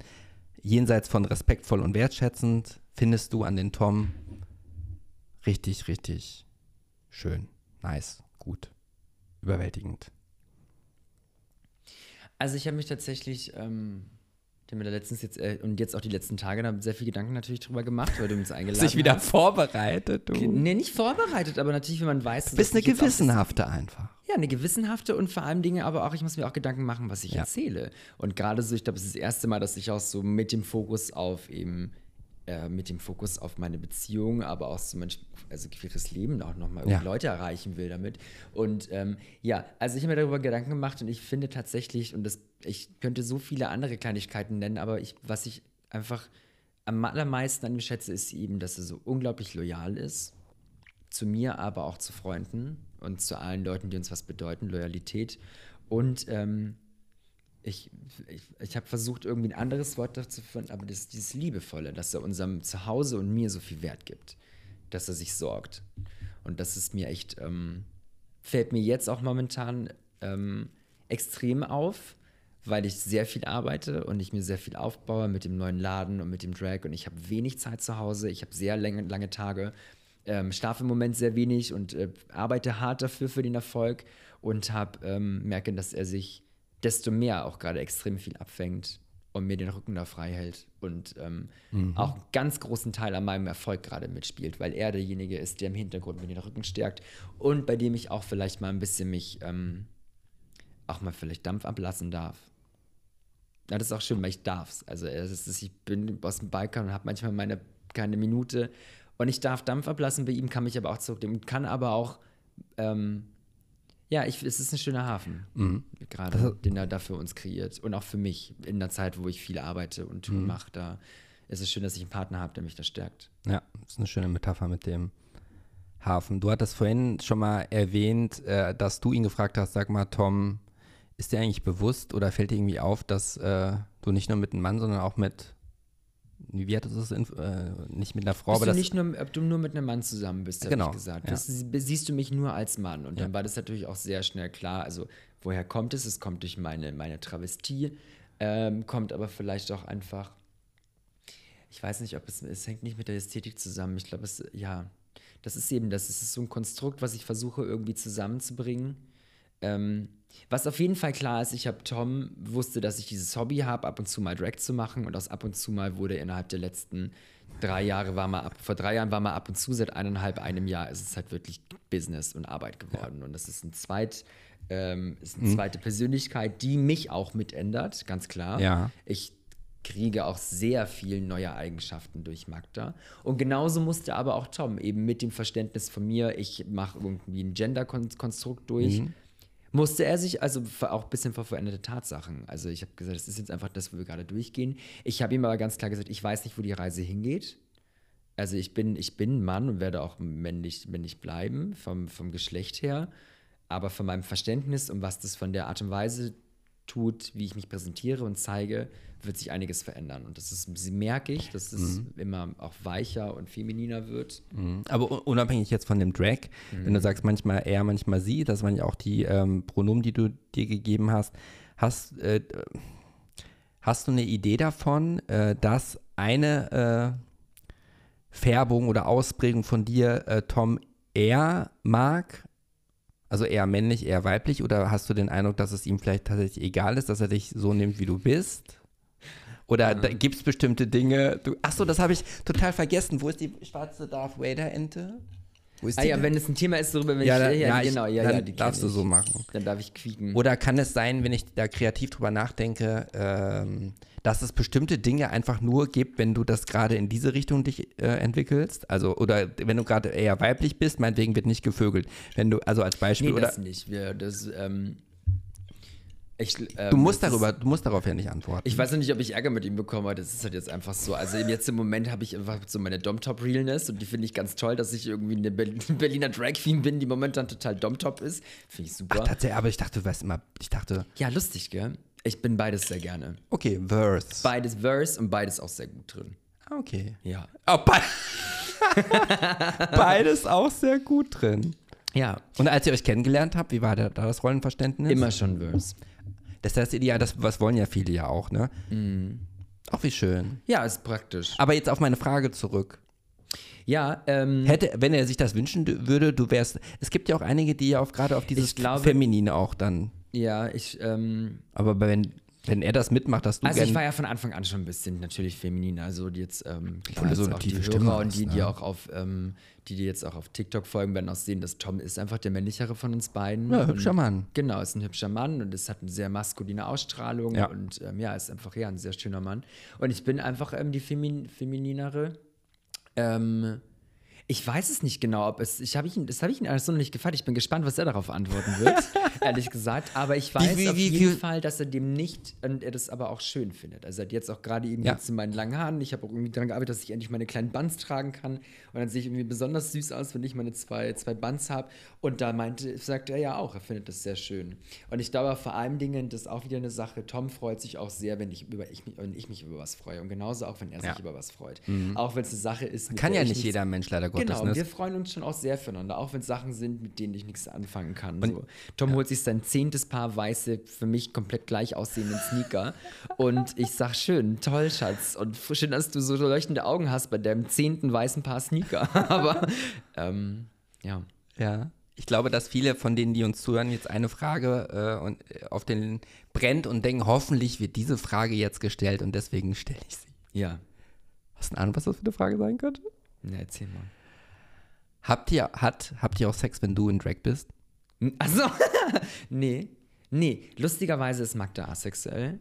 jenseits von respektvoll und wertschätzend, findest du an den Tom richtig, richtig schön, nice, gut, überwältigend? Also ich habe mich tatsächlich, ähm, ich habe mir da letztens jetzt äh, und jetzt auch die letzten Tage da sehr viel Gedanken natürlich drüber gemacht, weil du uns eingeladen Sich wieder hast. vorbereitet, du. Nee, nicht vorbereitet, aber natürlich, wenn man weiß, Du bist eine gewissenhafte einfach. Ja, eine gewissenhafte und vor allem Dinge, aber auch, ich muss mir auch Gedanken machen, was ich Ja. erzähle. Und gerade so, ich glaube, es ist das erste Mal, dass ich auch so mit dem Fokus auf eben, äh, mit dem Fokus auf meine Beziehung, aber auch so mein also queeres Leben auch nochmal Ja. Leute erreichen will damit. Und ähm, ja, also ich habe mir darüber Gedanken gemacht und ich finde tatsächlich, und das, ich könnte so viele andere Kleinigkeiten nennen, aber ich, was ich einfach am allermeisten an ihm schätze, ist eben, dass er so unglaublich loyal ist zu mir, aber auch zu Freunden und zu allen Leuten, die uns was bedeuten, Loyalität. Und ähm, ich, ich, ich habe versucht, irgendwie ein anderes Wort dazu zu finden, aber das dieses Liebevolle, dass er unserem Zuhause und mir so viel Wert gibt, dass er sich sorgt. Und das ist mir echt, ähm, fällt mir jetzt auch momentan ähm, extrem auf, weil ich sehr viel arbeite und ich mir sehr viel aufbaue mit dem neuen Laden und mit dem Drag und ich habe wenig Zeit zu Hause, ich habe sehr lange, lange Tage, ähm, schlafe im Moment sehr wenig und äh, arbeite hart dafür für den Erfolg und hab, ähm, merke, dass er sich desto mehr auch gerade extrem viel abfängt und mir den Rücken da frei hält und ähm, auch einen ganz großen Teil an meinem Erfolg gerade mitspielt, weil er derjenige ist, der im Hintergrund mir den Rücken stärkt und bei dem ich auch vielleicht mal ein bisschen mich ähm, auch mal vielleicht Dampf ablassen darf. Ja, das ist auch schön, weil ich darf's. Also es ist, ich bin aus dem Balkan und habe manchmal meine keine Minute und ich darf Dampf ablassen. Bei ihm kann mich aber auch zurücknehmen und kann aber auch ähm, ja, ich, es ist ein schöner Hafen, gerade, den er da für uns kreiert. Und auch für mich, in der Zeit, wo ich viel arbeite und Touren mache, da ist es schön, dass ich einen Partner habe, der mich da stärkt. Ja, das ist eine schöne Metapher mit dem Hafen. Du hattest vorhin schon mal erwähnt, äh, dass du ihn gefragt hast, sag mal, Tom, ist dir eigentlich bewusst oder fällt dir irgendwie auf, dass äh, du nicht nur mit einem Mann, sondern auch mit, wie hattest du es, inf- äh, nicht mit einer Frau, Bist aber du das, nicht nur, ob du nur mit einem Mann zusammen bist, habe Genau, ich gesagt. ja. Das, siehst du mich nur als Mann. Und dann Ja. war das natürlich auch sehr schnell klar. Also, woher kommt es? Es kommt durch meine, meine Travestie, ähm, kommt aber vielleicht auch einfach, ich weiß nicht, ob es, es hängt nicht mit der Ästhetik zusammen. Ich glaube, es, ja, das ist eben, das ist so ein Konstrukt, was ich versuche irgendwie zusammenzubringen. Ähm, was auf jeden Fall klar ist, ich habe Tom, wusste, dass ich dieses Hobby habe, ab und zu mal Drag zu machen und aus ab und zu mal wurde innerhalb der letzten drei Jahre war mal ab, vor drei Jahren war mal ab und zu, seit eineinhalb, einem Jahr ist es halt wirklich Business und Arbeit geworden. Ja. Und das ist ein zweit, ähm, ist eine mhm. zweite Persönlichkeit, die mich auch mitändert, ganz klar. Ja. Ich kriege auch sehr viel neue Eigenschaften durch Magda. Und genauso musste aber auch Tom eben mit dem Verständnis von mir, ich mache irgendwie ein Gender-Konstrukt durch. Mhm musste er sich, also auch ein bisschen vor veränderte Tatsachen. Also ich habe gesagt, das ist jetzt einfach das, wo wir gerade durchgehen. Ich habe ihm aber ganz klar gesagt, ich weiß nicht, wo die Reise hingeht. Also ich bin, ich bin Mann und werde auch männlich, männlich bleiben, vom, vom Geschlecht her. Aber von meinem Verständnis und was das von der Art und Weise tut, wie ich mich präsentiere und zeige, wird sich einiges verändern. Und das ist, merke ich, dass es mhm. immer auch weicher und femininer wird. Mhm. Aber unabhängig jetzt von dem Drag, mhm. wenn du sagst manchmal er, manchmal sie, das waren ja auch die ähm, Pronomen, die du dir gegeben hast, hast, äh, hast du eine Idee davon, äh, dass eine äh, Färbung oder Ausprägung von dir äh, Tom eher mag also eher männlich, eher weiblich? Oder hast du den Eindruck, dass es ihm vielleicht tatsächlich egal ist, dass er dich so nimmt, wie du bist? Oder ja. gibt es bestimmte Dinge? Du, achso, das habe ich total vergessen. Wo ist die schwarze Darth Vader-Ente? Ah ja, denn? wenn es ein Thema ist, darüber, wenn ja, ich, ja, ja, genau, ja, dann ja, darfst du so machen. Dann darf ich quieken. Oder kann es sein, wenn ich da kreativ drüber nachdenke, ähm, dass es bestimmte Dinge einfach nur gibt, wenn du das gerade in diese Richtung dich äh, entwickelst? Also, oder wenn du gerade eher weiblich bist, meinetwegen wird nicht gevögelt. Wenn du, also als Beispiel. Nee, oder, das nicht. Wir, das, ähm, ich, ähm, du musst darüber, du musst darauf ja nicht antworten. Ich weiß noch nicht, ob ich Ärger mit ihm bekomme, das ist halt jetzt einfach so. Also jetzt im Moment habe ich einfach so meine Dom-Top-Realness und die finde ich ganz toll, dass ich irgendwie eine Berliner Drag-Queen bin, die momentan total Dom-Top ist. Finde ich super. Ach, tatsächlich, aber ich dachte, du weißt immer, ich dachte. Ja, lustig, gell? Ich bin beides sehr gerne. Okay, Verse. Beides Verse und beides auch sehr gut drin. Ah, okay. Ja. Oh, be beides auch sehr gut drin. Ja. Und als ihr euch kennengelernt habt, wie war da das Rollenverständnis? Immer schon Verse. Das ist das Ideal, das was wollen ja viele ja auch, ne? Mhm. Auch wie schön. Ja, ist praktisch. Aber jetzt auf meine Frage zurück. Ja, ähm, hätte, wenn er sich das wünschen würde, du wärst. Es gibt ja auch einige, die ja auf gerade auf dieses glaube, Feminine auch dann. Ja, ich. Ähm, aber wenn wenn er das mitmacht, dass du Also ich war ja von Anfang an schon ein bisschen natürlich feminin. Also jetzt, ähm, klar, so auch die Hörer und die, die ne? auch auf, ähm, die, die jetzt auch auf TikTok folgen, werden auch sehen, dass Tom ist einfach der männlichere von uns beiden. Ja, hübscher Mann. Genau, ist ein hübscher Mann und es hat eine sehr maskuline Ausstrahlung ja. und ähm, ja, ist einfach ja ein sehr schöner Mann. Und ich bin einfach ähm, die Femin femininere. Ähm, ich weiß es nicht genau, ob es. Ich habe ihn, das habe ich ihn alles so noch nicht gefragt. Ich bin gespannt, was er darauf antworten wird, ehrlich gesagt. Aber ich weiß wie, wie, auf wie, jeden Fall, dass er dem nicht und er das aber auch schön findet. Also er hat jetzt auch gerade eben ja. jetzt in meinen langen Haaren. Ich habe auch irgendwie daran gearbeitet, dass ich endlich meine kleinen Buns tragen kann. Und dann sehe ich irgendwie besonders süß aus, wenn ich meine zwei, zwei Buns habe. Und da meinte, sagte er ja auch, er findet das sehr schön. Und ich glaube vor allem Dingen, das ist auch wieder eine Sache. Tom freut sich auch sehr, wenn ich, über, ich, wenn ich mich über was freue. Und genauso auch, wenn er sich über was freut. Mhm. Auch wenn es eine Sache ist. Kann ja nicht jeder Mensch leider Gottes. Genau, und wir freuen uns schon auch sehr füreinander, auch wenn es Sachen sind, mit denen ich nichts anfangen kann. Und, so. Tom ja. holt sich sein zehntes Paar weiße, für mich komplett gleich aussehenden Sneaker und ich sag schön, toll, Schatz, und schön, dass du so leuchtende Augen hast bei deinem zehnten weißen Paar Sneaker. Aber ähm, ja. Ja. Ich glaube, dass viele von denen, die uns zuhören, jetzt eine Frage äh, und, äh, auf den brennt und denken, hoffentlich wird diese Frage jetzt gestellt und deswegen stelle ich sie. Ja. Hast du eine Ahnung, was das für eine Frage sein könnte? Na, erzähl mal. Habt ihr, hat, habt ihr auch Sex, wenn du in Drag bist? Also, nee. Nee, lustigerweise ist Magda asexuell.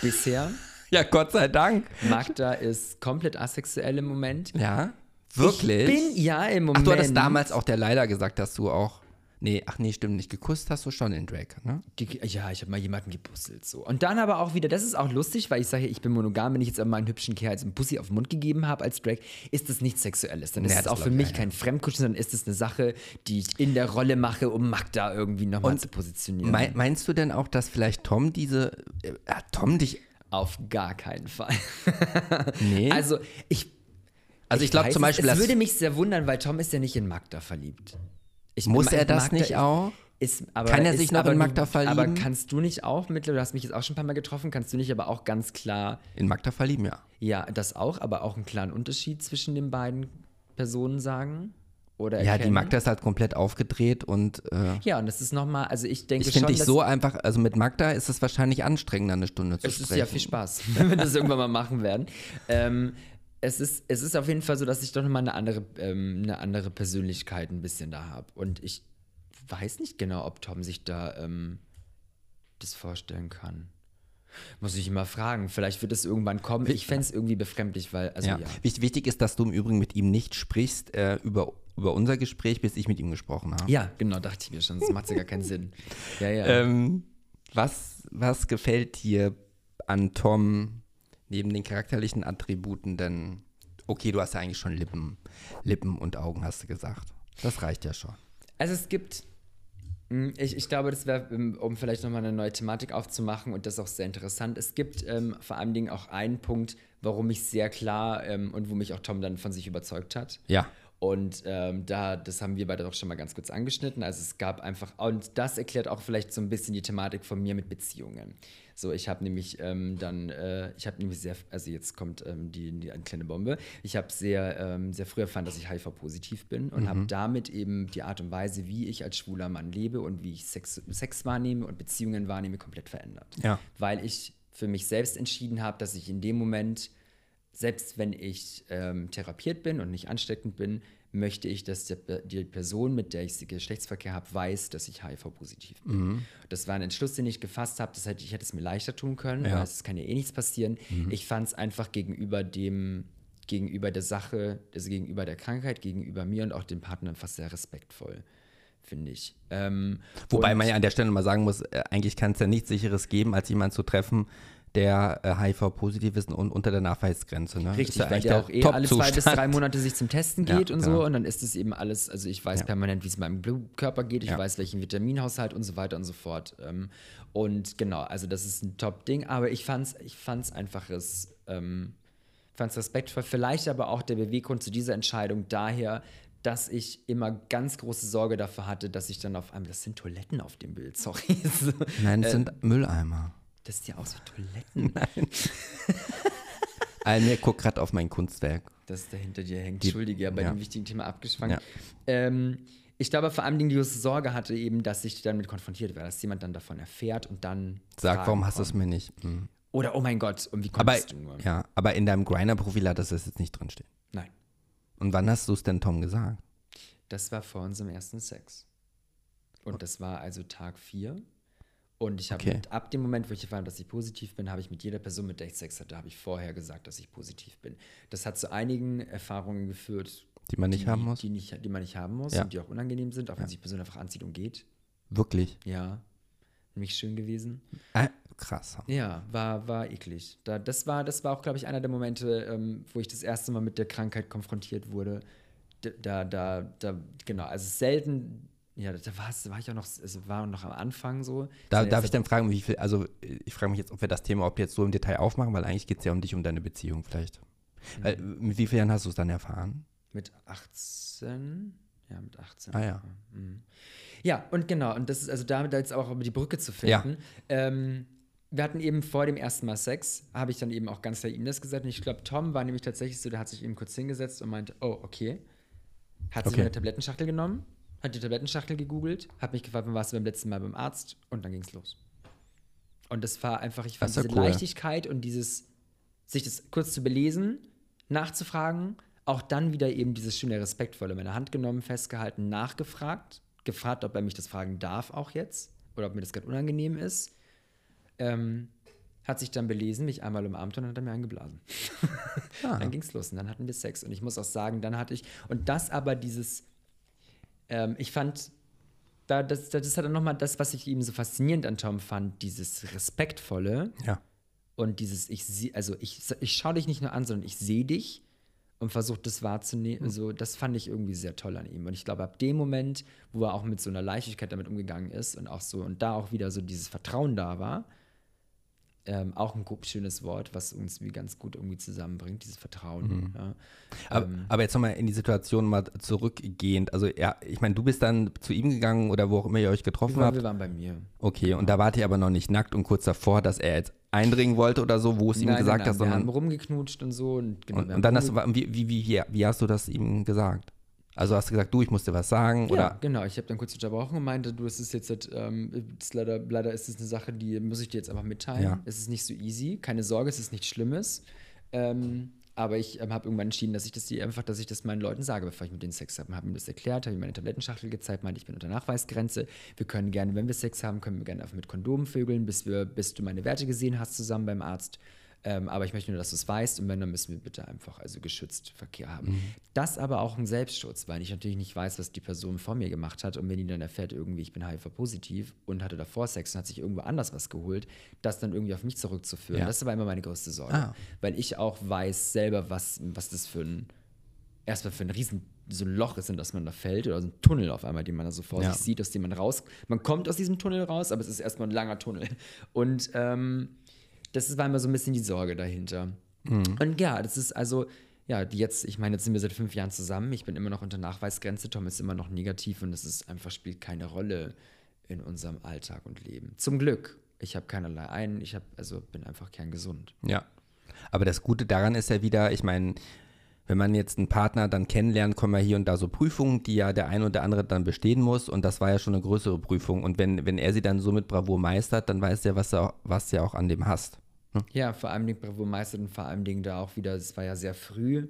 Bisher. ja, Gott sei Dank. Magda ist komplett asexuell im Moment. Ja, wirklich? Ich bin ja im Moment. Ach, du hattest damals auch der Leider gesagt, dass du auch Nee, ach nee, stimmt nicht. Geküsst hast du schon in Drag, ne? Ja, ich habe mal jemanden gebusselt so. Und dann aber auch wieder, das ist auch lustig, weil ich sage, ich bin monogam, wenn ich jetzt mal einen hübschen Kerl als einen Pussy auf den Mund gegeben habe als Drag, ist das nichts Sexuelles. Dann ist es auch für mich kein ja. Fremdkuschen, sondern ist es eine Sache, die ich in der Rolle mache, um Magda irgendwie nochmal zu positionieren. Mein, meinst du denn auch, dass vielleicht Tom diese, äh, Tom dich... Auf gar keinen Fall. nee. Also, ich also ich, ich glaube zum Beispiel. Es würde mich sehr wundern, weil Tom ist ja nicht in Magda verliebt. Ich Muss er das Magda nicht auch? Ist, aber, Kann er sich noch in Magda verlieben? Aber kannst du nicht auch mittlerweile, du hast mich jetzt auch schon ein paar Mal getroffen, kannst du nicht aber auch ganz klar. In Magda verlieben, ja. Ja, das auch, aber auch einen klaren Unterschied zwischen den beiden Personen sagen? Oder ja, die Magda ist halt komplett aufgedreht und. Äh, ja, und das ist nochmal, also ich denke ich schon. Ich finde dich so einfach, also mit Magda ist es wahrscheinlich anstrengender, eine Stunde zu es sprechen. Es ist ja viel Spaß, wenn wir das irgendwann mal machen werden. Ähm, es ist, es ist auf jeden Fall so, dass ich doch nochmal eine andere, ähm, eine andere Persönlichkeit ein bisschen da habe. Und ich weiß nicht genau, ob Tom sich da ähm, das vorstellen kann. Muss ich immer fragen. Vielleicht wird es irgendwann kommen. Ich fände es irgendwie befremdlich, weil, also ja. ja. Wichtig ist, dass du im Übrigen mit ihm nicht sprichst äh, über, über unser Gespräch, bis ich mit ihm gesprochen habe. Ja, genau, dachte ich mir schon. Das macht ja gar keinen Sinn. Ja, ja. Ähm, was, was gefällt dir an Tom neben den charakterlichen Attributen denn? Okay, du hast ja eigentlich schon Lippen, Lippen und Augen, hast du gesagt. Das reicht ja schon. Also es gibt hm, ich, ich, glaube, das wäre, ähm, um vielleicht nochmal eine neue Thematik aufzumachen und das ist auch sehr interessant. Es gibt ähm, vor allen Dingen auch einen Punkt, warum ich sehr klar ähm, und wo mich auch Tom dann von sich überzeugt hat. Ja. Und ähm, da, das haben wir beide auch schon mal ganz kurz angeschnitten. Also es gab einfach, und das erklärt auch vielleicht so ein bisschen die Thematik von mir mit Beziehungen. So, ich habe nämlich ähm, dann, äh, ich habe nämlich sehr, also jetzt kommt ähm, die, die eine kleine Bombe. Ich habe sehr, ähm, sehr früh erfahren, dass ich HIV-positiv bin und mhm. habe damit eben die Art und Weise, wie ich als schwuler Mann lebe und wie ich Sex, Sex wahrnehme und Beziehungen wahrnehme, komplett verändert. Ja. Weil ich für mich selbst entschieden habe, dass ich in dem Moment selbst wenn ich ähm, therapiert bin und nicht ansteckend bin, möchte ich, dass die, die Person, mit der ich Geschlechtsverkehr habe, weiß, dass ich HIV-positiv bin. Mhm. Das war ein Entschluss, den ich gefasst habe. Das hätte, ich hätte es mir leichter tun können, ja. weil es kann ja eh nichts passieren. Mhm. Ich fand es einfach gegenüber dem, gegenüber der Sache, also gegenüber der Krankheit, gegenüber mir und auch dem Partner fast sehr respektvoll finde ich. Ähm, Wobei man ja an der Stelle mal sagen muss, äh, eigentlich kann es ja nichts sicheres geben, als jemanden zu treffen, der äh, HIV-positiv ist und unter der Nachweisgrenze. Ne? Richtig, ja weil der auch eh alle zwei bis drei Monate sich zum Testen geht ja, und genau. so. Und dann ist es eben alles, also ich weiß ja. permanent, wie es meinem Blutkörper geht, ich weiß, welchen Vitaminhaushalt und so weiter und so fort. Ähm, und genau, also das ist ein Top-Ding, aber ich fand es ich fand's einfach ähm, fand's respektvoll. Vielleicht aber auch der Beweggrund zu dieser Entscheidung daher, dass ich immer ganz große Sorge dafür hatte, dass ich dann auf einmal, das sind Toiletten auf dem Bild, sorry. Nein, das äh, sind Mülleimer. Das ist ja auch so Toiletten. Nein. Almir guckt gerade auf mein Kunstwerk. Das da hinter dir hängt. Entschuldige, ja, bei ja. dem wichtigen Thema abgeschwankt. Ja. Ähm, ich glaube vor allem die Sorge hatte eben, dass ich damit konfrontiert werde, dass jemand dann davon erfährt und dann. Sag, warum hast du es mir nicht? Hm. Oder oh mein Gott, und wie kommst du nur? Ja, aber in deinem Grinder-Profil hat das jetzt nicht drinstehen. Nein. Und wann hast du es denn Tom gesagt? Das war vor unserem ersten Sex. Und das war also Tag 4. Und ich habe okay. ab dem Moment, wo ich erfahren habe, dass ich positiv bin, habe ich mit jeder Person, mit der ich Sex hatte, habe ich vorher gesagt, dass ich positiv bin. Das hat zu einigen Erfahrungen geführt, die man nicht die, haben muss. Die, nicht, die man nicht haben muss ja. und die auch unangenehm sind, auch wenn sich die Person einfach anzieht und geht. Wirklich? Ja. Nämlich schön gewesen. Äh, krass. Ja, war, war eklig. Da, das, war, das war auch, glaube ich, einer der Momente, ähm, wo ich das erste Mal mit der Krankheit konfrontiert wurde. Da, da, da, genau. Also selten ja, da war, war ich auch noch, es war noch am Anfang so. Da, darf ich dann fragen, wie viel, also ich frage mich jetzt, ob wir das Thema ob jetzt so im Detail aufmachen, weil eigentlich geht es ja um dich, um deine Beziehung vielleicht. Mhm. Weil, mit wie vielen Jahren hast du es dann erfahren? Mit 18. Ja, mit 18. Ah ja. Mhm. Ja, und genau, und das ist also damit jetzt auch über die Brücke zu finden. Ja. Ähm, wir hatten eben vor dem ersten Mal Sex, habe ich dann eben auch ganz klar ihm das gesagt. Und ich glaube, Tom war nämlich tatsächlich so, der hat sich eben kurz hingesetzt und meinte, oh, okay. Hat sich okay. eine Tablettenschachtel genommen hat die Tablettenschachtel gegoogelt, hat mich gefragt, wann warst du beim letzten Mal beim Arzt und dann ging es los. Und das war einfach, ich fand diese cool. Leichtigkeit und dieses, sich das kurz zu belesen, nachzufragen, auch dann wieder eben dieses schöne Respektvolle, meine Hand genommen, festgehalten, nachgefragt, gefragt, ob er mich das fragen darf auch jetzt oder ob mir das gerade unangenehm ist. Ähm, hat sich dann belesen, mich einmal umarmt und dann hat er mir eingeblasen. Ah. dann ging es los und dann hatten wir Sex. Und ich muss auch sagen, dann hatte ich, und das aber dieses, ähm, ich fand, da, das, das hat dann nochmal das, was ich eben so faszinierend an Tom fand, dieses Respektvolle. Ja. Und dieses, ich sehe, also ich, ich schaue dich nicht nur an, sondern ich sehe dich und versuche das wahrzunehmen. Mhm. Also, das fand ich irgendwie sehr toll an ihm. Und ich glaube, ab dem Moment, wo er auch mit so einer Leichtigkeit damit umgegangen ist und auch so, und da auch wieder so dieses Vertrauen da war, ähm, auch ein schönes Wort, was uns wie ganz gut irgendwie zusammenbringt, dieses Vertrauen. Mhm. Ja. Aber, ähm, aber, jetzt nochmal in die Situation mal zurückgehend. Also ja, ich meine, du bist dann zu ihm gegangen oder wo auch immer ihr euch getroffen wir habt. Wir waren bei mir. Okay, genau. und da wart ihr aber noch nicht nackt und kurz davor, dass er jetzt eindringen wollte oder so, wo es ihm gesagt nein, hast, sondern. Wir haben rumgeknutscht und so. Und, genau, und, und dann hast du, wie, wie, wie, wie hast du das ihm gesagt? Also hast du gesagt, du, ich muss dir was sagen? Oder? Ja, genau. Ich habe dann kurz unterbrochen und meinte, du, es ist jetzt, ähm, ist leider, leider ist es eine Sache, die muss ich dir jetzt einfach mitteilen. Ja. Es ist nicht so easy. Keine Sorge, es ist nichts Schlimmes. Ähm, aber ich ähm, habe irgendwann entschieden, dass ich das die einfach, dass ich das meinen Leuten sage, bevor ich mit denen Sex habe. Habe ihm das erklärt, habe ihm meine Tablettenschachtel gezeigt, meinte, ich bin unter Nachweisgrenze. Wir können gerne, wenn wir Sex haben, können wir gerne einfach mit Kondomen vögeln, bis wir, bis du meine Werte gesehen hast zusammen beim Arzt. Ähm, aber ich möchte nur, dass du es weißt und wenn, dann müssen wir bitte einfach also geschützt Verkehr haben. Mhm. Das aber auch ein Selbstschutz, weil ich natürlich nicht weiß, was die Person vor mir gemacht hat und wenn die dann erfährt, irgendwie, ich bin HIV-positiv und hatte davor Sex und hat sich irgendwo anders was geholt, das dann irgendwie auf mich zurückzuführen. Ja. Das ist aber immer meine größte Sorge, ah. weil ich auch weiß selber, was, was das für ein, erstmal für ein riesen so ein Loch ist, in das man da fällt, oder so ein Tunnel auf einmal, den man da so vor ja. sich sieht, aus dem man raus. Man kommt aus diesem Tunnel raus, aber es ist erstmal ein langer Tunnel. Und ähm, das war immer so ein bisschen die Sorge dahinter. Mhm. Und ja, das ist also, ja, jetzt, ich meine, jetzt sind wir seit fünf Jahren zusammen. Ich bin immer noch unter Nachweisgrenze. Tom ist immer noch negativ und das ist einfach, spielt keine Rolle in unserem Alltag und Leben. Zum Glück. Ich habe keinerlei ein, ich habe, also bin einfach kerngesund. Ja. Aber das Gute daran ist ja wieder, ich meine, wenn man jetzt einen Partner dann kennenlernt, kommen ja hier und da so Prüfungen, die ja der eine oder andere dann bestehen muss. Und das war ja schon eine größere Prüfung. Und wenn, wenn er sie dann so mit Bravour meistert, dann weiß er, was er, was er auch an dem hasst. Hm? Ja, vor allem Dingen Bravo meistert und vor allem Dingen da auch wieder, es war ja sehr früh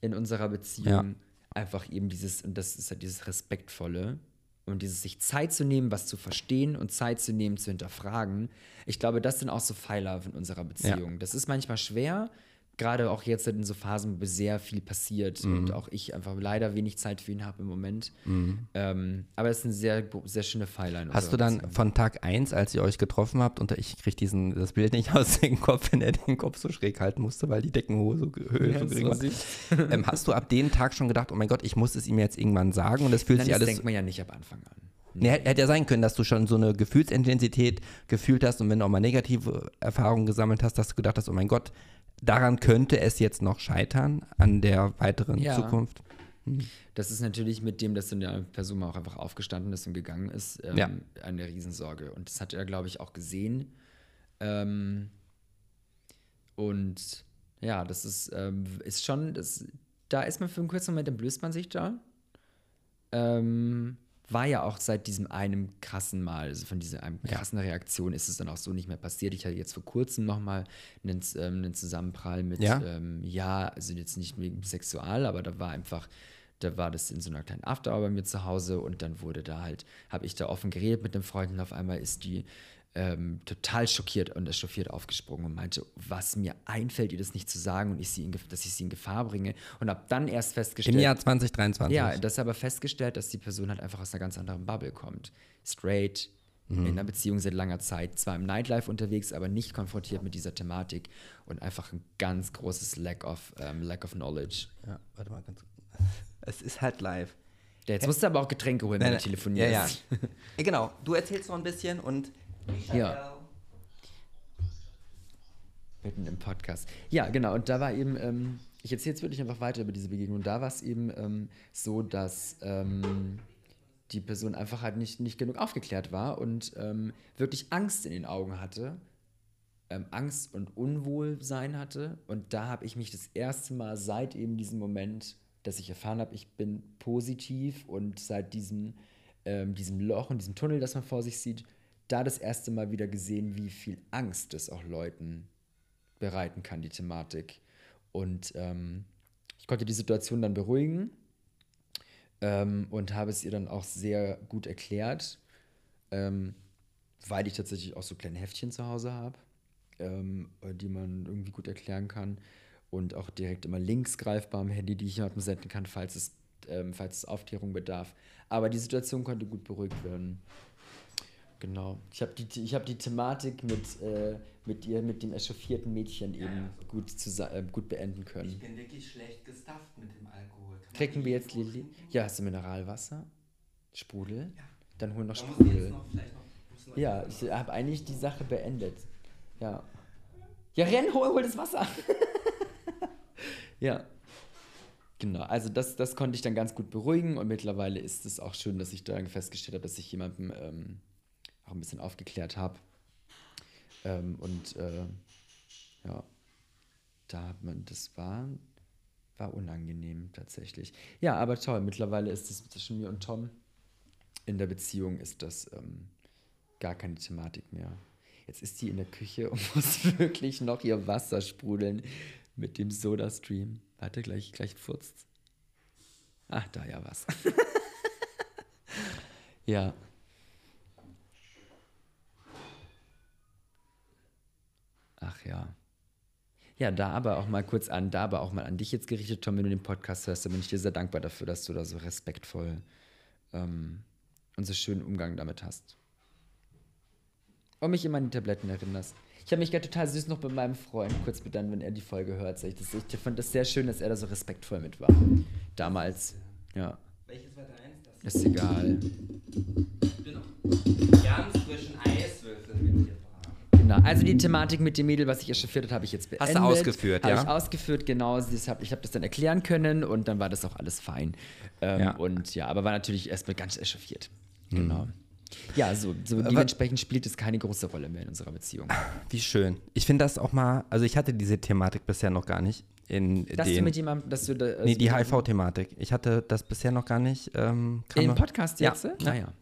in unserer Beziehung, ja. einfach eben dieses, und das ist ja dieses Respektvolle und dieses sich Zeit zu nehmen, was zu verstehen und Zeit zu nehmen, zu hinterfragen. Ich glaube, das sind auch so Pfeiler in unserer Beziehung. Ja. Das ist manchmal schwer, gerade auch jetzt in so Phasen, wo sehr viel passiert mhm. und auch ich einfach leider wenig Zeit für ihn habe im Moment. Mhm. Ähm, aber es ist eine sehr, sehr schöne Pfeiler. Hast du dann von Tag 1, als ihr euch getroffen habt, und ich kriege das Bild nicht aus dem Kopf, wenn er den Kopf so schräg halten musste, weil die Deckenhöhe so, Höhe ja, so gering war. ähm, hast du ab dem Tag schon gedacht, oh mein Gott, ich muss es ihm jetzt irgendwann sagen und das fühlt Nein, sich alles. Das denkt man ja nicht ab Anfang an. Nee, hätte ja sein können, dass du schon so eine Gefühlsintensität gefühlt hast und wenn du auch mal negative Erfahrungen gesammelt hast, dass du gedacht hast, oh mein Gott, daran könnte es jetzt noch scheitern, an der weiteren ja. Zukunft. Hm. Das ist natürlich mit dem, dass dann der Person auch einfach aufgestanden ist und gegangen ist, ähm, ja. eine Riesensorge. Und das hat er, glaube ich, auch gesehen. Ähm, und ja, das ist, ähm, ist schon, das, da ist man für einen kurzen Moment, entblößt man sich da. Ähm, war ja auch seit diesem einem krassen Mal, also von dieser einem krassen ja. Reaktion ist es dann auch so nicht mehr passiert. Ich hatte jetzt vor kurzem nochmal einen, ähm, einen Zusammenprall mit, ja? Ähm, ja, also jetzt nicht wegen sexual, aber da war einfach, da war das in so einer kleinen Afterhour bei mir zu Hause und dann wurde da halt, habe ich da offen geredet mit einem Freund und auf einmal ist die ähm, total schockiert und echauffiert aufgesprungen und meinte, was mir einfällt, ihr das nicht zu sagen und ich sie in, dass ich sie in Gefahr bringe. Und habe dann erst festgestellt. Im Jahr 2023. Ja, das aber festgestellt, dass die Person halt einfach aus einer ganz anderen Bubble kommt. Straight, mhm. in einer Beziehung seit langer Zeit, zwar im Nightlife unterwegs, aber nicht konfrontiert mit dieser Thematik und einfach ein ganz großes Lack of, ähm, lack of Knowledge. Ja, warte mal ganz. Es ist halt live. Ja, jetzt musst du aber auch Getränke holen, wenn du telefonierst. Ja, ja. genau, du erzählst noch ein bisschen und ja. Mitten im Podcast. Ja, genau. Und da war eben, ähm, ich erzähle jetzt wirklich einfach weiter über diese Begegnung. Da war es eben ähm, so, dass ähm, die Person einfach halt nicht, nicht genug aufgeklärt war und ähm, wirklich Angst in den Augen hatte. Ähm, Angst und Unwohlsein hatte. Und da habe ich mich das erste Mal seit eben diesem Moment, dass ich erfahren habe, ich bin positiv und seit diesem, ähm, diesem Loch und diesem Tunnel, das man vor sich sieht, da das erste Mal wieder gesehen, wie viel Angst es auch Leuten bereiten kann, die Thematik. Und ähm, ich konnte die Situation dann beruhigen ähm, und habe es ihr dann auch sehr gut erklärt, ähm, weil ich tatsächlich auch so kleine Heftchen zu Hause habe, ähm, die man irgendwie gut erklären kann und auch direkt immer Links greifbar am Handy, die ich jemandem senden kann, falls es, ähm, falls es Aufklärung bedarf. Aber die Situation konnte gut beruhigt werden. Genau. Ich habe die, hab die Thematik mit, äh, mit ihr, mit dem echauffierten Mädchen eben ja, gut, äh, gut beenden können. Ich bin wirklich schlecht gestafft mit dem Alkohol. Kann Trinken wir jetzt Lilly? Ja, hast du Mineralwasser? Sprudel? Ja. Dann holen noch Sprudel. Noch, noch, ja, ich habe eigentlich die Sache beendet. Ja. Ja, renn, hol, hol das Wasser. ja. Genau, also das, das konnte ich dann ganz gut beruhigen und mittlerweile ist es auch schön, dass ich da festgestellt habe, dass ich jemandem ähm, auch ein bisschen aufgeklärt habe. Ähm, und äh, ja, da hat man, das war, war unangenehm tatsächlich. Ja, aber toll, mittlerweile ist es zwischen mir und Tom in der Beziehung ist das ähm, gar keine Thematik mehr. Jetzt ist die in der Küche und muss wirklich noch ihr Wasser sprudeln. Mit dem Soda-Stream. Warte, gleich, gleich furzt. Ach, da ja was. ja. Ach ja. Ja, da aber auch mal kurz an, da aber auch mal an dich jetzt gerichtet, Tom, wenn du den Podcast hörst, dann bin ich dir sehr dankbar dafür, dass du da so respektvoll ähm, und so schönen Umgang damit hast. Und mich immer an die Tabletten erinnerst. Ich habe mich gerade total süß noch bei meinem Freund kurz bedankt, wenn er die Folge hört. Ich, das, ich fand das sehr schön, dass er da so respektvoll mit war. Damals. Ja. Welches war deins? Ist egal. Genau. Ganz frischen Eiswürfel mit dir Genau. Also die Thematik mit dem Mädel, was ich echauffiert habe, habe ich jetzt beendet. Hast du ausgeführt, habe ja? ich ausgeführt, genau. Ich habe ich hab das dann erklären können und dann war das auch alles fein. Ähm, Ja. Und ja, aber war natürlich erstmal ganz echauffiert. Genau. Ja, so, so dementsprechend spielt es keine große Rolle mehr in unserer Beziehung. Wie schön. Ich finde das auch mal, also ich hatte diese Thematik bisher noch gar nicht. In Dass den, du mit jemandem, dass du da, also nee, die HIV-Thematik. Ich hatte das bisher noch gar nicht. Ähm, Im Podcast jetzt? ja. Naja.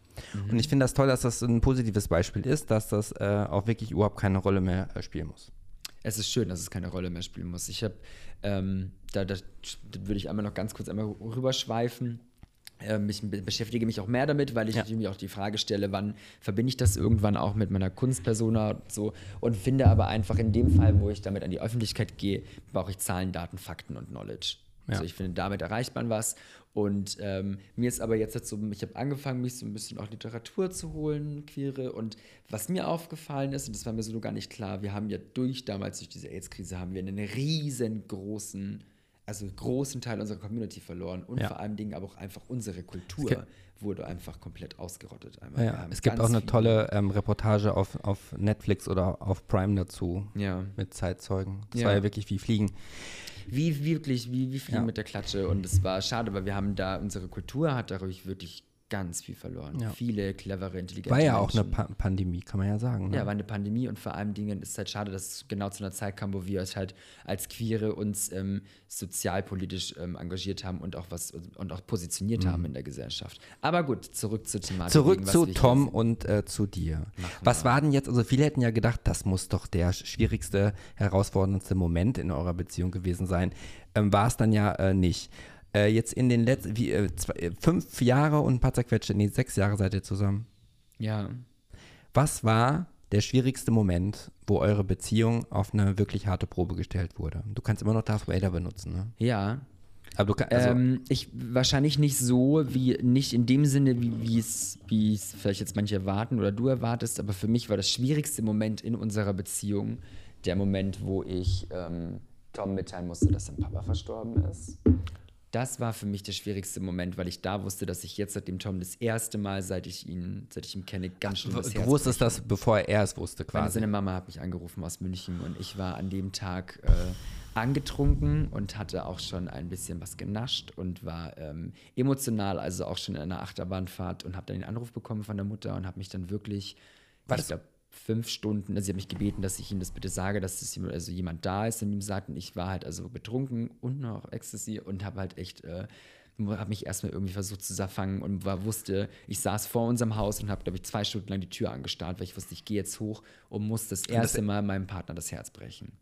Und ich finde das toll, dass das ein positives Beispiel ist, dass das äh, auch wirklich überhaupt keine Rolle mehr äh, spielen muss. Es ist schön, dass es keine Rolle mehr spielen muss. Ich habe, ähm, da, da, da würde ich einmal noch ganz kurz einmal rüberschweifen. Ähm, ich be- beschäftige mich auch mehr damit, weil ich Ja. natürlich mir auch die Frage stelle, wann verbinde ich das irgendwann auch mit meiner Kunstpersona so und finde aber einfach in dem Fall, wo ich damit an die Öffentlichkeit gehe, brauche ich Zahlen, Daten, Fakten und Knowledge. Ja. Also ich finde, damit erreicht man was. Und ähm, mir ist aber jetzt so, ich habe angefangen, mich so ein bisschen auch Literatur zu holen, queere. Und was mir aufgefallen ist, und das war mir so gar nicht klar, wir haben ja durch, damals durch diese AIDS-Krise, haben wir einen riesengroßen, also großen Teil unserer Community verloren. Und Ja. vor allem Dingen aber auch einfach unsere Kultur gibt- wurde einfach komplett ausgerottet. Einmal. Ja, es gibt auch eine tolle ähm, Reportage auf, auf Netflix oder auf Prime dazu Ja. mit Zeitzeugen. Das war ja wirklich wie Fliegen. Wie wirklich, wie, wie fliegen Ja. mit der Klatsche. Und es war schade, weil wir haben da, unsere Kultur hat dadurch wirklich ganz viel verloren. Ja. Eine clever, intelligente War ja auch eine Menschen. pa Pandemie, kann man ja sagen. Ne? Ja, war eine Pandemie und vor allem Dingen ist es halt schade, dass es genau zu einer Zeit kam, wo wir uns halt als Queere uns ähm, sozialpolitisch ähm, engagiert haben und auch was und auch positioniert haben in der Gesellschaft. Aber gut, zurück zur Thematik. Mhm. Zurück wegen zu Tom und äh, zu dir. Was war denn jetzt, also viele hätten ja gedacht, das muss doch der schwierigste, herausforderndste Moment in eurer Beziehung gewesen sein. Ähm, war es dann ja äh, nicht. Äh, jetzt in den letzten, wie, äh, zwei, äh, fünf Jahre und ein paar zerquetschte, nee, sechs Jahre seid ihr zusammen. Ja, Was war der schwierigste Moment, wo eure Beziehung auf eine wirklich harte Probe gestellt wurde? Du kannst immer noch Darth Vader benutzen, ne? ja. Aber du kannst, also, ähm, ich wahrscheinlich nicht so, wie nicht in dem Sinne, wie wie es wie es vielleicht jetzt manche erwarten oder du erwartest, aber für mich war das schwierigste Moment in unserer Beziehung der Moment, wo ich ähm, Tom mitteilen musste, dass sein Papa verstorben ist. Das war für mich der schwierigste Moment, weil ich da wusste, dass ich jetzt seit dem Tom das erste Mal, seit ich ihn, seit ich ihn kenne, ganz schön das du Herz wusstest breche. das, bevor er es wusste, Meine, quasi. seine Mama hat mich angerufen aus München und ich war an dem Tag äh, angetrunken und hatte auch schon ein bisschen was genascht und war ähm, emotional, also auch schon in einer Achterbahnfahrt und habe dann den Anruf bekommen von der Mutter und habe mich dann wirklich, War das- glaube, fünf Stunden, also sie hat mich gebeten, dass ich ihnen das bitte sage, dass es jemand, also jemand da ist und ihm sagt, und ich war halt also betrunken und noch Ecstasy und habe halt echt äh, habe mich erstmal irgendwie versucht zu fangen und war, wusste, ich saß vor unserem Haus und habe, glaube ich, zwei Stunden lang die Tür angestarrt, weil ich wusste, ich gehe jetzt hoch und muss das erste Mal meinem Partner das Herz brechen.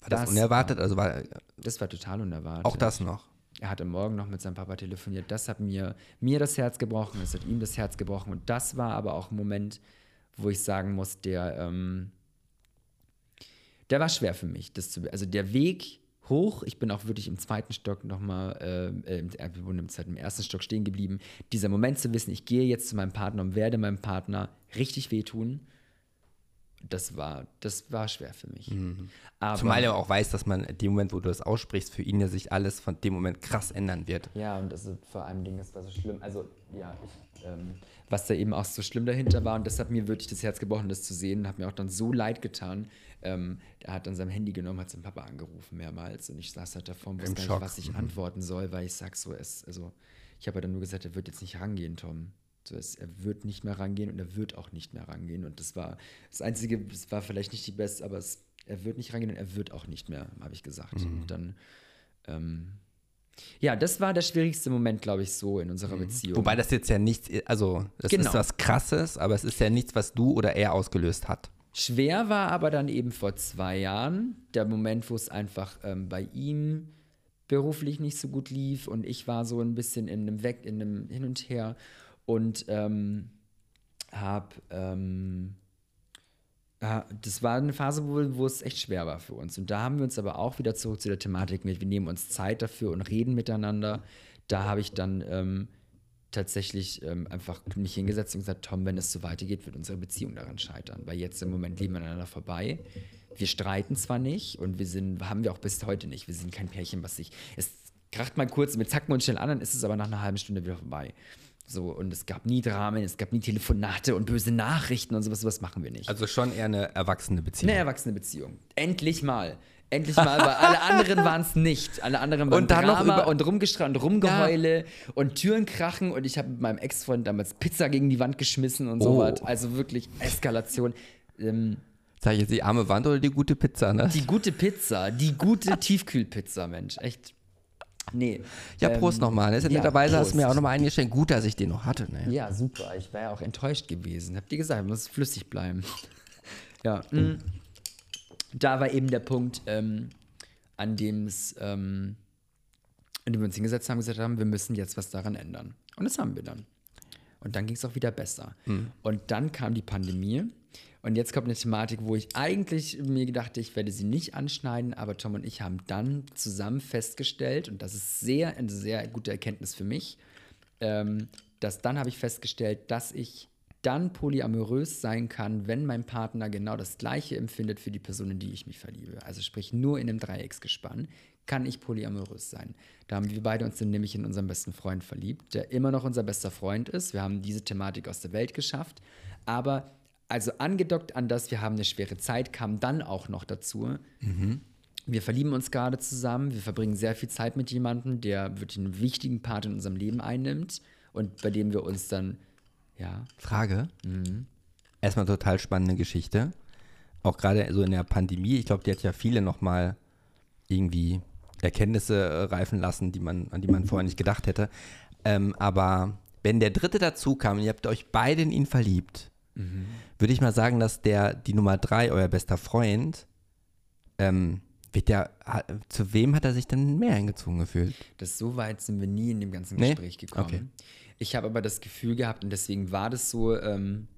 War das, das unerwartet? Also war Das war total unerwartet. auch das noch. Er hat am Morgen noch mit seinem Papa telefoniert. Das hat mir, mir das Herz gebrochen, es hat ihm das Herz gebrochen. Und das war aber auch ein Moment, wo ich sagen muss, der, ähm, der war schwer für mich. Das zu, also der Weg hoch, ich bin auch wirklich im zweiten Stock nochmal, äh, im- äh, im, im ersten Stock stehen geblieben. Dieser Moment zu wissen, ich gehe jetzt zu meinem Partner und werde meinem Partner richtig wehtun, das war, das war schwer für mich. Aber, Zumal er auch weiß, dass man in dem Moment, wo du das aussprichst, für ihn ja sich alles von dem Moment krass ändern wird. Ja, und das ist vor allem Ding, das war so schlimm. Also, ja, ich, ähm, was da eben auch so schlimm dahinter war, und das hat mir wirklich das Herz gebrochen, das zu sehen, hat mir auch dann so leid getan. Ähm, er hat dann sein Handy genommen, hat seinen Papa angerufen mehrmals und ich saß halt davor und wusste gar nicht, was ich antworten soll, weil ich sag so, es, also, ich habe dann nur gesagt, er wird jetzt nicht rangehen, Tom. So, es, er wird nicht mehr rangehen und er wird auch nicht mehr rangehen. Und das war das Einzige, es war vielleicht nicht die beste, aber es, er wird nicht rangehen und er wird auch nicht mehr, habe ich gesagt. Mhm. Und dann, ähm, ja, das war der schwierigste Moment, glaube ich, so in unserer Beziehung. Mhm. Wobei das jetzt ja nichts, also es Genau. ist was Krasses, aber es ist ja nichts, was du oder er ausgelöst hat. Schwer war aber dann eben vor zwei Jahren der Moment, wo es einfach ähm, bei ihm beruflich nicht so gut lief und ich war so ein bisschen in einem Weg, in einem Hin und Her und ähm, habe ähm, äh, das war eine Phase, wo, wo es echt schwer war für uns. Und da haben wir uns aber auch wieder zurück zu der Thematik mit, wir nehmen uns Zeit dafür und reden miteinander. Da habe ich dann ähm, tatsächlich ähm, einfach mich hingesetzt und gesagt, Tom, wenn es so weitergeht, wird unsere Beziehung daran scheitern. Weil jetzt im Moment leben wir aneinander vorbei. Wir streiten zwar nicht und wir sind, haben wir auch bis heute nicht. Wir sind kein Pärchen, was sich. Es kracht mal kurz, wir zacken uns schnell an, dann ist es aber nach einer halben Stunde wieder vorbei. So, und es gab nie Dramen, es gab nie Telefonate und böse Nachrichten und sowas, sowas machen wir nicht. Also schon eher eine erwachsene Beziehung. Eine erwachsene Beziehung. Endlich mal. Endlich mal, weil alle anderen waren es nicht. Alle anderen waren Und dann noch Drama über- und rumgeschreit und rumgeheule und Türen krachen und ich habe mit meinem Ex-Freund damals Pizza gegen die Wand geschmissen und Oh. sowas. Also wirklich Eskalation. Ähm, Sag ich jetzt die arme Wand oder die gute Pizza, ne? die gute Pizza, die gute Tiefkühlpizza, Mensch. Echt. Nee. ja, Prost Ähm, nochmal. Ne? ja, Netterweise hast du mir auch nochmal eingeschenkt. Gut, dass ich den noch hatte, ne? Ja, super. Ich wäre ja auch enttäuscht gewesen. Habt ihr gesagt, muss flüssig bleiben. ja. mm. Da war eben der Punkt, ähm, an dem es, ähm, an dem wir uns hingesetzt haben und gesagt haben, wir müssen jetzt was daran ändern. Und das haben wir dann. Und dann ging es auch wieder besser. Und dann kam die Pandemie. Und jetzt kommt eine Thematik, wo ich eigentlich mir gedacht, ich werde sie nicht anschneiden, aber Tom und ich haben dann zusammen festgestellt, und das ist sehr, eine sehr gute Erkenntnis für mich, ähm, dass dann habe ich festgestellt, dass ich dann polyamorös sein kann, wenn mein Partner genau das Gleiche empfindet für die Person, in die ich mich verliebe. Also sprich, nur in einem Dreiecksgespann kann ich polyamorös sein. Da haben wir beide uns dann nämlich in unseren besten Freund verliebt, der immer noch unser bester Freund ist. Wir haben diese Thematik aus der Welt geschafft. Aber also angedockt an das, wir haben eine schwere Zeit, kam dann auch noch dazu. Wir verlieben uns gerade zusammen, wir verbringen sehr viel Zeit mit jemandem, der wirklich einen wichtigen Part in unserem Leben einnimmt und bei dem wir uns dann, ja, Frage. Mhm. Erstmal total spannende Geschichte. Auch gerade so in der Pandemie. Ich glaube, die hat ja viele nochmal irgendwie Erkenntnisse äh, reifen lassen, die man, an die man vorher nicht gedacht hätte. Ähm, aber wenn der dritte dazu kam und ihr habt euch beide in ihn verliebt, Mhm. würde ich mal sagen, dass der, die Nummer drei, euer bester Freund, ähm, der, zu wem hat er sich denn mehr hingezogen gefühlt? das so weit sind wir nie in dem ganzen Nee? Gespräch gekommen. Okay. Ich habe aber das Gefühl gehabt und deswegen war das so, ähm,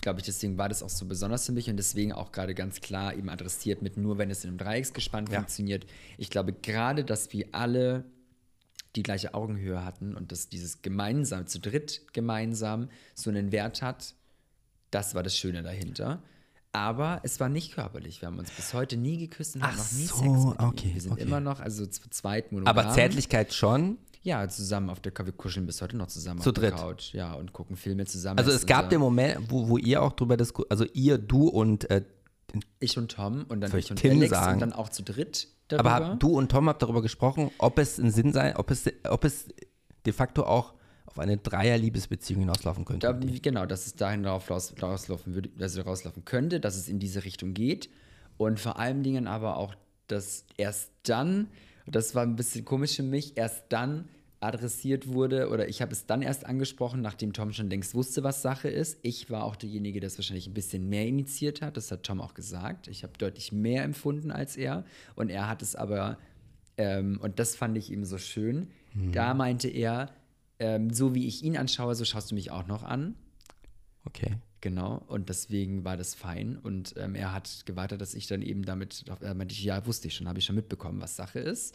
glaube ich, deswegen war das auch so besonders für mich und deswegen auch gerade ganz klar eben adressiert mit nur, wenn es in einem Dreiecksgespann Ja. funktioniert. Ich glaube gerade, dass wir alle die gleiche Augenhöhe hatten und dass dieses gemeinsam, zu dritt gemeinsam so einen Wert hat, das war das Schöne dahinter. Aber es war nicht körperlich. Wir haben uns bis heute nie geküsst und haben Ach noch nie so, Sex mit ihm. okay, Wir sind okay. immer noch, also zu zweit monogam. Aber Zärtlichkeit schon. Ja, zusammen auf der Couch. Wir kuscheln bis heute noch zusammen Zu auf der dritt. Couch. Ja, und gucken Filme zusammen. Also es gab den Moment, wo, wo ihr auch drüber diskutiert, also ihr, du und, äh, Ich und Tom und dann ich und Tim Alex sagen? und dann auch zu dritt darüber. aber hab, du und Tom habt darüber gesprochen, ob es ein Sinn sei, ob es, ob es de facto auch auf eine Dreier-Liebesbeziehung hinauslaufen könnte. Da, genau, dass es dahin rauslaufen würde, also rauslaufen könnte, dass es in diese Richtung geht. Und vor allen Dingen aber auch, dass erst dann, das war ein bisschen komisch für mich, erst dann adressiert wurde oder ich habe es dann erst angesprochen, nachdem Tom schon längst wusste, was Sache ist. Ich war auch derjenige, der es wahrscheinlich ein bisschen mehr initiiert hat. Das hat Tom auch gesagt. Ich habe deutlich mehr empfunden als er. Und er hat es aber, ähm, und das fand ich eben so schön, da meinte er, ähm, so wie ich ihn anschaue, so schaust du mich auch noch an. okay. Genau, und deswegen war das fein. Und ähm, er hat gewartet, dass ich dann eben damit, er meinte ich, ja, wusste ich schon, habe ich schon mitbekommen, was Sache ist.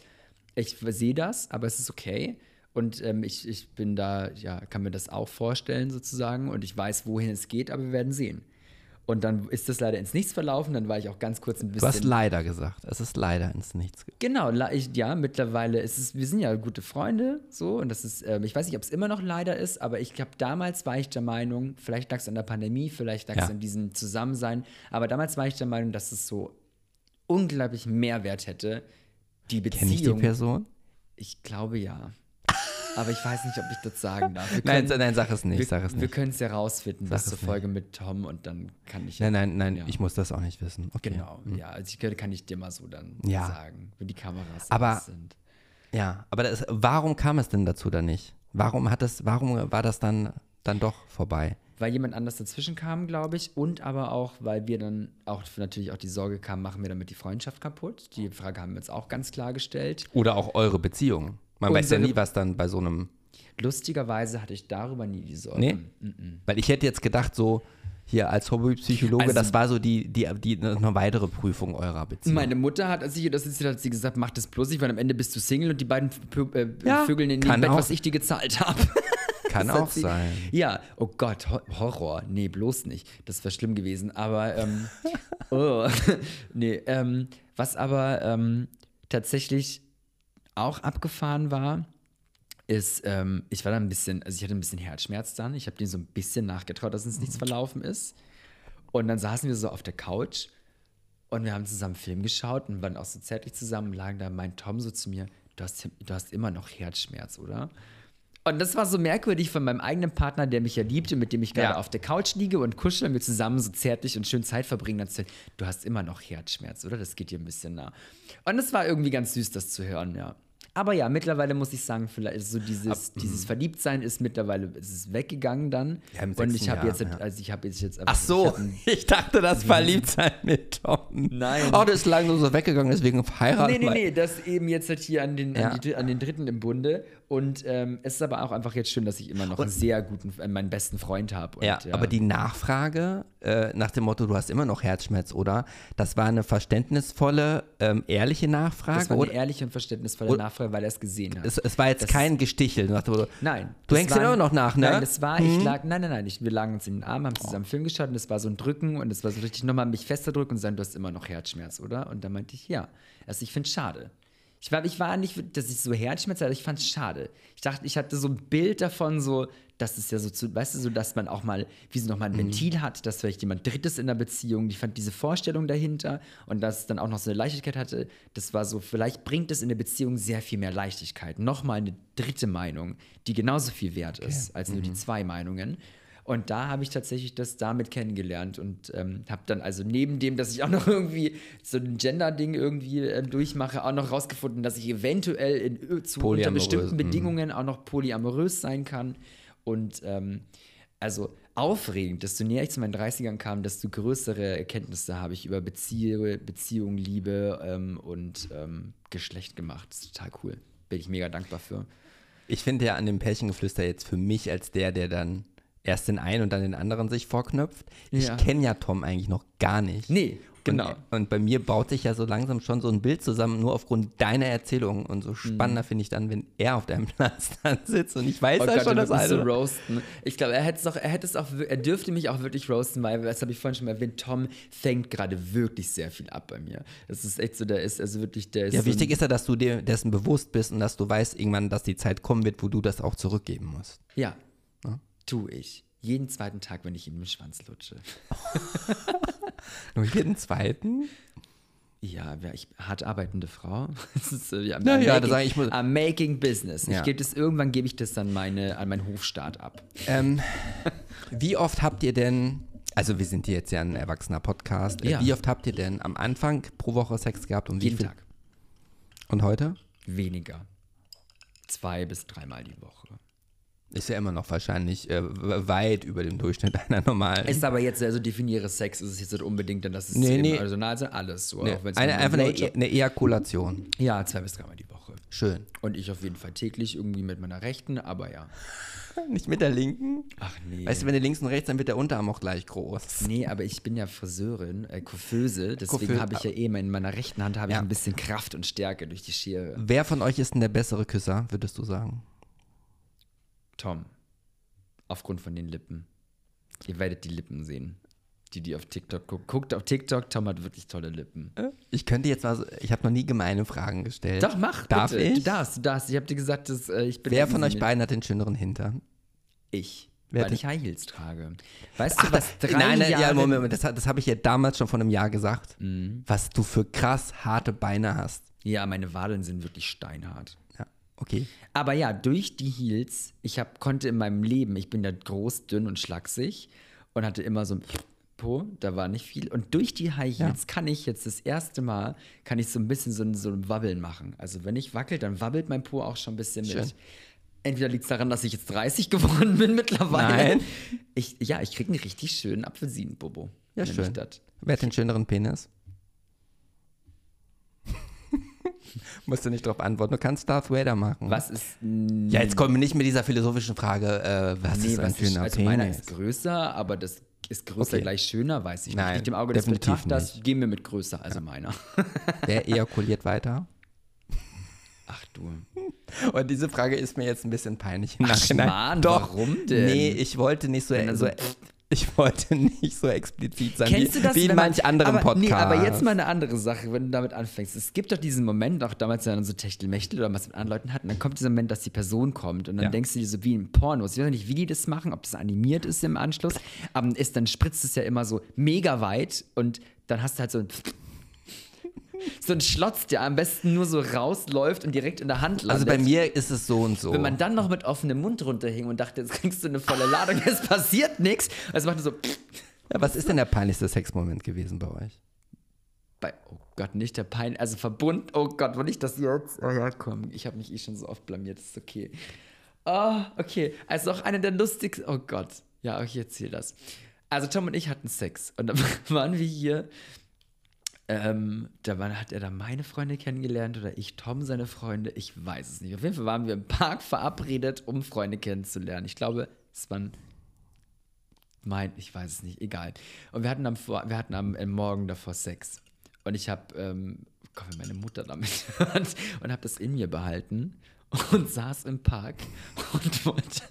Ich sehe das, aber es ist okay. Und ähm, ich, ich bin da, ja, kann mir das auch vorstellen sozusagen. Und ich weiß, wohin es geht, aber wir werden sehen. Und dann ist das leider ins Nichts verlaufen. Dann war ich auch ganz kurz ein Du hast bisschen. leider gesagt. Es ist leider ins Nichts. ge- Genau, ich, ja, mittlerweile ist es, wir sind ja gute Freunde, so, und das ist, ähm, ich weiß nicht, ob es immer noch leider ist, aber ich glaube, damals war ich der Meinung, vielleicht lag es an der Pandemie, vielleicht lag es Ja. an diesem Zusammensein, aber damals war ich der Meinung, dass es so unglaublich Mehrwert hätte, die Beziehung. Kenn ich die Person? Ich glaube ja. Aber ich weiß nicht, ob ich das sagen darf. Wir Nein, können- nein, sag es nicht. wir, sag es Wir nicht. können es ja rausfinden Sag bis zur es nicht. Folge mit Tom und dann kann ich Nein, nein, nein, Ja. ich muss das auch nicht wissen. Okay. Genau, ja, also ich könnte, kann ich dir mal so dann Ja. sagen, wenn die Kameras Aber- sind. Ja, aber das, warum kam es denn dazu dann nicht? Warum hat es, warum war das dann, dann doch vorbei? weil jemand anders dazwischen kam, glaube ich. Und aber auch, weil wir dann auch natürlich auch die Sorge kam, machen wir damit die Freundschaft kaputt. Die Frage haben wir uns auch ganz klar gestellt. Oder auch eure Beziehung. Man weiß ja nie, was dann bei so einem. Lustigerweise hatte ich darüber nie die Sorge. Nee. Weil ich hätte jetzt gedacht, so hier als Hobbypsychologe, Also- das war so die, die, die eine weitere Prüfung eurer Beziehung. Meine Mutter hat, als ich das habe, hat sie gesagt, mach das bloß nicht, weil am Ende bist du Single und die beiden Pö- äh, Ja, Vögel in dem Bett, auch. was ich dir gezahlt habe. Kann Das auch sie- sein. Ja, oh Gott, Ho Horror. Nee, bloß nicht. Das wäre schlimm gewesen. Aber, ähm, oh, nee, ähm, was aber ähm, tatsächlich auch abgefahren war, ist, ähm, ich war da ein bisschen, also ich hatte ein bisschen Herzschmerz dann. Ich habe denen so ein bisschen nachgetraut, dass uns nichts verlaufen ist. Und dann saßen wir so auf der Couch und wir haben zusammen einen Film geschaut und waren auch so zärtlich zusammen, lagen da, meint Tom so zu mir, du hast, du hast immer noch Herzschmerz, oder? Und das war so merkwürdig von meinem eigenen Partner, der mich ja liebte, mit dem ich gerade Ja. auf der Couch liege und kuscheln wir zusammen so zärtlich und schön Zeit verbringen. Dann zu du hast immer noch Herzschmerz, oder? Das geht dir ein bisschen nah. Und es war irgendwie ganz süß, das zu hören, ja. Aber ja, mittlerweile muss ich sagen, vielleicht so dieses, dieses Verliebtsein ist mittlerweile ist es weggegangen dann. Ja, im und ich habe jetzt, ja. also ich habe jetzt, jetzt Ach ich so, ein- ich dachte, das Verliebtsein mit Tom. Nein. Oh, das ist lange nur so weggegangen, deswegen verheiratet. Nee, nee, nee, das eben jetzt halt hier an den, Ja. an, die, an den Dritten im Bunde. Und ähm, es ist aber auch einfach jetzt schön, dass ich immer noch einen sehr guten, äh, meinen besten Freund habe. Ja, aber die Nachfrage äh, nach dem Motto, du hast immer noch Herzschmerz, oder? Das war eine verständnisvolle, ähm, ehrliche Nachfrage. das war eine oder? ehrliche und verständnisvolle oder- Nachfrage, weil er es gesehen hat. Es, es war jetzt Das- kein Gestichel. Nach dem Motto, Nein. Du hängst war ja immer noch nach, ne? Nein, das war, ich lag, nein, nein, nein, ich, wir lagen uns in den Armen, haben zusammen einen Film geschaut und es war so ein Drücken und es war so richtig nochmal mich fester drücken und sagen, du hast immer noch Herzschmerz, oder? Und da meinte ich, ja. Also ich finde es schade. Ich war, ich war nicht, dass ich so Herzschmerz hatte, ich fand es schade. Ich dachte, ich hatte so ein Bild davon, so, dass es ja so zu, weißt du, so, dass man auch mal, wie so nochmal ein Mhm. Ventil hat, dass vielleicht jemand Drittes in der Beziehung, ich fand diese Vorstellung dahinter und dass es dann auch noch so eine Leichtigkeit hatte, das war so, vielleicht bringt es in der Beziehung sehr viel mehr Leichtigkeit. Nochmal eine dritte Meinung, die genauso viel wert ist als Mhm. nur die zwei Meinungen. Und da habe ich tatsächlich das damit kennengelernt und ähm, habe dann also neben dem, dass ich auch noch irgendwie so ein Gender-Ding irgendwie äh, durchmache, auch noch rausgefunden, dass ich eventuell in, ö- zu, unter bestimmten mhm. Bedingungen auch noch polyamorös sein kann. Und ähm, also aufregend, desto näher ich zu meinen 30ern kam, desto größere Erkenntnisse habe ich über Bezie Beziehung, Liebe ähm, und ähm, Geschlecht gemacht. Das ist total cool. Bin ich mega dankbar für. Ich finde ja an dem Pärchengeflüster jetzt für mich als der, der dann erst den einen und dann den anderen sich vorknöpft. Ich Ja. kenne ja Tom eigentlich noch gar nicht. Nee, genau. Und, und bei mir baut sich ja so langsam schon so ein Bild zusammen, nur aufgrund deiner Erzählung. Und Mhm. so spannender finde ich dann, wenn er auf deinem Platz dann sitzt und ich weiß Oh ja Gott, schon, dass so eine. roasten. Ich glaube, er hätte es auch, er hätte es auch, er dürfte mich auch wirklich roasten, weil, das habe ich vorhin schon mal erwähnt, Tom fängt gerade wirklich sehr viel ab bei mir. Das ist echt so, der ist also wirklich, der ist ja, so wichtig ist ja, dass du dir dessen bewusst bist und dass du weißt irgendwann, dass die Zeit kommen wird, wo du das auch zurückgeben musst. Ja, tu ich. Jeden zweiten Tag, wenn ich ihm den Schwanz lutsche. Nur jeden zweiten? Ja, ich hart arbeitende Frau. Das ist, ja, Ja, I'm making, das sag ich, ich muss- I'm making business. Ja. Ich gebe das, irgendwann gebe ich das dann meine, an meinen Hofstaat ab. Ähm, wie oft habt ihr denn, also wir sind hier jetzt ja ein erwachsener Podcast, äh, Ja. wie oft habt ihr denn am Anfang pro Woche Sex gehabt und wie Jeden viel? Tag. Und heute? Weniger. Zwei bis dreimal die Woche. Ist ja immer noch wahrscheinlich äh, weit über dem Durchschnitt einer normalen. Ist aber jetzt, also definiere Sex, ist es jetzt nicht unbedingt, dann das ist Nee, nee. also, na, also alles so. Nee, eine, einfach ein eine, Blowjob- eine Ejakulation. Ja, zwei bis dreimal die Woche. Schön. Und ich auf jeden Fall täglich irgendwie mit meiner Rechten, aber ja. Nicht mit der linken? Ach nee. Weißt du, wenn du links und rechts, dann wird der Unterarm auch gleich groß. Nee, aber ich bin ja Friseurin, äh, Coiffeuse, deswegen habe ich ja eben in meiner rechten Hand habe ich Ja. ein bisschen Kraft und Stärke durch die Schere. Wer von euch ist denn der bessere Küsser, würdest du sagen? Tom, aufgrund von den Lippen. Ihr werdet die Lippen sehen. Die, die auf TikTok gucken. Guckt auf TikTok, Tom hat wirklich tolle Lippen. Ich könnte jetzt mal so, ich habe noch nie gemeine Fragen gestellt. Doch, mach, Darf bitte. ich? Du darfst, du darfst. Ich habe dir gesagt, dass äh, ich bin Wer von euch beiden hat den schöneren Hintern? Ich. Wer weil ich High Heels trage. Weißt du, was drei nein, nein, Jahre... ja, Moment, Moment, das, das habe ich ja damals schon vor einem Jahr gesagt. Mhm. Was du für krass harte Beine hast. Ja, meine Wadeln sind wirklich steinhart. Ja, okay. Aber ja, durch die Heels, ich hab, konnte in meinem Leben, ich bin ja groß, dünn und schlaksig und hatte immer so ein Po, da war nicht viel. Und durch die High Heels kann ich jetzt das erste Mal, kann ich so ein bisschen so ein, so ein Wabbeln machen. Also wenn ich wackel, dann wabbelt mein Po auch schon ein bisschen mit. Schön. Entweder liegt es daran, dass ich jetzt 30 geworden bin mittlerweile. Nein. Ich, ja, ich kriege einen richtig schönen Apfelsinenbobo. Ja, schön. Wer hat den schöneren Penis? Musst du nicht drauf antworten. Du kannst Darth Vader machen. Was ist. Ja, jetzt kommen wir nicht mit dieser philosophischen Frage, äh, was Nee, ist ein was ist, schöner also meiner ist größer, aber das ist größer Okay. gleich schöner, weiß ich Nein, nicht. Liegt im Auge des definitiv Betrachters, nicht. gehen wir mit größer, also meiner. Wer ejakuliert weiter? Ach du. Und diese Frage ist mir jetzt ein bisschen peinlich im Ach. Schmarrn, Doch. warum denn? Nee, ich wollte nicht so, so so- ich wollte nicht so explizit sein Kennst wie, du das? wie in wenn man- manch anderen aber, Podcasts. Nee, aber jetzt mal eine andere Sache, wenn du damit anfängst. Es gibt doch diesen Moment, auch damals, wenn man so Techtelmechtel oder was mit anderen Leuten hat, und dann kommt dieser Moment, dass die Person kommt und dann Ja. denkst du dir so wie in Pornos. Ich weiß nicht, wie die das machen, ob das animiert ist im Anschluss, aber ist, dann spritzt es ja immer so mega weit und dann hast du halt so ein so ein Schlotz, der am besten nur so rausläuft und direkt in der Hand landet. also bei mir ist es so und so. Wenn man dann noch mit offenem Mund runterhing und dachte, jetzt kriegst du eine volle Ladung, es passiert nichts. Also macht so, ja, was ist denn der peinlichste Sexmoment gewesen bei euch? bei, oh Gott, nicht der Pein, also Verbund, oh Gott, will ich das jetzt? Oh ja, komm, ich habe mich eh schon so oft blamiert, das ist okay. Oh, okay, also auch eine der lustigsten, oh Gott, ja, ich erzähle das. Also Tom und ich hatten Sex und dann waren wir hier, ähm, da war, hat er da meine Freunde kennengelernt oder ich Tom seine Freunde, ich weiß es nicht. Auf jeden Fall waren wir im Park verabredet, um Freunde kennenzulernen. Ich glaube, es waren mein, ich weiß es nicht, egal. Und wir hatten am, wir hatten am, am Morgen davor Sex. Und ich habe, ähm, Gott, wenn meine Mutter damit hört, und habe das in mir behalten und saß im Park und wollte,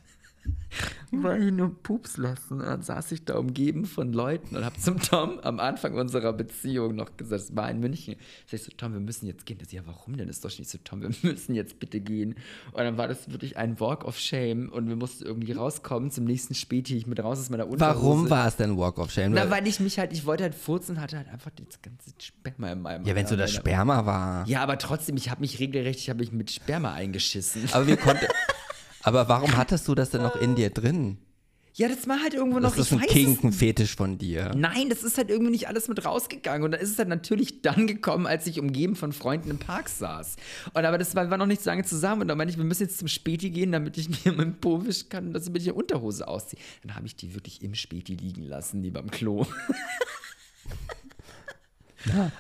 wollte ich nur Pups lassen. Und dann saß ich da umgeben von Leuten und habe zum Tom am Anfang unserer Beziehung noch gesagt, es war in München. Sag ich so, Tom, wir müssen jetzt gehen. So, ja, warum denn? Das ist doch nicht so, Tom, wir müssen jetzt bitte gehen. Und dann war das wirklich ein Walk of Shame und wir mussten irgendwie rauskommen. Zum nächsten Späti, ich mit raus aus meiner Unterhose. Warum war es denn Walk of Shame? Na, weil ich mich halt, ich wollte halt furzen hatte halt einfach das ganze Sperma in meinem ja, wenn so das meiner- Sperma war. Ja, aber trotzdem, ich habe mich regelrecht, ich habe mich mit Sperma eingeschissen. Aber wir konnten. aber warum hattest du das denn noch in dir drin? Ja, das war halt irgendwo noch, Das ist ein Kinkenfetisch von dir. Nein, das ist halt irgendwie nicht alles mit rausgegangen. Und dann ist es halt natürlich dann gekommen, als ich umgeben von Freunden im Park saß. Und aber das war, waren noch nicht so lange zusammen. Und dann meinte ich, wir müssen jetzt zum Späti gehen, damit ich mir meinen Po wischen kann und dass ich mir die Unterhose ausziehe. Dann habe ich die wirklich im Späti liegen lassen, die beim Klo.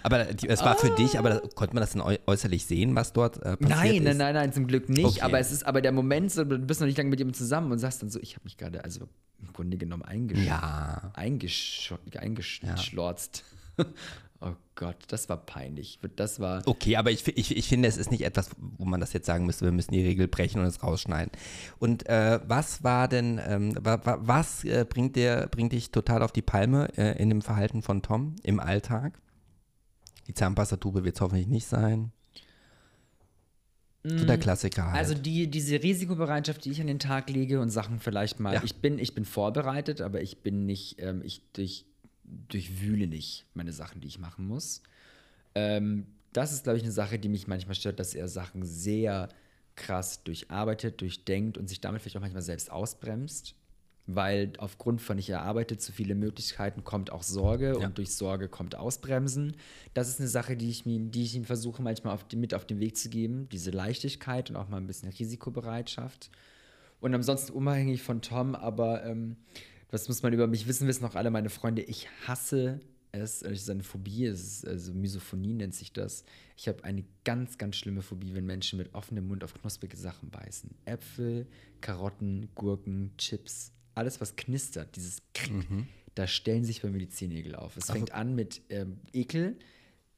Aber die, es war für dich, aber konnte man das denn äu äußerlich sehen, was dort äh, passiert Nein, ist? nein, nein, nein, zum Glück nicht. Okay. Aber es ist aber der Moment, so, du bist noch nicht lange mit jemandem zusammen und sagst dann so, ich habe mich gerade, also im Grunde genommen eingesch Ja. eingesch eingeschlorzt. oh Gott, das war peinlich. Das war. Okay, aber ich, ich, ich finde, es ist nicht etwas, wo man das jetzt sagen müsste, wir müssen die Regel brechen und es rausschneiden. Und äh, was war denn, ähm, wa, wa, was äh, bringt, dir, bringt dich total auf die Palme äh, in dem Verhalten von Tom im Alltag? Die Zahnpastatube wird es hoffentlich nicht sein. So der Klassiker halt. Also die, diese Risikobereitschaft, die ich an den Tag lege und Sachen vielleicht mal, Ja. ich bin, ich bin vorbereitet, aber ich bin nicht, ähm, ich durch, durchwühle nicht meine Sachen, die ich machen muss. Ähm, das ist, glaube ich, eine Sache, die mich manchmal stört, dass er Sachen sehr krass durcharbeitet, durchdenkt und sich damit vielleicht auch manchmal selbst ausbremst. Weil aufgrund von ich erarbeite zu viele Möglichkeiten kommt auch Sorge Ja. und durch Sorge kommt Ausbremsen. Das ist eine Sache, die ich, mir, die ich ihm versuche manchmal auf die, mit auf den Weg zu geben. Diese Leichtigkeit und auch mal ein bisschen Risikobereitschaft. Und ansonsten unabhängig von Tom, aber ähm, was muss man über mich wissen, wissen auch alle meine Freunde. Ich hasse es, es ist eine Phobie, ist also Misophonie nennt sich das. Ich habe eine ganz, ganz schlimme Phobie, wenn Menschen mit offenem Mund auf knusprige Sachen beißen. Äpfel, Karotten, Gurken, Chips, alles was knistert, dieses Krick, da stellen sich bei mir die Zehennägel auf. Es fängt an mit ähm, Ekel,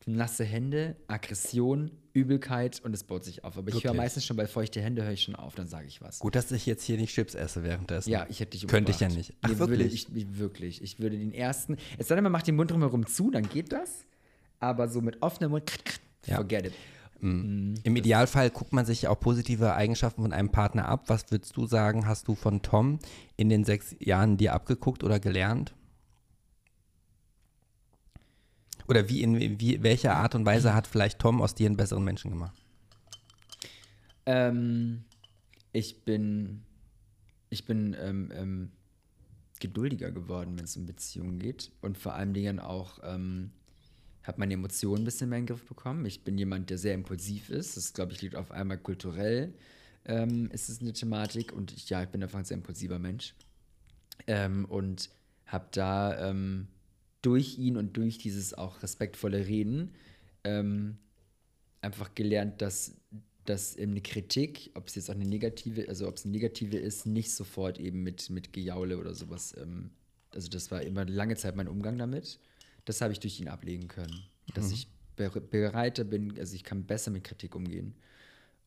nasse Hände, Aggression, Übelkeit und es baut sich auf. Aber ich höre Wirklich? meistens schon bei feuchte Hände höre ich schon auf, dann sage ich was. Gut, dass ich jetzt hier nicht Chips esse währenddessen. Ja, ich hätte dich Könnte ich ja umgebracht. nicht. Ach, Nee, wirklich? Würde ich, ich, wirklich. Ich würde den ersten, es sei denn, man macht den Mund drumherum zu, dann geht das. Aber so mit offenem Mund, Ja. forget it. Im Idealfall guckt man sich auch positive Eigenschaften von einem Partner ab. Was würdest du sagen, hast du von Tom in den sechs Jahren dir abgeguckt oder gelernt? Oder wie in wie, welcher Art und Weise hat vielleicht Tom aus dir einen besseren Menschen gemacht? Ähm, ich bin, ich bin ähm, ähm, geduldiger geworden, wenn es um Beziehungen geht. Und vor allen Dingen auch, ähm, habe meine Emotionen ein bisschen mehr in den Griff bekommen. Ich bin jemand, der sehr impulsiv ist. Das, glaube ich, liegt auf einmal kulturell. ähm, ist es eine Thematik. Und ich, ja, ich bin einfach ein sehr impulsiver Mensch. Ähm, und habe da ähm, durch ihn und durch dieses auch respektvolle Reden ähm, einfach gelernt, dass, dass eben eine Kritik, ob es jetzt auch eine negative, also ob es eine negative ist, nicht sofort eben mit, mit Gejaule oder sowas. Ähm, also das war immer lange Zeit mein Umgang damit. Das habe ich durch ihn ablegen können. Dass Mhm. ich bere- bereiter bin, also ich kann besser mit Kritik umgehen.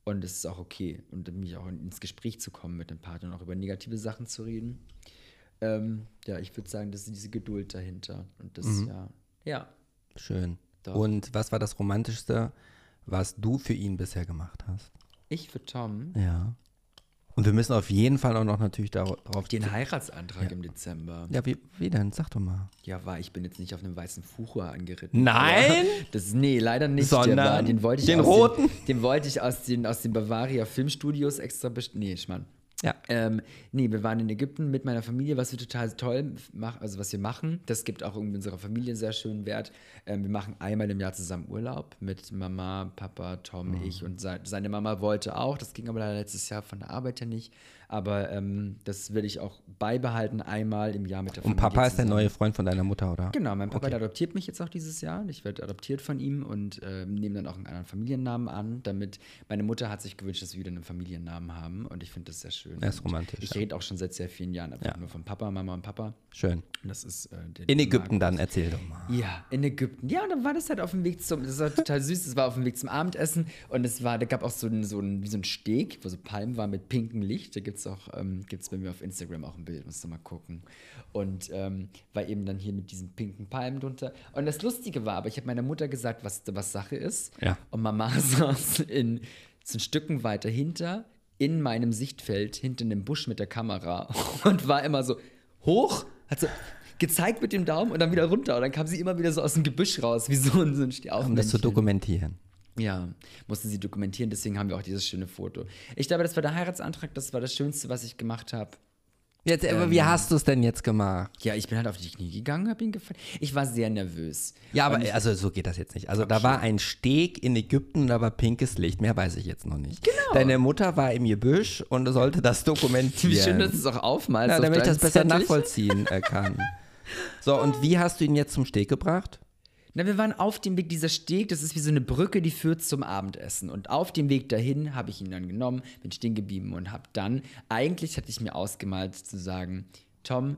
Und es ist auch okay. Und mich auch ins Gespräch zu kommen mit dem Partner und auch über negative Sachen zu reden. Ähm, ja, ich würde sagen, das ist diese Geduld dahinter. Und das, Mhm. ja, ja. Schön. Doch. Und was war das Romantischste, was du für ihn bisher gemacht hast? Ich für Tom Ja. Und wir müssen auf jeden Fall auch noch natürlich darauf. den Heiratsantrag im Dezember. ja, wie, wie denn? Sag doch mal. Ja, war, ich bin jetzt nicht auf einem weißen Fuchur angeritten. Nein? Das, nee, leider nicht. Sondern den wollte ich den aus roten? Den, den wollte ich aus den, aus den Bavaria Filmstudios extra best Nee, Schmarrn. Ja. Ähm, nee, wir waren in Ägypten mit meiner Familie, was wir total toll machen, also was wir machen. Das gibt auch irgendwie unserer Familie einen sehr schönen Wert. Ähm, wir machen einmal im Jahr zusammen Urlaub mit Mama, Papa, Tom, Mhm. ich und se seine Mama wollte auch. Das ging aber leider letztes Jahr von der Arbeit her nicht. Aber ähm, das will ich auch beibehalten, einmal im Jahr mit der Und Familie. Papa ist der neue Freund von deiner Mutter, oder? Genau, mein Papa der adoptiert mich jetzt auch dieses Jahr. Ich werde adoptiert von ihm und äh, nehme dann auch einen anderen Familiennamen an, damit meine Mutter hat sich gewünscht, dass wir wieder einen Familiennamen haben und ich finde das sehr schön. Das ist Und romantisch, Ich ja. rede auch schon seit sehr vielen Jahren einfach Ja. nur von Papa, Mama und Papa. Schön. Und das ist äh, In Ägypten dann, Markus. erzähl doch mal. Ja, in Ägypten. Ja, und dann war das halt auf dem Weg zum, das war total süß, das war auf dem Weg zum Abendessen und es war, da gab auch so einen, so einen, wie so einen Steg, wo so Palmen waren mit pinkem Licht. Da gibt es auch, ähm, gibt es bei mir auf Instagram auch ein Bild, musst du mal gucken. Und ähm, war eben dann hier mit diesen pinken Palmen drunter. Und das Lustige war, aber ich habe meiner Mutter gesagt, was, was Sache ist. Ja. Und Mama saß in so ein Stücken weiter hinter, in meinem Sichtfeld, hinter einem Busch mit der Kamera und war immer so hoch, hat so gezeigt mit dem Daumen und dann wieder runter. Und dann kam sie immer wieder so aus dem Gebüsch raus, wie so ein, so ein Um das zu dokumentieren. Ja, mussten sie dokumentieren, deswegen haben wir auch dieses schöne Foto. Ich glaube, das war der Heiratsantrag, das war das Schönste, was ich gemacht habe. Jetzt, aber wie hast du es denn jetzt gemacht? Ja, ich bin halt auf die Knie gegangen, habe ihn gefallen. Ich war sehr nervös. Ja, aber ich, also so geht das jetzt nicht. Also da war ein Steg in Ägypten, da war pinkes Licht. Mehr weiß ich jetzt noch nicht. Genau. Deine Mutter war im Gebüsch und sollte das dokumentieren. wie schön, dass du es auch aufmalst. ja, damit ich das besser Zettel. nachvollziehen äh, kann. So, und wie hast du ihn jetzt zum Steg gebracht? Na, wir waren auf dem Weg, dieser Steg, das ist wie so eine Brücke, die führt zum Abendessen. Und auf dem Weg dahin habe ich ihn dann genommen, bin stehen geblieben und habe dann, eigentlich hatte ich mir ausgemalt zu sagen, Tom,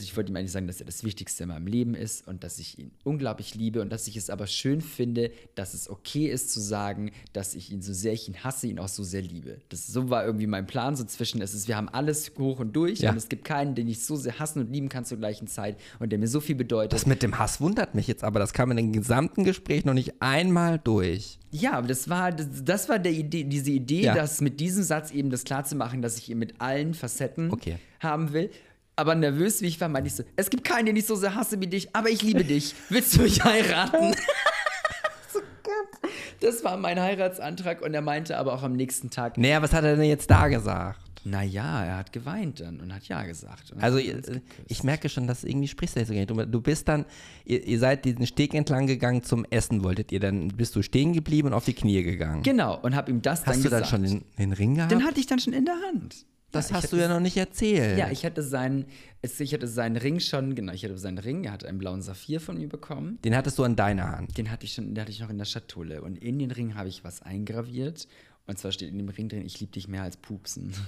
ich wollte ihm eigentlich sagen, dass er das Wichtigste in meinem Leben ist und dass ich ihn unglaublich liebe und dass ich es aber schön finde, dass es okay ist zu sagen, dass ich ihn so sehr ich ihn hasse, ihn auch so sehr liebe. Das so war irgendwie mein Plan so zwischen, es ist, wir haben alles hoch und durch Ja. und es gibt keinen, den ich so sehr hassen und lieben kann zur gleichen Zeit und der mir so viel bedeutet. Das mit dem Hass wundert mich jetzt, aber das kam in dem gesamten Gespräch noch nicht einmal durch. Ja, aber das war, das, das war der Idee, diese Idee, Ja. dass mit diesem Satz eben das klar zu machen, dass ich ihn mit allen Facetten Okay. haben will. Aber nervös wie ich war, meinte ich so, es gibt keinen, den ich so sehr hasse wie dich, aber ich liebe dich. Willst du mich heiraten? so Gott. Das war mein Heiratsantrag und er meinte aber auch am nächsten Tag, Naja, was hat er denn jetzt da gesagt? naja, er hat geweint dann und hat ja gesagt. Also geküsst. ich merke schon, dass irgendwie sprichst du jetzt nicht. Du- Du bist dann, ihr, ihr seid diesen Steg entlang gegangen zum Essen, wolltet ihr, dann bist du stehen geblieben und auf die Knie gegangen. Genau, und habe ihm das Hast dann du dann gesagt. schon den, den Ring gehabt? den hatte ich dann schon in der Hand. Das Ja, hast du ja noch nicht erzählt. Ja, ich hatte seinen, ich hatte seinen Ring schon, genau, ich hatte seinen Ring, er hat einen blauen Saphir von mir bekommen. den hattest du an deiner Hand. Den hatte ich schon, den hatte ich noch in der Schatulle. Und in den Ring habe ich was eingraviert. Und zwar steht in dem Ring drin, ich liebe dich mehr als Pupsen.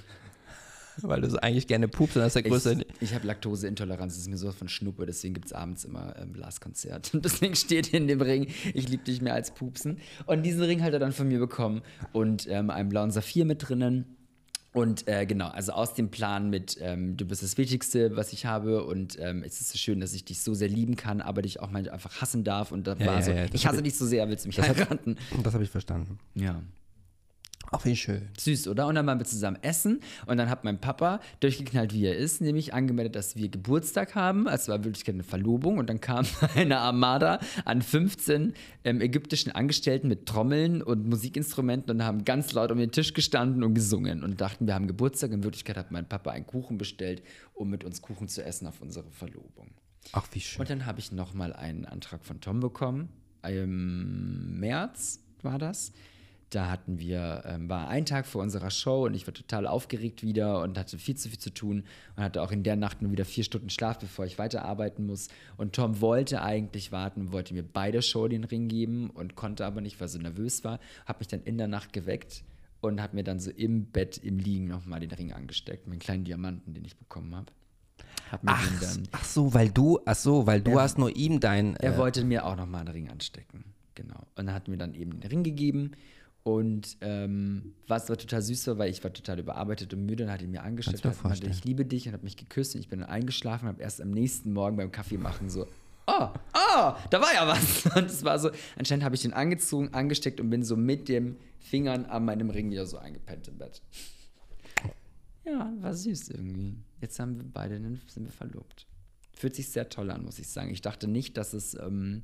Weil du so eigentlich gerne pupst und das ist der größte. Ich, ich habe Laktoseintoleranz, das ist mir so von Schnuppe, deswegen gibt es abends immer ähm, Blaskonzert. Und deswegen steht in dem Ring, ich liebe dich mehr als Pupsen. Und diesen Ring hat er dann von mir bekommen und ähm, einen blauen Saphir mit drinnen. Und äh, genau, also aus dem Plan mit, ähm, du bist das Wichtigste, was ich habe und ähm, es ist so schön, dass ich dich so sehr lieben kann, aber dich auch mal einfach hassen darf. Und da Ja, war ja, so, ja, das ich hasse hab dich so sehr, willst du mich heiraten? Das habe ich verstanden. Ja. Auch wie schön. Süß, oder? Und dann waren wir zusammen essen und dann hat mein Papa, durchgeknallt wie er ist, nämlich angemeldet, dass wir Geburtstag haben. Es war wirklich eine Verlobung und dann kam eine Armada an 15 ähm, ägyptischen Angestellten mit Trommeln und Musikinstrumenten und haben ganz laut um den Tisch gestanden und gesungen und dachten, wir haben Geburtstag. In Wirklichkeit hat mein Papa einen Kuchen bestellt, um mit uns Kuchen zu essen auf unsere Verlobung. Ach, wie schön. Und dann habe ich nochmal einen Antrag von Tom bekommen. Im März war das. Da hatten wir, ähm, war ein Tag vor unserer Show und ich war total aufgeregt wieder und hatte viel zu viel zu tun und hatte auch in der Nacht nur wieder vier Stunden Schlaf, bevor ich weiterarbeiten muss. Und Tom wollte eigentlich warten wollte mir bei der Show den Ring geben und konnte aber nicht, weil er so nervös war. Hat mich dann in der Nacht geweckt und hat mir dann so im Bett, im Liegen nochmal den Ring angesteckt, meinen kleinen Diamanten, den ich bekommen habe. Hab Ach, ach so, weil du, ach so, weil du Er- hast nur ihm dein. er äh, wollte mir auch nochmal einen Ring anstecken. Genau. Und er hat mir dann eben den Ring gegeben. Und ähm, was aber total süß war, weil ich war total überarbeitet und müde und hat ihn mir dir hat meinte, ich liebe dich und hat mich geküsst und ich bin dann eingeschlafen und habe erst am nächsten Morgen beim Kaffee machen so, oh, oh, da war ja was. Und es war so, anscheinend habe ich den angezogen, angesteckt und bin so mit den Fingern an meinem Ring wieder so eingepennt im Bett. Ja, war süß irgendwie. Jetzt haben wir beide, sind wir verlobt. Fühlt sich sehr toll an, muss ich sagen. Ich dachte nicht, dass es, ähm,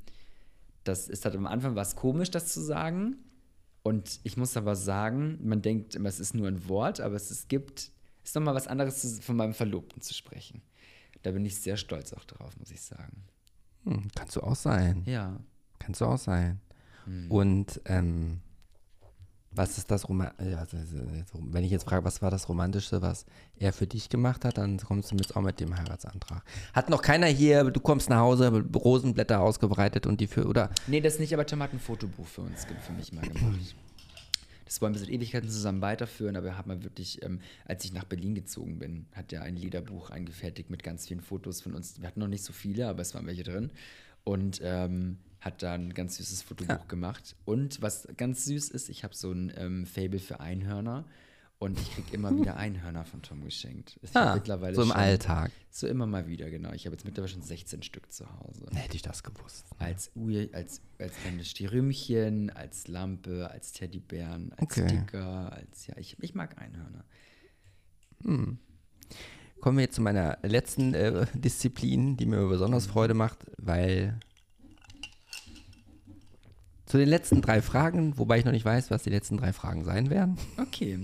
das ist halt am Anfang was komisch, das zu sagen. Und ich muss aber sagen, man denkt immer, es ist nur ein Wort, aber es, es gibt, ist nochmal was anderes zu- von meinem Verlobten zu sprechen. Da bin ich sehr stolz auch drauf, muss ich sagen. hm, kannst du auch sein. Ja. Kannst du auch sein. Hm. Und ähm, was ist das Roman ja, also, also, wenn ich jetzt frage, was war das Romantische, was er für dich gemacht hat, dann kommst du jetzt auch mit dem Heiratsantrag. Hat noch keiner hier, du kommst nach Hause, Rosenblätter ausgebreitet und die für, oder? Nee, das nicht, aber Tom hat ein Fotobuch für uns, für mich mal gemacht. Das wollen wir seit Ewigkeiten zusammen weiterführen, aber wir haben mal wirklich, ähm, als ich nach Berlin gezogen bin, hat er ein Liederbuch eingefertigt mit ganz vielen Fotos von uns. Wir hatten noch nicht so viele, aber es waren welche drin. Und ähm, hat da ein ganz süßes Fotobuch gemacht. Und was ganz süß ist, ich habe so ein ähm, Fable für Einhörner und ich kriege immer wieder Einhörner von Tom geschenkt. Ich Ah, mittlerweile so im schon- Alltag. So immer mal wieder, genau. Ich habe jetzt mittlerweile schon 16 Stück zu Hause. Hätte ich das gewusst. Als, Uhr, als, als kleine Stierümchen, als Lampe, als Teddybären, als Okay. Sticker, als ja, ich, ich mag Einhörner. Kommen wir jetzt zu meiner letzten äh, Disziplin, die mir besonders Freude macht, weil zu den letzten drei Fragen, wobei ich noch nicht weiß, was die letzten drei Fragen sein werden. Okay.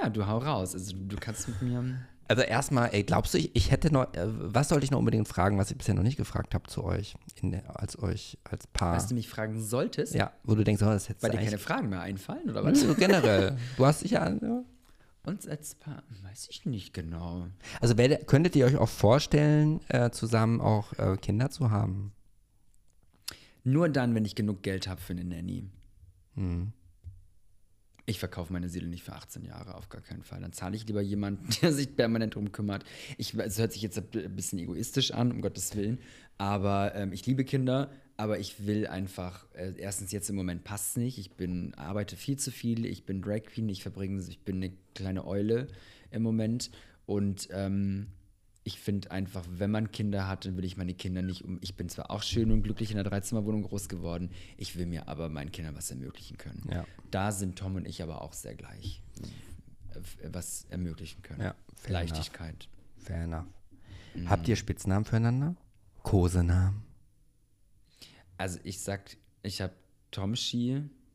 Ja, du hau raus. Also du kannst mit mir. Also erstmal, ey, glaubst du, ich, ich hätte noch, äh, was sollte ich noch unbedingt fragen, was ich bisher noch nicht gefragt habe zu euch, in, der- als euch, als Paar? Was du mich fragen solltest, ja, wo du denkst, oh, das hättest weil dir keine Fragen mehr einfallen, oder was? Generell, du hast dich ja, ja. Uns als Paar, weiß ich nicht genau. also wär, könntet ihr euch auch vorstellen, äh, zusammen auch äh, Kinder zu haben? Nur dann, wenn ich genug Geld habe für eine Nanny. Hm. Ich verkaufe meine Seele nicht für 18 Jahre, auf gar keinen Fall. Dann zahle ich lieber jemanden, der sich permanent drum kümmert. Ich, es hört sich jetzt ein bisschen egoistisch an, um Gottes Willen. Aber ähm, ich liebe Kinder, aber ich will einfach, äh, erstens jetzt im Moment passt es nicht. Ich bin, arbeite viel zu viel, ich bin Drag Queen, ich verbringe, ich bin eine kleine Eule im Moment. Und ähm, ich finde einfach, wenn man Kinder hat, dann will ich meine Kinder nicht um. Ich bin zwar auch schön und glücklich in einer Dreizimmerwohnung groß geworden, ich will mir aber meinen Kindern was ermöglichen können. Ja. Da sind Tom und ich aber auch sehr gleich, äh, was ermöglichen können. Ja, fair Leichtigkeit. Fair enough. Habt ihr Spitznamen füreinander? Kosenamen? Also ich sag, ich habe Tom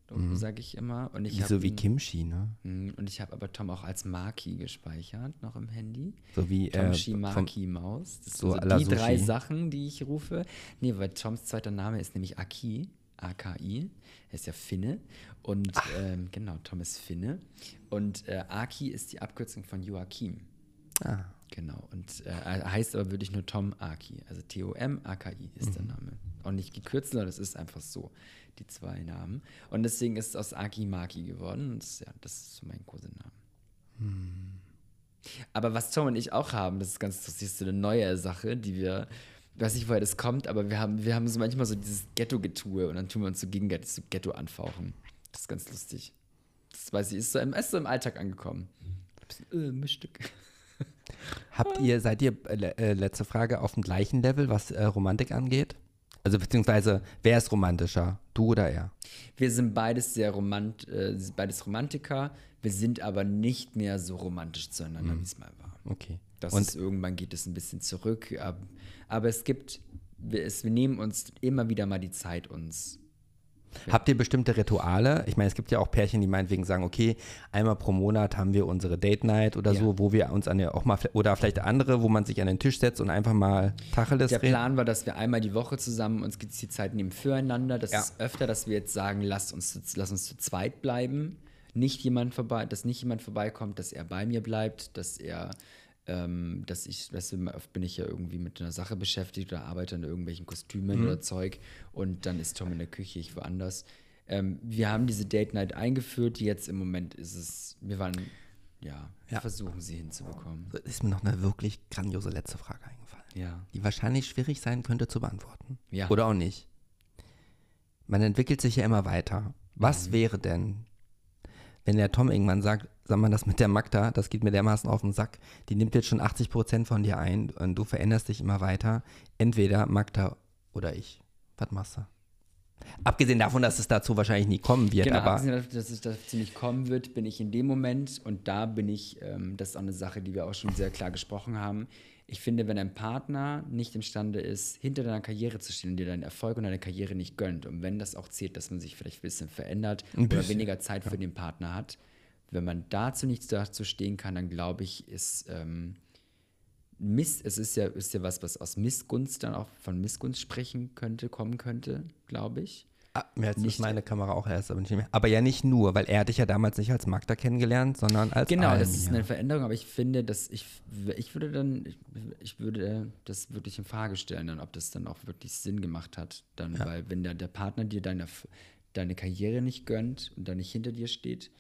Ski, sage ich immer. Und ich so wie ihn- Kimchi, ne? Mm, Und ich habe aber Tom auch als Maki gespeichert, noch im Handy. So wie Tom äh, Shi, Maki, Maus. Das so sind so die drei. Sachen, die ich rufe. Nee, weil Toms zweiter Name ist nämlich Aki. AKI. Er ist ja Finne. Und ähm, genau, Tom ist Finne. Und äh, Aki ist die Abkürzung von Joachim. ah, Genau. Und äh, er heißt aber wirklich nur Tom Aki. Also T-O-M-A-K-I ist Mhm. der Name. Auch nicht gekürzt, sondern es ist einfach so, die zwei Namen. Und deswegen ist es aus Aki Maki geworden. Und das, ja, das ist so mein Kosename. Aber was Tom und ich auch haben, das ist ganz das ist so eine neue Sache, die wir, ich weiß nicht, woher das kommt, aber wir haben, wir haben so manchmal so dieses Ghetto-Getue und dann tun wir uns so gegenseitig so Ghetto anfauchen. Das ist ganz lustig. Das weiß ich, ist so im, ist so im Alltag angekommen. Ein bisschen, äh, Mischstück. Habt ihr, seid ihr, äh, äh, letzte Frage, auf dem gleichen Level, was äh, Romantik angeht? Also beziehungsweise, wer ist romantischer? Du oder er? Wir sind beides sehr romant, äh, beides Romantiker. Wir sind aber nicht mehr so romantisch zueinander, wie es mal war. Okay. Das Und ist, irgendwann geht es ein bisschen zurück. ab- Aber es gibt, wir, es, wir nehmen uns immer wieder mal die Zeit, uns Habt ihr bestimmte Rituale? Ich meine, es gibt ja auch Pärchen, die meinetwegen sagen, okay, einmal pro Monat haben wir unsere Date Night oder Ja. so, wo wir uns an der auch mal, oder vielleicht andere, wo man sich an den Tisch setzt und einfach mal Tacheles Der redet. Plan war, dass wir einmal die Woche zusammen uns die Zeit nehmen füreinander. Das Ja. ist öfter, dass wir jetzt sagen, lasst uns, zu- lass uns zu zweit bleiben. Nicht jemand vorbei, dass nicht jemand vorbeikommt, dass er bei mir bleibt, dass er, ähm, dass ich, weißt du, oft bin ich ja irgendwie mit einer Sache beschäftigt oder arbeite an irgendwelchen Kostümen Mhm. oder Zeug und dann ist Tom in der Küche, ich woanders. Ähm, wir haben diese Date Night eingeführt. Jetzt im Moment ist es, wir waren, ja, wir Ja. versuchen sie hinzubekommen. Ist mir noch eine wirklich grandiose letzte Frage eingefallen, Ja. die wahrscheinlich schwierig sein könnte zu beantworten. Ja. Oder auch nicht. Man entwickelt sich ja immer weiter. Was Mhm. wäre denn, wenn der Tom irgendwann sagt, sag mal, das mit der Magda, das geht mir dermaßen auf den Sack, die nimmt jetzt schon 80 Prozent von dir ein und du veränderst dich immer weiter. Entweder Magda oder ich. Was machst du? Abgesehen davon, dass es dazu wahrscheinlich nie kommen wird, Genau, aber abgesehen davon, dass es dazu nicht kommen wird, bin ich in dem Moment und da bin ich, ähm, das ist auch eine Sache, die wir auch schon sehr klar gesprochen haben. Ich finde, wenn ein Partner nicht imstande ist, hinter deiner Karriere zu stehen und dir deinen Erfolg und deine Karriere nicht gönnt und wenn das auch zählt, dass man sich vielleicht ein bisschen verändert Ein oder bisschen, weniger Zeit für den Partner hat, wenn man dazu nicht dazu stehen kann, dann glaube ich, ist ähm, Miss, es ist ja, ist ja was, was aus Missgunst dann auch von Missgunst sprechen könnte, kommen könnte, glaube ich. ah, mir jetzt nicht- meine Kamera auch erst, aber nicht mehr. Aber ja nicht nur, weil er hat dich ja damals nicht als Magda kennengelernt, sondern als Genau, Almi, das ist ja. eine Veränderung, aber ich finde, dass ich, ich würde dann, ich, ich würde das wirklich in Frage stellen, dann, ob das dann auch wirklich Sinn gemacht hat. Dann, weil wenn der, der Partner dir deine, deine Karriere nicht gönnt und dann nicht hinter dir steht,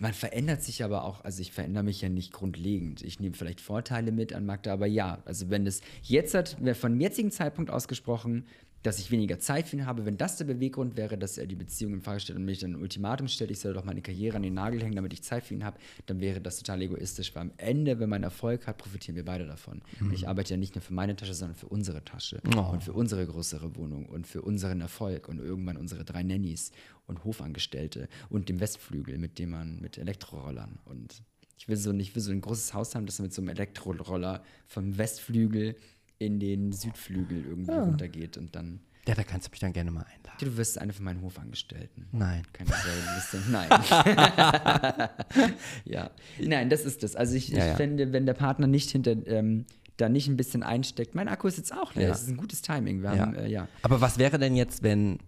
man verändert sich aber auch, also ich verändere mich ja nicht grundlegend. Ich nehme vielleicht Vorteile mit an Magda, aber ja, also wenn es jetzt hat, von jetzigen Zeitpunkt ausgesprochen, dass ich weniger Zeit für ihn habe, wenn das der Beweggrund wäre, dass er die Beziehung in Frage stellt und mich dann ein Ultimatum stellt, ich soll doch meine Karriere an den Nagel hängen, damit ich Zeit für ihn habe, dann wäre das total egoistisch, weil am Ende, wenn man Erfolg hat, profitieren wir beide davon. Und ich arbeite ja nicht nur für meine Tasche, sondern für unsere Tasche Oh. und für unsere größere Wohnung und für unseren Erfolg und irgendwann unsere drei Nannies und Hofangestellte und dem Westflügel, mit dem man mit Elektrorollern und ich will so ich will so ein großes Haus haben, das mit so einem Elektroroller vom Westflügel in den Südflügel irgendwie runtergeht und dann Ja, da kannst du mich dann gerne mal einladen. du wirst eine von meinen Hofangestellten. Nein. Keine Sorge, du bist dann, nein. ja. Nein, das ist das. Also ich, Ja, ich ja. finde, wenn der Partner nicht hinter, ähm, da nicht ein bisschen einsteckt, mein Akku ist jetzt auch leer. Ja. Das ist ein gutes Timing. Wir Ja. haben, äh, ja. Aber was wäre denn jetzt, wenn,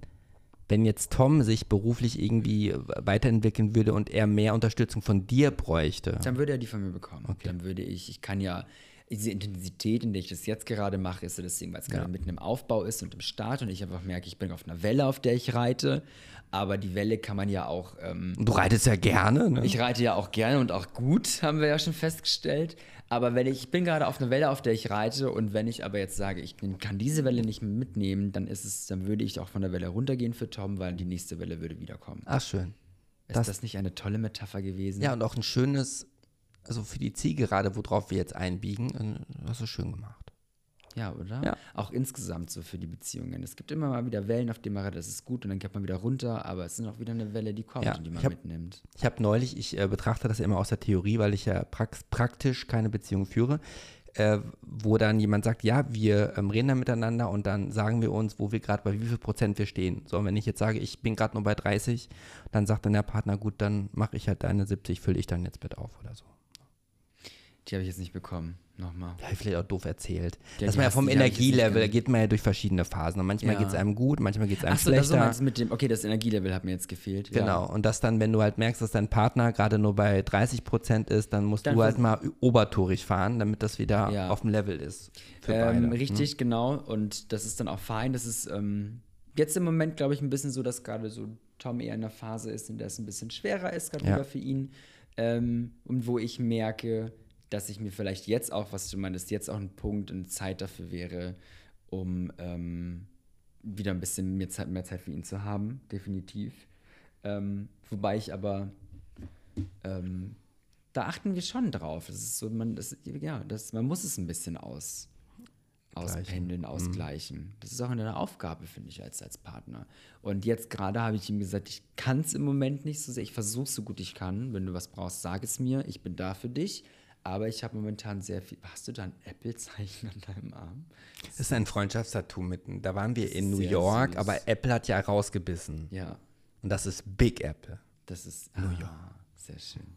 wenn jetzt Tom sich beruflich irgendwie weiterentwickeln würde und er mehr Unterstützung von dir bräuchte? Dann würde er die von mir bekommen. Okay. Dann würde ich, ich kann ja, diese Intensität, in der ich das jetzt gerade mache, ist so deswegen, weil es gerade mitten im Aufbau ist und im Start und ich einfach merke, ich bin auf einer Welle, auf der ich reite. Aber die Welle kann man ja auch ähm, Du reitest ja gerne, ne? Ich reite ja auch gerne und auch gut, haben wir ja schon festgestellt. Aber wenn ich, ich bin gerade auf einer Welle, auf der ich reite, und wenn ich aber jetzt sage, ich kann diese Welle nicht mehr mitnehmen, dann ist es, dann würde ich auch von der Welle runtergehen für Tom, weil die nächste Welle würde wiederkommen. Ach, schön. Ist Das- das, nicht eine tolle Metapher gewesen? Ja, und auch ein schönes, also für die Zielgerade, worauf wir jetzt einbiegen, äh, hast du schön gemacht. Ja, oder? Ja. Auch insgesamt so für die Beziehungen. Es gibt immer mal wieder Wellen, auf denen man reitet, das ist gut und dann geht man wieder runter, aber es ist auch wieder eine Welle, die kommt Ja, und die man ich hab- mitnimmt. Ich habe neulich, ich äh, betrachte das ja immer aus der Theorie, weil ich ja prax praktisch keine Beziehung führe, äh, wo dann jemand sagt, ja, wir ähm, reden dann miteinander und dann sagen wir uns, wo wir gerade bei wie viel Prozent wir stehen. So, und wenn ich jetzt sage, ich bin gerade nur bei 30, dann sagt dann der Partner, gut, dann mache ich halt deine 70, fülle ich dann jetzt mit auf oder so. Die habe ich jetzt nicht bekommen. Nochmal. Ja, vielleicht auch doof erzählt. Ja, dass man ja vom Energielevel, da geht man ja durch verschiedene Phasen. Und manchmal Ja. geht es einem gut, manchmal geht es einem das so schlechter. du mit dem, okay, das Energielevel hat mir jetzt gefehlt. Ja. Genau, und das dann, wenn du halt merkst, dass dein Partner gerade nur bei 30 Prozent ist, dann musst Dann du halt mal obertourig fahren, damit das wieder Ja. auf dem Level ist. Ähm, beide. richtig, genau. Und das ist dann auch fein. Das ist ähm, jetzt im Moment, glaube ich, ein bisschen so, dass gerade so Tom eher in einer Phase ist, in der es ein bisschen schwerer ist, gerade Ja. für ihn. Ähm, und wo ich merke, dass ich mir vielleicht jetzt auch, was du meinst, jetzt auch ein Punkt und Zeit dafür wäre, um ähm, wieder ein bisschen mehr Zeit, mehr Zeit für ihn zu haben, definitiv. Ähm, wobei ich aber ähm, da achten wir schon drauf. Das ist so, man, das, ja, das, man muss es ein bisschen aus, auspendeln, ausgleichen. Das ist auch eine Aufgabe, finde ich, als, als Partner. Und jetzt gerade habe ich ihm gesagt, ich kann es im Moment nicht so sehr. Ich versuche so gut ich kann. Wenn du was brauchst, sag es mir. Ich bin da für dich. Aber ich habe momentan sehr viel. Hast du da ein Apple-Zeichen an deinem Arm? Das ist ein Freundschaftstattoo mitten. Da waren wir in New York, süß. aber Apple hat ja rausgebissen. Ja, Und das ist Big Apple. das ist. New York. Sehr schön.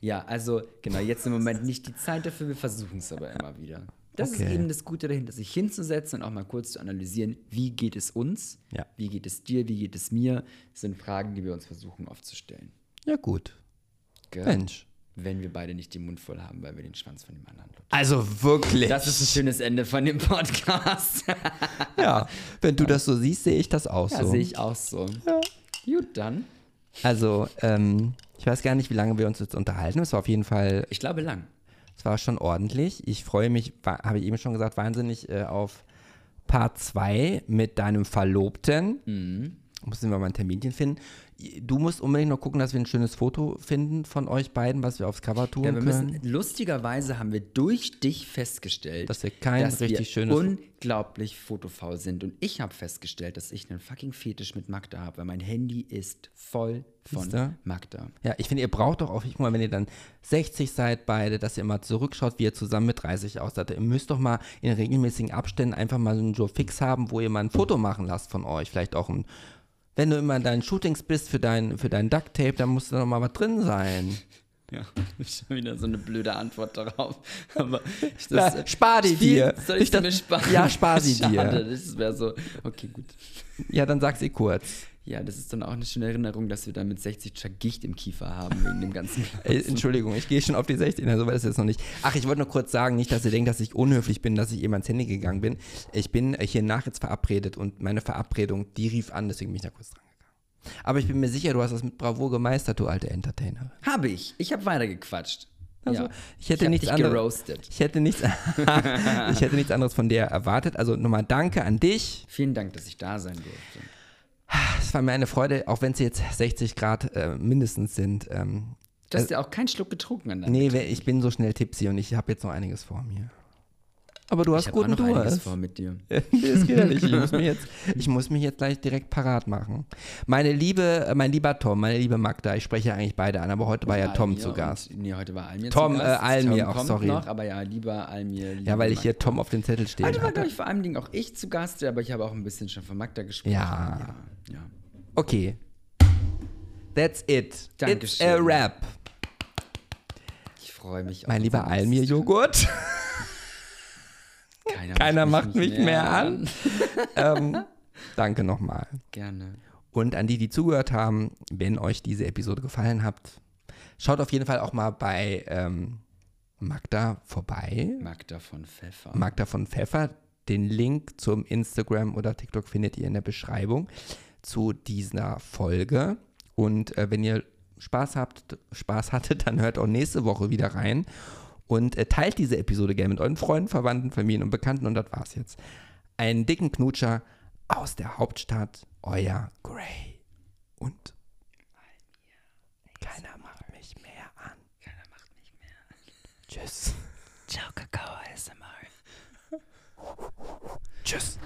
Ja, also genau, jetzt im Moment nicht die Zeit dafür, wir versuchen es aber immer wieder. Das Okay. ist eben das Gute dahinter, sich hinzusetzen und auch mal kurz zu analysieren, wie geht es uns, Ja. wie geht es dir, wie geht es mir, das sind Fragen, die wir uns versuchen oft zu stellen. Ja, gut. Gell? Mensch. Wenn wir beide nicht den Mund voll haben, weil wir den Schwanz von dem anderen lutschen. Also wirklich. Das ist ein schönes Ende von dem Podcast. ja, wenn du das so siehst, sehe ich das auch Ja, so. sehe ich auch so. Gut, dann. Also, ähm, ich weiß gar nicht, wie lange wir uns jetzt unterhalten. Es war auf jeden Fall, Ich glaube lang. es war schon ordentlich. Ich freue mich, habe ich eben schon gesagt, wahnsinnig äh, auf Part 2 mit deinem Verlobten. Mhm. Müssen wir mal ein Terminchen finden. Du musst unbedingt noch gucken, dass wir ein schönes Foto finden von euch beiden, was wir aufs Cover tun Ja, wir können. müssen, lustigerweise haben wir durch dich festgestellt, Dass wir kein dass richtig wir schönes- unglaublich fotofaul sind. Und ich habe festgestellt, dass ich einen fucking Fetisch mit Magda habe, weil mein Handy ist voll von Siehste? Magda. Ja, ich finde, ihr braucht doch auch, ich guck mal, wenn ihr dann 60 seid beide, dass ihr mal zurückschaut, wie ihr zusammen mit 30 aussieht. Ihr müsst doch mal in regelmäßigen Abständen einfach mal so einen Joe Fix haben, wo ihr mal ein Foto machen lasst von euch. Vielleicht auch ein, wenn du immer in deinen Shootings bist für dein, für dein Duct Tape, dann muss da noch mal was drin sein. Ja, schon wieder so eine blöde Antwort darauf. Aber ich, Na, spar die dir. Soll ich sie das- mir sparen? Ja, spar sie Schade, dir. Das wäre so. Okay, gut. Ja, dann sag sie kurz. Ja, das ist dann auch eine schöne Erinnerung, dass wir dann mit 60 schon Gicht im Kiefer haben, wegen dem ganzen. Ey, Entschuldigung, ich gehe schon auf die 16, also weil das jetzt noch nicht. Ach, ich wollte nur kurz sagen, nicht, dass ihr denkt, dass ich unhöflich bin, dass ich eben ans Handy gegangen bin. Ich bin äh, hier nach jetzt verabredet und meine Verabredung, die rief an, deswegen bin ich da kurz dran gegangen. Aber ich bin mir sicher, du hast das mit Bravour gemeistert, du alte Entertainerin. Habe ich. Ich habe weitergequatscht. Also, ja. ich hätte hab nichts anderes-. Ich hätte nichts, ich hätte nichts anderes von dir erwartet. Also nochmal danke an dich. Vielen Dank, dass ich da sein durfte. Es war mir eine Freude, auch wenn es jetzt 60 Grad äh, mindestens sind. Ähm, Du hast ja auch keinen Schluck getrunken an nee, ich bin so schnell tipsy und ich habe jetzt noch einiges vor mir. Aber du hast Ich auch guten noch einiges Durst. vor mit dir. das geht ja nicht. Ich muss, mich jetzt, ich muss mich jetzt gleich direkt parat machen. Meine liebe, äh, mein lieber Tom, meine liebe Magda, ich spreche ja eigentlich beide an, aber heute war ja Tom Almir zu und- Gast. Nee, heute war Almir Tom, zu Gast. äh, Almir, Tom auch, sorry. Noch, aber ja, lieber Almir. Lieber Ja, weil ich hier. Tom auf dem Zettel stehen Heute war, glaube ich, vor allem Dingen auch ich zu Gast, aber ich habe auch ein bisschen schon von Magda gesprochen. Ja. ja. ja. Okay. That's it. It's Dankeschön. a wrap. Ich freue mich Mein auf lieber den Almir-Joghurt. Keiner, Keiner macht mich mehr an. ähm, danke nochmal. Gerne. Und an die, die zugehört haben, wenn euch diese Episode gefallen hat, schaut auf jeden Fall auch mal bei ähm, Magda vorbei. Magda von Pfeffer. Magda von Pfeffer. Den Link zum Instagram oder TikTok findet ihr in der Beschreibung zu dieser Folge. Und äh, wenn ihr Spaß habt, Spaß hattet, dann hört auch nächste Woche wieder rein und äh, teilt diese Episode gerne mit euren Freunden, Verwandten, Familien und Bekannten. Und das war's jetzt. Einen dicken Knutscher aus der Hauptstadt, euer Gray. Und keiner macht mich mehr an. Keiner macht mich mehr. Tschüss. Ciao, Kakao ASMR. Tschüss.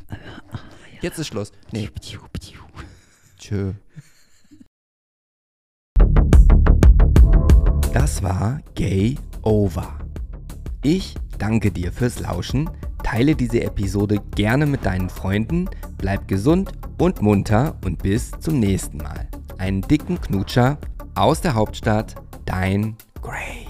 Jetzt ist Schluss. Nee. Tschö. Das war Gay Over. Ich danke dir fürs Lauschen, teile diese Episode gerne mit deinen Freunden, bleib gesund und munter und bis zum nächsten Mal. Einen dicken Knutscher aus der Hauptstadt, dein Gray.